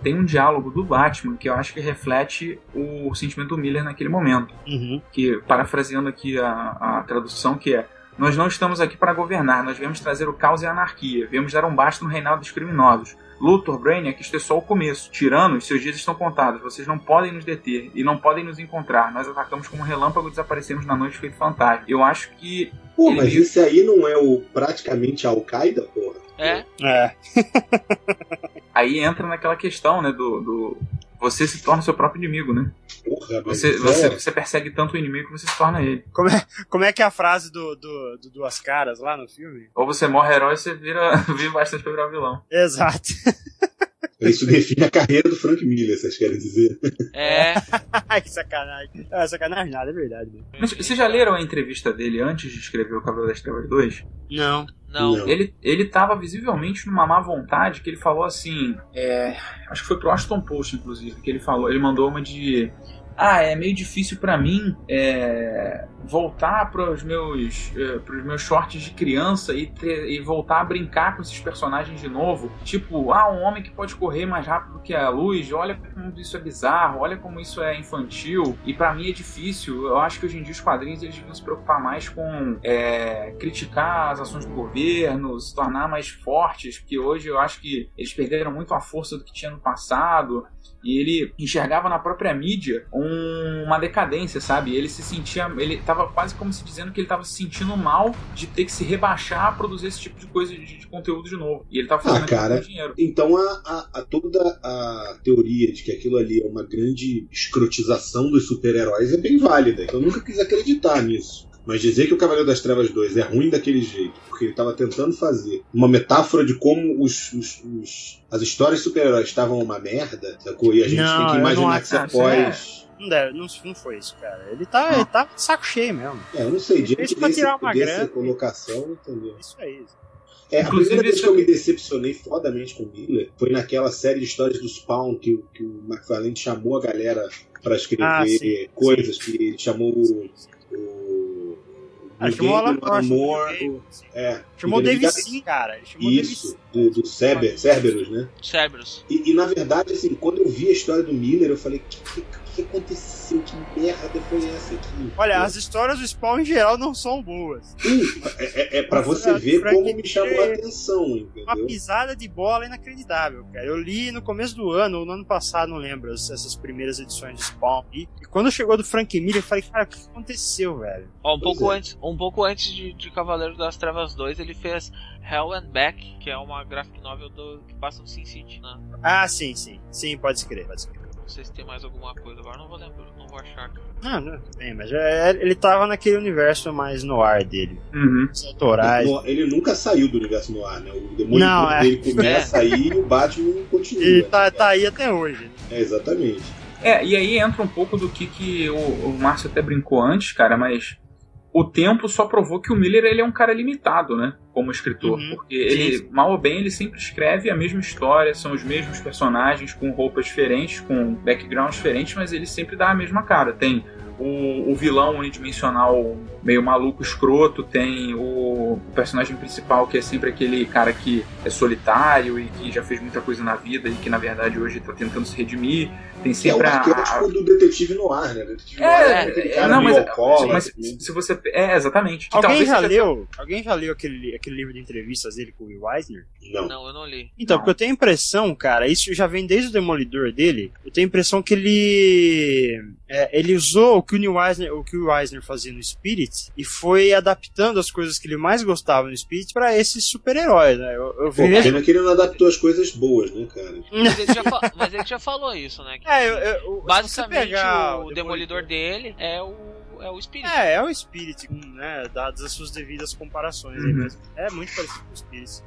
tem um diálogo do Batman que eu acho que reflete o sentimento do Miller naquele momento, Uhum. que, parafraseando aqui a, a tradução, que é nós não estamos aqui para governar, nós viemos trazer o caos e a anarquia, viemos dar um basta no reinado dos criminosos. Luthor, Brainiac, isto é só o começo. Tiranos, seus dias estão contados. Vocês não podem nos deter e não podem nos encontrar. Nós atacamos como um relâmpago e desaparecemos na noite feito fantasma. Eu acho que. Pô, Ele mas esse aí não é o praticamente Al-Qaeda, porra? É. É. Aí entra naquela questão, né? Do. do- Você se torna seu próprio inimigo, né? Porra, Você, é- você, você persegue tanto o inimigo que você se torna ele. Como é, como é que é a frase do, do, do Duas Caras lá no filme? Ou você morre herói ou você vira, vira bastante pra virar vilão. Exato. Isso define a carreira do Frank Miller, vocês querem dizer? É. Ai, que sacanagem. Ah, sacanagem nada, é verdade. Mas vocês já leram a entrevista dele antes de escrever o Cavaleiro das Trevas 2? Não. Não. Não. Ele, ele tava visivelmente numa má vontade, que ele falou assim. é, acho que foi pro Aston Post, inclusive, que ele falou. Ele mandou uma de. Ah, é meio difícil pra mim é, voltar pros meus, é, pros meus shorts de criança e, ter- e voltar a brincar com esses personagens de novo. Tipo, ah, um homem que pode correr mais rápido que a luz, olha como isso é bizarro, olha como isso é infantil. E pra mim é difícil. Eu acho que hoje em dia os quadrinhos eles deviam se preocupar mais com é, criticar as ações do governo, se tornar mais fortes, porque hoje eu acho que eles perderam muito a força do que tinha no passado. E ele enxergava na própria mídia uma decadência, sabe? Ele se sentia. Ele tava quase como se dizendo que ele tava se sentindo mal de ter que se rebaixar a produzir esse tipo de coisa de, de conteúdo de novo. E ele tava fazendo Ah, cara. dinheiro. Então a, a- a toda a teoria de que aquilo ali é uma grande escrotização dos super-heróis é bem válida. Eu nunca quis acreditar nisso. Mas dizer que o Cavaleiro das Trevas 2 é ruim daquele jeito, porque ele estava tentando fazer uma metáfora de como os, os- os- as histórias de super-heróis estavam uma merda, sacou? E a gente Não, tem que imaginar que você que isso após. Não, deve, não, não foi isso, cara. Ele tá, ele tá de saco cheio mesmo. É, eu não sei, diante pra desse, tirar uma dessa grana. colocação, entendeu? Isso aí. É, a Inclusive, primeira vez isso que eu me decepcionei fodamente com o Miller foi naquela série de histórias do Spawn que, o- que o McFarlane chamou a galera pra escrever Ah, sim, coisas, que ele chamou o. o Ah, o chamou o Alan Moore. É, Chamou o David Sim, cara. Ele chamou Isso, Sim. do, do Cerber, Cerberus, né? Cerberus. E, e, na verdade, assim, quando eu vi a história do Miller, eu falei: que, que, que aconteceu? Que merda foi essa aqui? Olha, as histórias do Spawn em geral não são boas. Sim, é, é, é pra você ver como Miller me chamou a atenção, Uma entendeu? pisada de bola inacreditável, cara. Eu li no começo do ano, ou no ano passado, não lembro, as- essas primeiras edições de Spawn. E, e quando chegou do Frank Miller, eu falei, cara, o que aconteceu, velho? Ó, um Pois pouco é. antes, um pouco antes de, de Cavaleiro das Trevas 2, ele fez Hell and Back, que é uma graphic novel do, que passa no Sin City, né? Ah, sim, sim. Sim, pode escrever, pode escrever. Não sei se tem mais alguma coisa, agora não vou lembrar, não vou achar. cara. Não, bem, mas é- ele tava naquele universo mais no ar dele. Uhum. Autorais. Ele nunca saiu do universo no ar, né? O demônio Não, é. dele começa aí e o Batman continua. E tá, né? tá aí até hoje. né? É, exatamente. É, e aí entra um pouco do que, que o, o Márcio até brincou antes, cara, mas o tempo só provou que o Miller ele é um cara limitado, né? Como escritor. Uhum. Porque ele, mal ou bem, ele sempre escreve a mesma história, são os mesmos personagens com roupas diferentes, com backgrounds diferentes, mas ele sempre dá a mesma cara. Tem o, o vilão unidimensional meio maluco, escroto, tem o, o personagem principal que é sempre aquele cara que é solitário e que já fez muita coisa na vida e que na verdade hoje tá tentando se redimir. Tem Que é o sempre a, arquétipo do detetive no ar, né? Detetive É, ar é, cara não, mas- alcoólatra, mas assim. se você. É, exatamente. Que Alguém já leu? Alguém já leu aquele, aquele livro de entrevistas dele com o Will Eisner? Não. Não, eu não li. Então, Não. porque eu tenho a impressão, cara, isso já vem desde o Demolidor dele. Eu tenho a impressão que ele. é, ele usou o que o Neil Eisner, o que o Eisner fazia no Spirit e foi adaptando as coisas que ele mais gostava no Spirit pra esses super-heróis, né? Eu, eu Pô, vejo. pena que ele não adaptou as coisas boas, né, cara? Mas ele já, fa- mas ele já falou isso, né? que- É, eu, eu, Basicamente, pegar o, demolidor dele é o, é o Spirit. É, é o Spirit, né? Dadas as suas devidas comparações aí Uhum. É muito parecido com o Spirit.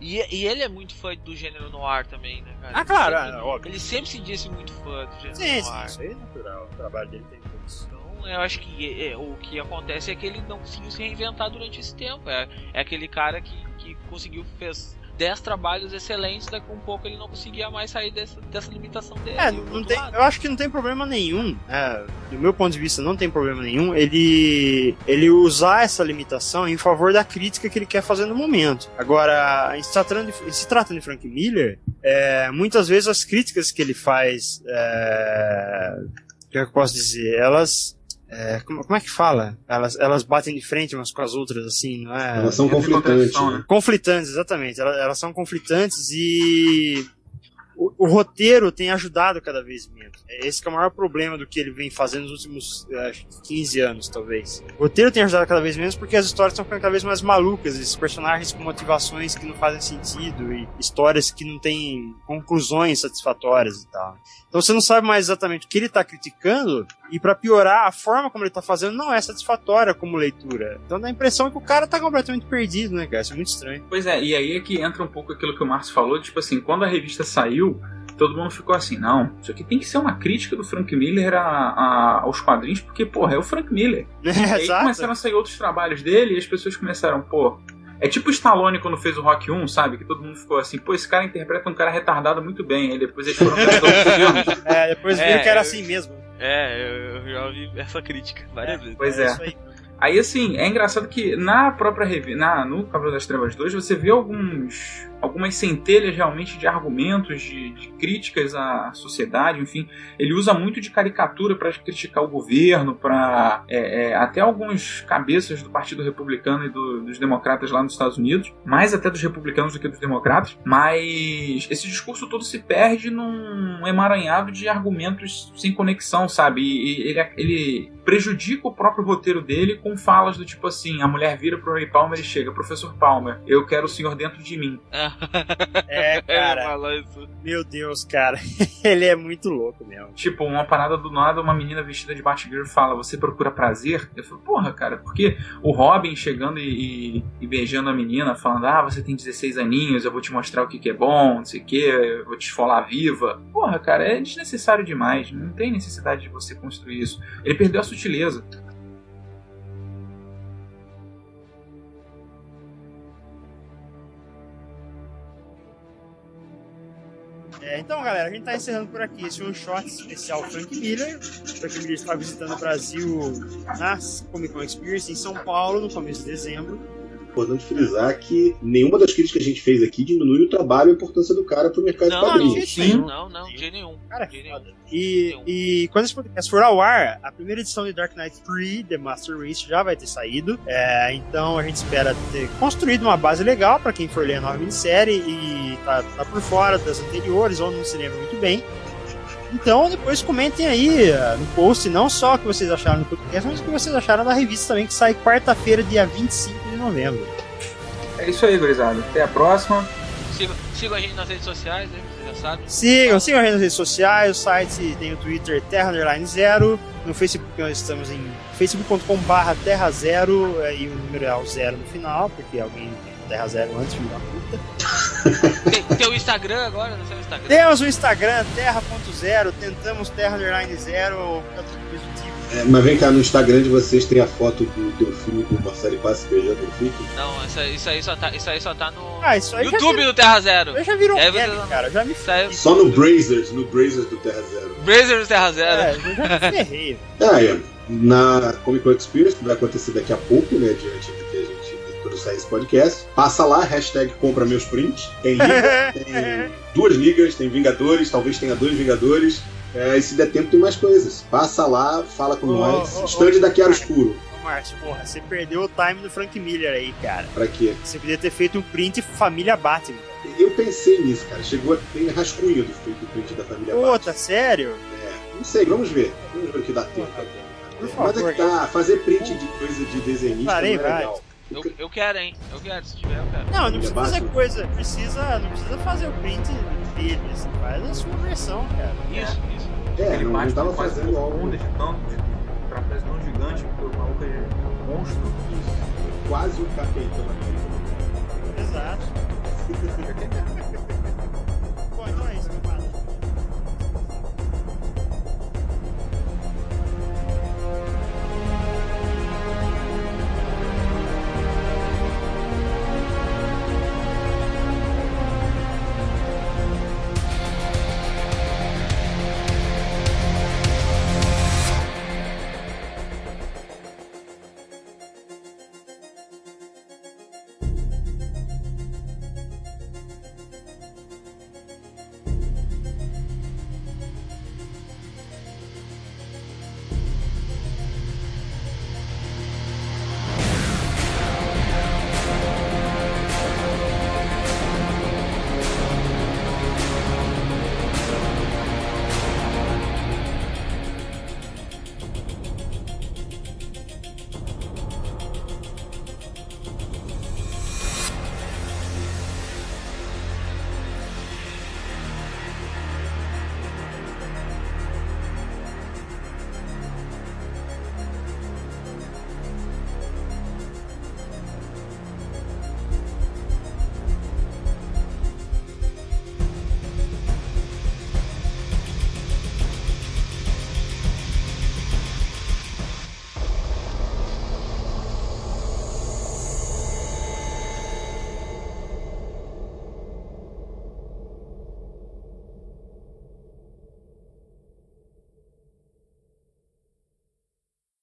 E, e ele é muito fã do gênero noir também, né, cara? Ah, Ele claro, sempre- é, óbvio. Ele sempre se disse muito fã do gênero Sim, sim, noir. isso aí é natural. O trabalho dele tem isso. Então, eu acho que é, é, o que acontece é que ele não conseguiu se reinventar durante esse tempo. É, é aquele cara que, que conseguiu, fez 10 trabalhos excelentes, daqui a um pouco ele não conseguia mais sair dessa, dessa limitação dele. É, não tem, lado. eu acho que não tem problema nenhum. É, do meu ponto de vista, não tem problema nenhum. Ele, ele usar essa limitação em favor da crítica que ele quer fazer no momento. Agora, em se tratando de, se tratando de Frank Miller, é, muitas vezes as críticas que ele faz, é, o que eu posso dizer, elas é, como, como é que fala? Elas, elas batem de frente umas com as outras, assim, não é? Elas são conflitantes, né? né? Conflitantes, exatamente. Elas, elas são conflitantes e o, o roteiro tem ajudado cada vez menos. É Esse que é o maior problema do que ele vem fazendo nos últimos eh, acho que 15 anos, talvez. O roteiro tem ajudado cada vez menos porque as histórias estão ficando cada vez mais malucas, esses personagens com motivações que não fazem sentido e histórias que não têm conclusões satisfatórias e tal. Então você não sabe mais exatamente o que ele está criticando e para piorar, a forma como ele tá fazendo não é satisfatória como leitura. Então dá a impressão que o cara tá completamente perdido, né, cara? Isso é muito estranho. Pois é, e aí é que entra um pouco aquilo que o Márcio falou, tipo assim, quando a revista saiu, todo mundo ficou assim, não, isso aqui tem que ser uma crítica do Frank Miller a- a- aos quadrinhos, porque, porra, é o Frank Miller. E aí Exato. começaram a sair outros trabalhos dele e as pessoas começaram, pô. É tipo o Stallone quando fez o Rock 1, sabe? Que todo mundo ficou assim, pô, esse cara interpreta um cara retardado muito bem. Aí depois eles foram filmes. É, depois É, viram que era eu- assim mesmo. É, eu, já ouvi essa crítica várias É, vezes. Pois É é. aí. Aí, assim, é engraçado que na própria revista, na, no Cavaleiro das Trevas 2, você vê alguns, algumas centelhas realmente de argumentos, de, de críticas à sociedade, enfim. Ele usa muito de caricatura para criticar o governo, para é, é, até alguns cabeças do Partido Republicano e do- dos democratas lá nos Estados Unidos, mais até dos republicanos do que dos democratas, mas esse discurso todo se perde num emaranhado de argumentos sem conexão, sabe? E, e ele, ele prejudica o próprio roteiro dele com falas do tipo assim: a mulher vira pro Ray Palmer e chega, professor Palmer, eu quero o senhor dentro de mim. É, Ele cara, falou isso. meu Deus, cara. Ele é muito louco mesmo. Tipo, uma parada do nada, uma menina vestida de Batgirl fala: Você procura prazer? Eu falo, porra, cara, porque o Robin chegando e, e- e beijando a menina, falando: Ah, você tem 16 aninhos, eu vou te mostrar o que, que é bom, não sei o que, eu vou te esfolar viva. Porra, cara, é desnecessário demais. Não tem necessidade de você construir isso. Ele perdeu a sutileza. É, então, galera, a gente tá encerrando por aqui esse one shot especial Frank Miller. Frank Miller está visitando o Brasil na Comic Con Experience em São Paulo no começo de dezembro. Importante frisar que nenhuma das críticas que a gente fez aqui diminui o trabalho e a importância do cara pro mercado de Não, não, quadrinhos. Sim. Não, não, de nenhum. Cara, De nenhum. E, e quando esse podcast for ao ar, a primeira edição de Dark Knight 3, The Master Race, já vai ter saído. É, então a gente espera ter construído uma base legal para quem for ler a nova minissérie e tá, tá por fora das anteriores ou não se lembra muito bem. Então depois comentem aí uh, no post não só o que vocês acharam no podcast, mas o que vocês acharam da revista também, que sai quarta-feira, dia 25 de novembro. É isso aí, gurizada. Até a próxima. Sigam, sigam a gente nas redes sociais, né? Vocês já sabem. Sigam, sigam a gente nas redes sociais, o site tem o Twitter Terra Underline Zero, no Facebook nós estamos em facebook.com.br Terra Zero, eh, e o número é o zero no final, porque alguém tem Terra Zero antes, filho da puta. Tem, tem o Instagram agora, não sei o Instagram. Temos o Instagram Terra.zero, tentamos Terra Underline Zero, É, mas vem cá, no Instagram de vocês tem a foto do Delfim com o Marcelo Passi beijando o Fique. Não, essa- isso aí só tá, isso aí só tá no Ah, isso aí YouTube virou, do Terra Zero. eu já virou um É, meme, você- cara, já me Isso aí- Só no Brazers, no Brazers do Terra Zero. Brazers do Terra Zero. É, eu já me ferrei. Ah, é. Na Comic Con Experience, que vai acontecer daqui a pouco, né? Diante do que a gente quando sair esse podcast. Passa lá, hashtag compra meus prints. Tem liga, tem duas ligas, tem Vingadores, talvez tenha dois Vingadores. É, e se der tempo, tem mais coisas. Passa lá, fala com Ô, nós. ô, Stand ô, da Chiaro. Escuro. Ô, Márcio, porra, você perdeu o time do Frank Miller aí, cara. Pra quê? Você podia ter feito um print família Batman. Eu pensei nisso, cara. Chegou a ter rascunho do print da família Pô, Batman. tá sério? É, não sei, vamos ver. Vamos ver o que dá tempo. Por É, favor, Mas é que tá, fazer print de coisa de desenhista Parei, não é vai. legal. Eu, eu quero, hein? Eu quero, se tiver, eu quero. Não, não precisa fazer coisa, precisa, não precisa fazer o print dele, assim, faz a sua versão, cara. Isso, isso. É, Ele bate tava fazendo com algo onda de tanto, de trapézio tão gigante, porque o maluco é monstro. quase o capetão aqui. Exato.